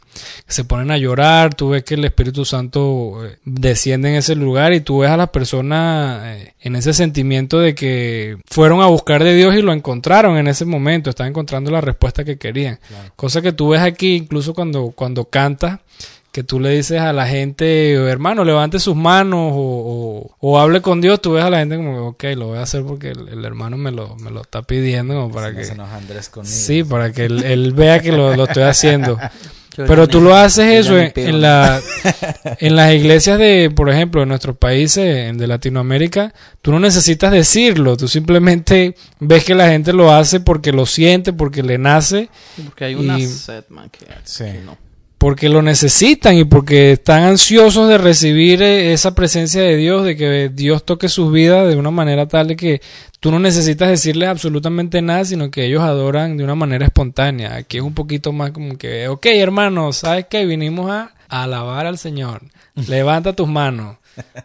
se ponen a llorar, tú ves que el Espíritu Santo eh, desciende en ese lugar y tú ves a las personas eh, en ese sentimiento de que fueron a buscar de Dios y lo encontraron en ese momento, están encontrando la respuesta que querían. Cosa que tú ves aquí incluso cuando, cuando cantas que tú le dices a la gente, hermano, levante sus manos o, o, o hable con Dios, tú ves a la gente como, ok, lo voy a hacer porque el, el hermano me lo, me lo está pidiendo como para que... Andrés conmigo. Sí, para que él, él vea que lo, lo estoy haciendo. Pero tú lo haces eso en, pido en nada. la, en las iglesias de, por ejemplo, en nuestros países de Latinoamérica, tú no necesitas decirlo, tú simplemente ves que la gente lo hace porque lo siente, porque le nace, Porque hay una y- sed, man, que, Sí. que no. porque lo necesitan y porque están ansiosos de recibir eh, esa presencia de Dios, de que Dios toque sus vidas de una manera tal de que tú no necesitas decirles absolutamente nada, sino que ellos adoran de una manera espontánea. Aquí es un poquito más como que, ok hermanos, ¿sabes qué? Vinimos a alabar al Señor. Levanta tus manos.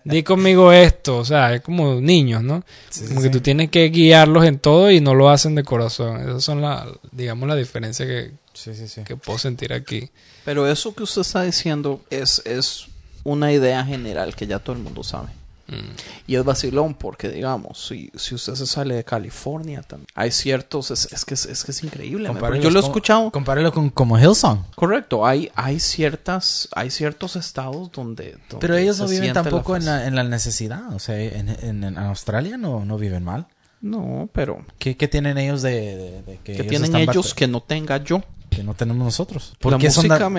Di conmigo esto, o sea, es como niños, ¿no? como que tú tienes que guiarlos en todo y no lo hacen de corazón. Esas son la, digamos, la diferencia que, Sí, sí, sí. que puedo sentir aquí. Pero eso que usted está diciendo es, es una idea general que ya todo el mundo sabe. Y es vacilón porque, digamos, si, si usted se sale de California también, hay ciertos, es, es que, es, es que es increíble. Yo lo he escuchado. Compárelo con como Hillsong. Correcto, hay, hay ciertas, hay ciertos estados donde, donde Pero ellos no viven tampoco en la, en la necesidad. O sea, en, en- en Australia no, no viven mal. No, pero ¿Qué, qué tienen ellos de, de- de que que ellos tienen ellos que no tenga yo. Que no tenemos nosotros? La qué son música,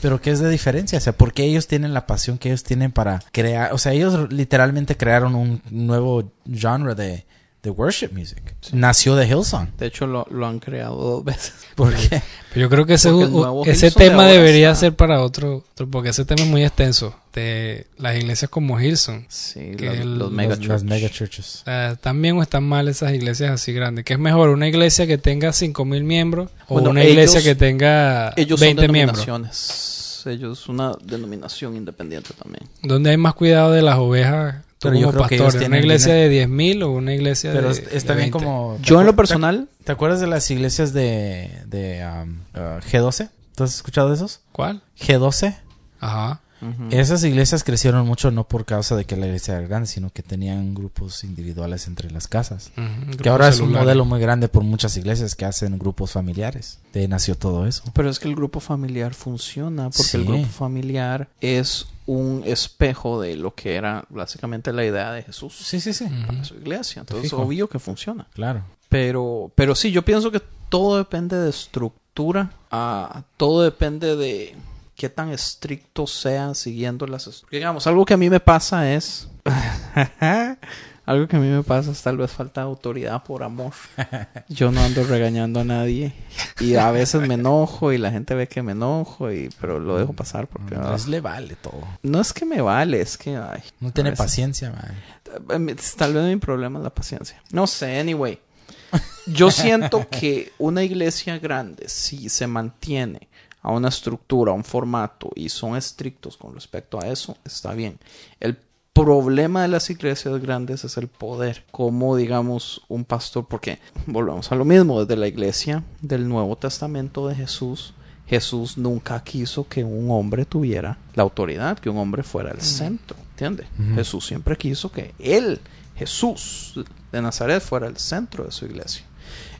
Pero ¿qué es de diferencia? O sea, ¿por qué ellos tienen la pasión que ellos tienen para crear? O sea, ellos literalmente crearon un nuevo genre de, de worship music. Nació de Hillsong. de hecho lo, lo han creado dos veces. ¿Por qué? Pero yo creo que ese, ese de tema debería está- ser para otro, otro- porque ese tema es muy extenso. De las iglesias como Hillsong. Sí, Que los, el- los mega Las- las mega churches. O sea, ¿Están bien o están mal esas iglesias así grandes? ¿Qué es mejor? ¿Una iglesia que tenga 5.000 miembros o Bueno, una ellos- iglesia que tenga Ellos 20 son miembros? denominaciones. Ellos una denominación independiente también. ¿Dónde hay más cuidado de las ovejas? Pero yo creo que ellos pastor, ¿una tienen iglesia dinero. de 10.000 o una iglesia Pero de es, es de también 20? como... Yo en lo ¿te acuer- personal, ¿Te acuerdas de las iglesias de, de um, uh, G12? ¿Tú has escuchado de esos? ¿Cuál? G12. Ajá. Esas iglesias crecieron mucho no por causa de que la iglesia era grande, sino que tenían grupos individuales entre las casas. Que ahora es un modelo muy grande por muchas iglesias que hacen grupos familiares. De ahí nació todo eso. pero es que el grupo familiar funciona porque el grupo familiar es un espejo de lo que era básicamente la idea de Jesús Sí, sí, sí. para su iglesia. Entonces, fijo. obvio que funciona. Claro. Pero, pero sí, yo pienso que todo depende de estructura, ah, todo depende de qué tan estrictos sean siguiendo las estructuras. Digamos, algo que a mí me pasa es... algo que a mí me pasa es tal vez falta de autoridad por amor. Yo no ando regañando a nadie y a veces me enojo y la gente ve que me enojo y pero lo dejo pasar porque ah, Pues le vale todo. no es que me vale, es que ay, No tiene veces- paciencia, man. eh, Tal vez mi problema es la paciencia. No sé, anyway. Yo siento que una iglesia grande, si se mantiene a una estructura, a un formato y son estrictos con respecto a eso, está bien. El problema de las iglesias grandes es el poder. Como, digamos, un pastor, porque volvemos a lo mismo, desde la iglesia del Nuevo Testamento de Jesús, Jesús nunca quiso que un hombre tuviera la autoridad, que un hombre fuera el centro, ¿entiendes? Jesús siempre quiso que él, Jesús de Nazaret, fuera el centro de su iglesia.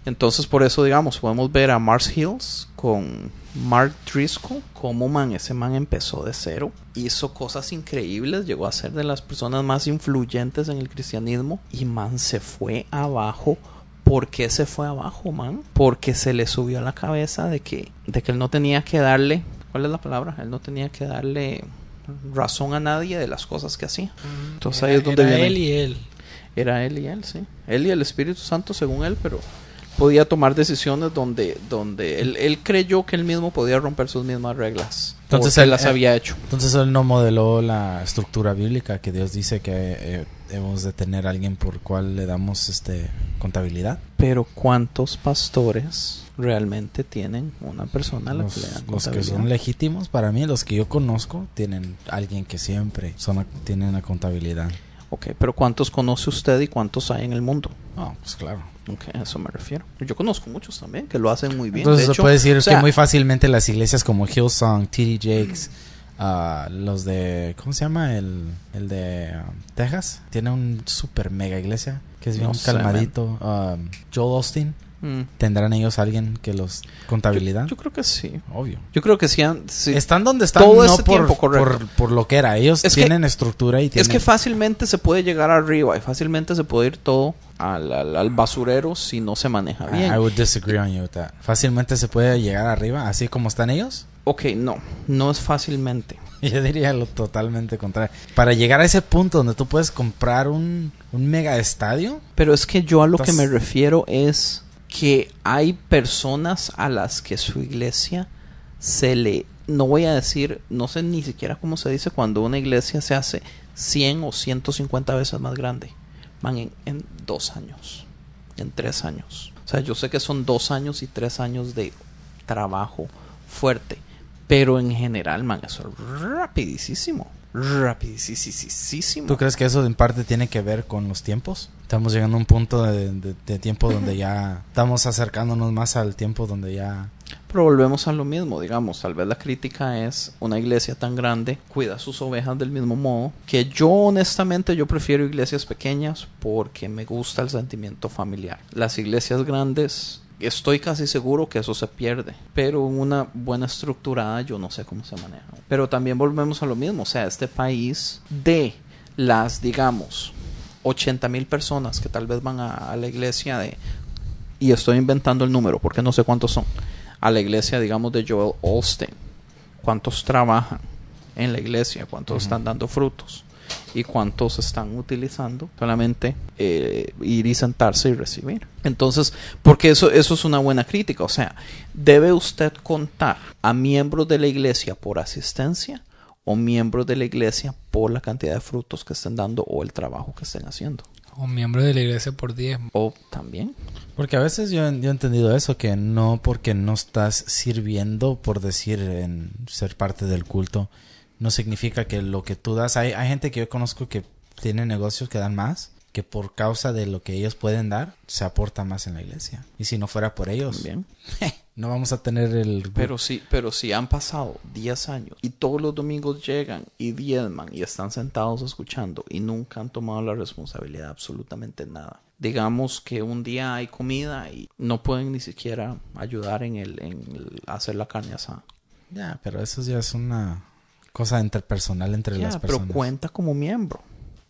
Entonces, por eso, digamos, podemos ver a Mars Hills con Mark Driscoll, como man, ese man empezó de cero, hizo cosas increíbles, llegó a ser de las personas más influyentes en el cristianismo y man se fue abajo. ¿Por qué se fue abajo, man? Porque se le subió a la cabeza de que, de que él no tenía que darle, ¿cuál es la palabra? Él no tenía que darle razón a nadie de las cosas que hacía. Entonces ahí es donde Era viene. él y él. Era él y él, sí. Él y el Espíritu Santo, según él, pero podía tomar decisiones donde, donde él, él creyó que él mismo podía romper sus mismas reglas. Entonces él las él- había hecho. Entonces él no modeló la estructura bíblica que Dios dice que eh, hemos de tener a alguien por cual le damos este contabilidad. Pero ¿cuántos pastores realmente tienen una persona a la que le dan Los, los que son legítimos para mí, los que yo conozco, tienen alguien que siempre son a- tienen la contabilidad. Ok, pero ¿cuántos conoce usted y cuántos hay en el mundo? No, pues claro. Ok, a eso me refiero. Yo conozco muchos también que lo hacen muy bien. Entonces de se puede decir o sea, que muy fácilmente las iglesias como Hillsong, TD Jakes, ah, los de, ¿cómo se llama? El, el de ah, Texas, tiene un super mega iglesia que es bien No calmadito. Ah, Joel Austin, mm, ¿tendrán ellos alguien que los contabilidad? yo creo que sí. Obvio. Yo creo que sí. Están donde están Todo no ese por, tiempo, por, por lo que era. Ellos Es que- tienen estructura y tienen... Es que fácilmente se puede llegar arriba y fácilmente se puede ir todo al, al- al basurero si no se maneja bien. I would disagree on you with that. Fácilmente se puede llegar arriba, así como están ellos. Ok, no, no es fácilmente. Yo diría lo totalmente contrario. Para llegar a ese punto donde tú puedes comprar un, un mega estadio, Pero es que yo a lo que me refiero es que hay personas a las que su iglesia se le... No voy a decir, no sé ni siquiera cómo se dice cuando una iglesia se hace 100 o 150 veces más grande. Man, en, en dos años, en tres años. O sea, yo sé que son dos años y tres años de trabajo fuerte. Pero en general, man, eso es rapidísimo. Rapidísimo. ¿tú crees que eso en parte tiene que ver con los tiempos? Estamos llegando a un punto de, de- de tiempo donde ya estamos acercándonos más al tiempo donde ya... pero volvemos a lo mismo, digamos, tal vez la crítica es una iglesia tan grande cuida sus ovejas del mismo modo, que yo honestamente yo prefiero iglesias pequeñas porque me gusta el sentimiento familiar. Las iglesias grandes Estoy casi seguro que eso se pierde, pero en una buena estructurada yo no sé cómo se maneja. Pero también volvemos a lo mismo, o sea, este país de las, digamos, 80 mil personas que tal vez van a, a la iglesia de, y estoy inventando el número porque no sé cuántos son, a la iglesia, digamos, de Joel Olstein, cuántos trabajan en la iglesia, cuántos están dando frutos y cuántos están utilizando solamente eh, ir y sentarse y recibir. Entonces, porque eso, eso es una buena crítica, o sea, ¿debe usted contar a miembros de la iglesia por asistencia o miembros de la iglesia por la cantidad de frutos que estén dando o el trabajo que estén haciendo? O miembro de la iglesia por 10. O también. Porque a veces yo, yo he entendido eso, que no porque no estás sirviendo, por decir, en ser parte del culto, no significa que lo que tú das, hay, hay gente que yo conozco que tiene negocios que dan más, que por causa de lo que ellos pueden dar, se aporta más en la iglesia. Y si no fuera por ellos, También. no vamos a tener el... Pero sí, pero si han pasado 10 años y todos los domingos llegan y diezman y están sentados escuchando y nunca han tomado la responsabilidad de absolutamente nada. Digamos que un día hay comida y no pueden ni siquiera ayudar en el, en el hacer la carne asada. Ya, pero eso ya es una cosa interpersonal entre las pero personas. cuenta como miembro.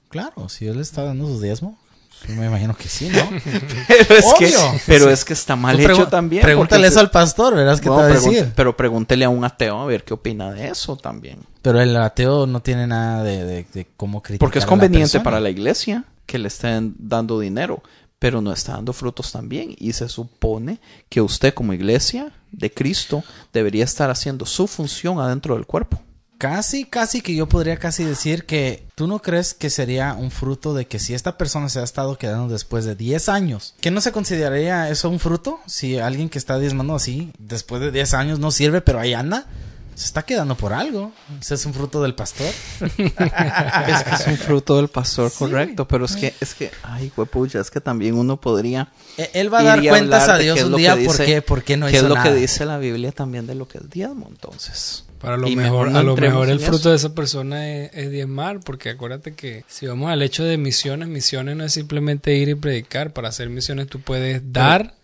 Claro, si él está dando su diezmo, yo me imagino que sí, ¿no? Pero es, que, Obvio. pero es que está mal hecho también. Pregúntale eso al pastor, verás qué No, te va a pregun- decir. Pero pregúntele a un ateo a ver qué opina de eso también. Pero el ateo no tiene nada de, de- de cómo criticar Porque es a la conveniente para la iglesia que le estén dando dinero, pero no está dando frutos también. Y se supone que usted como iglesia de Cristo debería estar haciendo su función adentro del cuerpo. Casi, casi que yo podría casi decir que tú no crees que sería un fruto de que si esta persona se ha estado quedando después de 10 años, que no se consideraría eso un fruto? Si alguien que está diezmando así, después de 10 años no sirve, pero ahí anda, se está quedando por algo. Ese es un fruto del pastor. Es que es un fruto del pastor, correcto. Pero es que, es que, ay, huepucha, es que también uno podría. E- Él va a dar cuentas a Dios un día que por dice- qué, por qué no hizo es lo nada. que dice la Biblia también de lo que es diezmo, entonces. Para lo Y mejor, no a lo mejor el fruto de esa persona es, es diezmar, porque acuérdate que si vamos al hecho de misiones, misiones no es simplemente ir y predicar. Para hacer misiones tú puedes dar,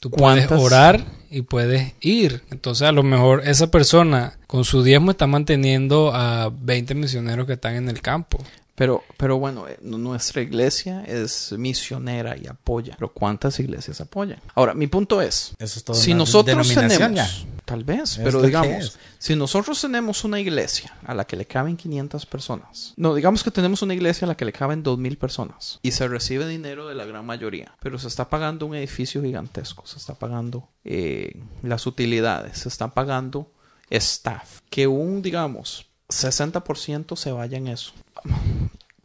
tú puedes ¿cuántas- orar y puedes ir. Entonces a lo mejor esa persona con su diezmo está manteniendo a 20 misioneros que están en el campo. Pero, pero bueno, eh, nu- nuestra iglesia es misionera y apoya. Pero ¿cuántas iglesias apoyan? Ahora, mi punto es, Eso es todo si nosotros tenemos, ya. tal vez, pero digamos, si nosotros tenemos una iglesia a la que le caben 500 personas, no, digamos que tenemos una iglesia a la que le caben 2000 personas y se recibe dinero de la gran mayoría, pero se está pagando un edificio gigantesco, se está pagando eh, las utilidades, se está pagando staff, que un, digamos, 60% se vaya en eso.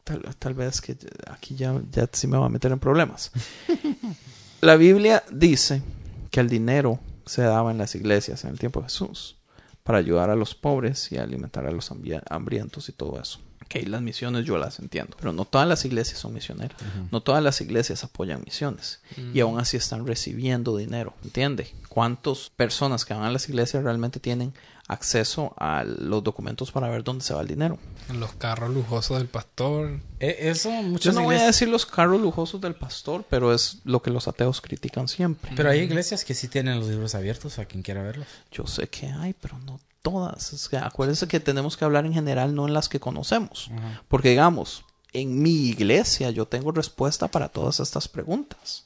Tal, vez que aquí ya, ya sí me va a meter en problemas. La Biblia dice que el dinero se daba en las iglesias en el tiempo de Jesús para ayudar a los pobres y alimentar a los hambrientos y todo eso. Ok, las misiones yo las entiendo, pero no todas las iglesias son misioneras. No todas las iglesias apoyan misiones y aún así están recibiendo dinero. ¿Entiende? ¿Cuántas personas que van a las iglesias realmente tienen acceso a los documentos para ver dónde se va el dinero? En los carros lujosos del pastor. E- Eso Yo muchas no voy a decir los carros lujosos del pastor, pero es lo que los ateos critican siempre. Pero hay iglesias que sí tienen los libros abiertos a quien quiera verlos. Yo sé que hay, pero no todas. Que acuérdense que tenemos que hablar en general, no en las que conocemos. Porque digamos, en mi iglesia yo tengo respuesta para todas estas preguntas.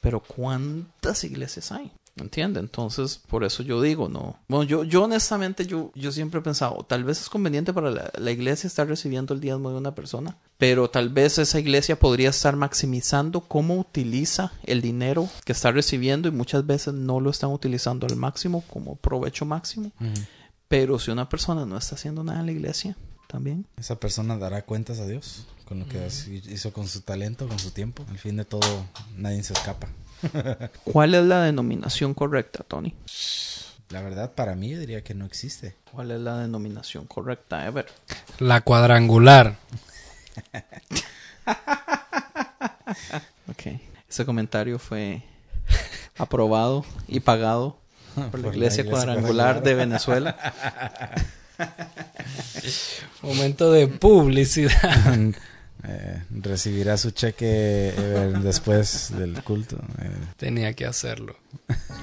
Pero ¿cuántas iglesias hay? ¿Entiende? Entonces, por eso yo digo, no. Bueno, yo, yo honestamente, yo, yo siempre he pensado, tal vez es conveniente para la, la iglesia estar recibiendo el diezmo de una persona, pero tal vez esa iglesia podría estar maximizando cómo utiliza el dinero que está recibiendo y muchas veces no lo están utilizando al máximo, como provecho máximo. Pero si una persona no está haciendo nada en la iglesia, también. Esa persona dará cuentas a Dios con lo que hizo con su talento, con su tiempo. Al fin de todo, nadie se escapa. ¿Cuál es la denominación correcta, Tony? La verdad, para mí, yo diría que no existe. ¿Cuál es la denominación correcta, Ever? La cuadrangular. Ok. Ese comentario fue aprobado y pagado por la iglesia cuadrangular de Venezuela. Momento de publicidad. Eh, recibirá su cheque eh, después del culto. eh. Tenía que hacerlo.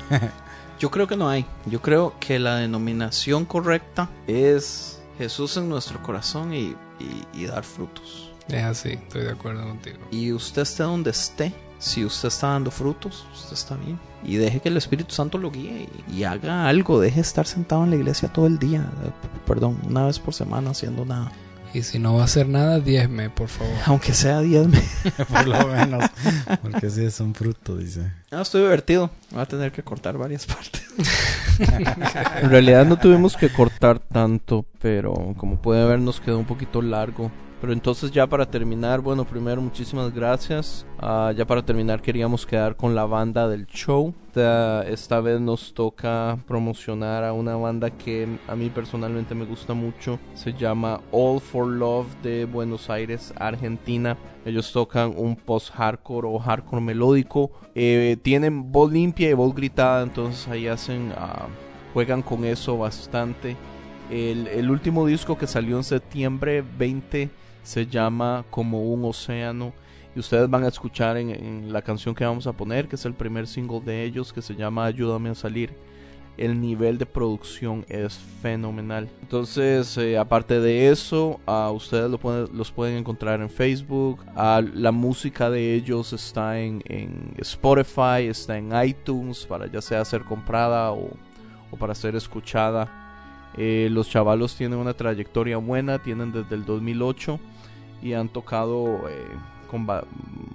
Yo creo que no hay. Yo creo que la denominación correcta es Jesús en nuestro corazón y, y- y dar frutos. Es así, estoy de acuerdo contigo. Y usted esté donde esté, si usted está dando frutos, usted está bien. Y deje que el Espíritu Santo lo guíe y, y haga algo. Deje de estar sentado en la iglesia todo el día. eh, Perdón, una vez por semana haciendo nada. Y si no va a hacer nada, diezme, por favor. Aunque sea 10 meses. Por lo menos. Porque sí es un fruto, dice. No, estoy divertido. Voy a tener que cortar varias partes. en realidad no tuvimos que cortar tanto, pero como puede ver nos quedó un poquito largo. Pero entonces ya para terminar, bueno, primero muchísimas gracias. Ah, ya para terminar queríamos quedar con la banda del show. Esta, esta vez nos toca promocionar a una banda que a mí personalmente me gusta mucho. Se llama All for Love de Buenos Aires, Argentina. Ellos tocan un post-hardcore o hardcore melódico. Eh, tienen voz limpia y voz gritada, entonces ahí hacen, ah, juegan con eso bastante. El, el último disco que salió en septiembre 20 se llama Como un océano. Y ustedes van a escuchar en, la canción que vamos a poner, que es el primer single de ellos, que se llama Ayúdame a salir. El nivel de producción es fenomenal. Entonces, eh, aparte de eso, a ustedes los pueden encontrar en Facebook. La música de ellos está en, en Spotify, está en iTunes, para ya sea ser comprada o, o para ser escuchada. Eh, los chavalos tienen una trayectoria buena, tienen desde el 2008 y han tocado eh, con ba-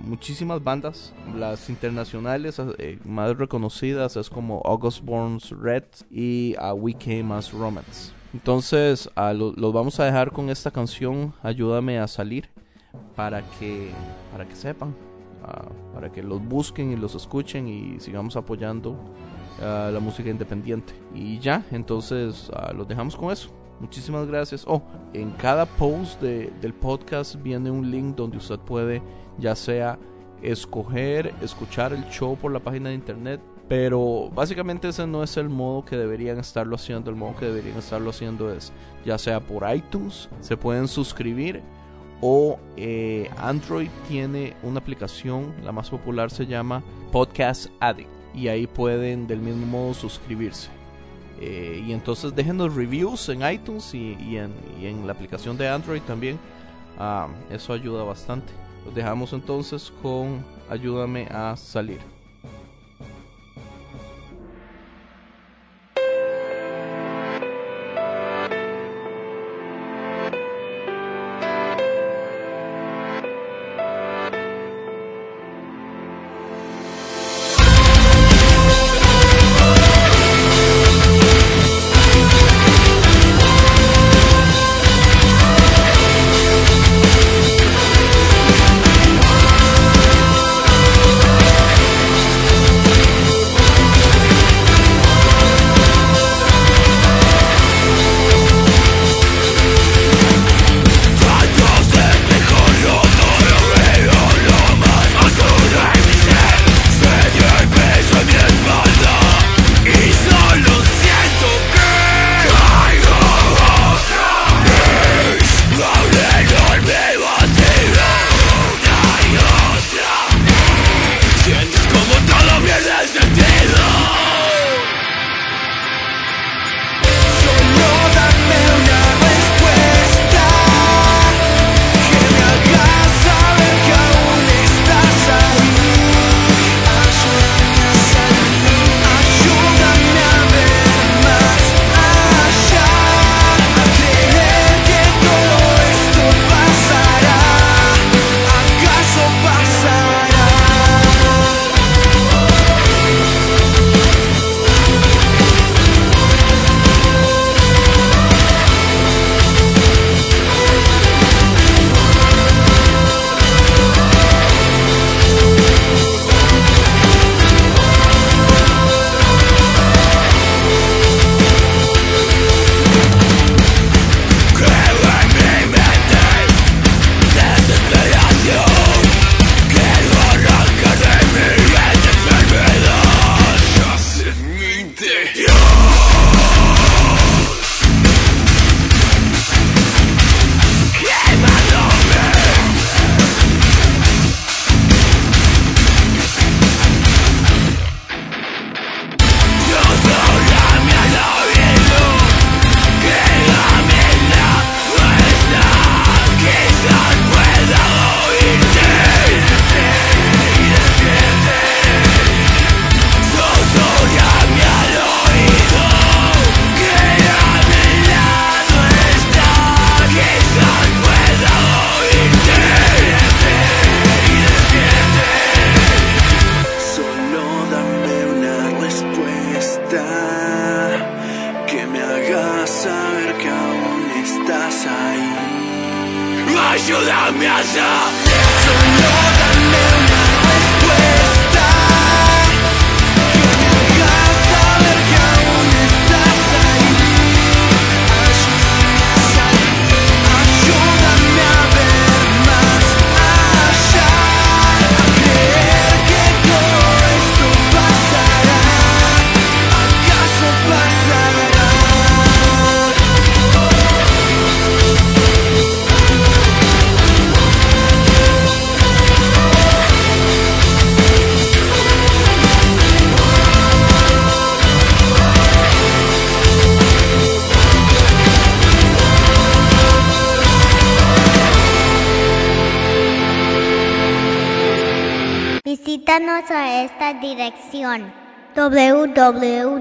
muchísimas bandas. Las internacionales eh, más reconocidas es como August Burns Red y a We Came as Romance. Entonces, a lo- los vamos a dejar con esta canción, Ayúdame a salir, para que, para que sepan, ah, para que los busquen y los escuchen y sigamos apoyando la música independiente. Y ya, entonces ah, los dejamos con eso. Muchísimas gracias. Oh, en cada post de- del podcast viene un link donde usted puede ya sea escoger, escuchar el show por la página de internet. Pero básicamente ese no es el modo que deberían estarlo haciendo. El modo que deberían estarlo haciendo es ya sea por iTunes, se pueden suscribir o eh, Android tiene una aplicación, la más popular se llama Podcast Addict y ahí pueden del mismo modo suscribirse. Eh, y entonces dejen los reviews en iTunes y, y en, y en la aplicación de Android también. Ah, eso ayuda bastante. Los dejamos entonces con Ayúdame a salir. www.concienciamedia.com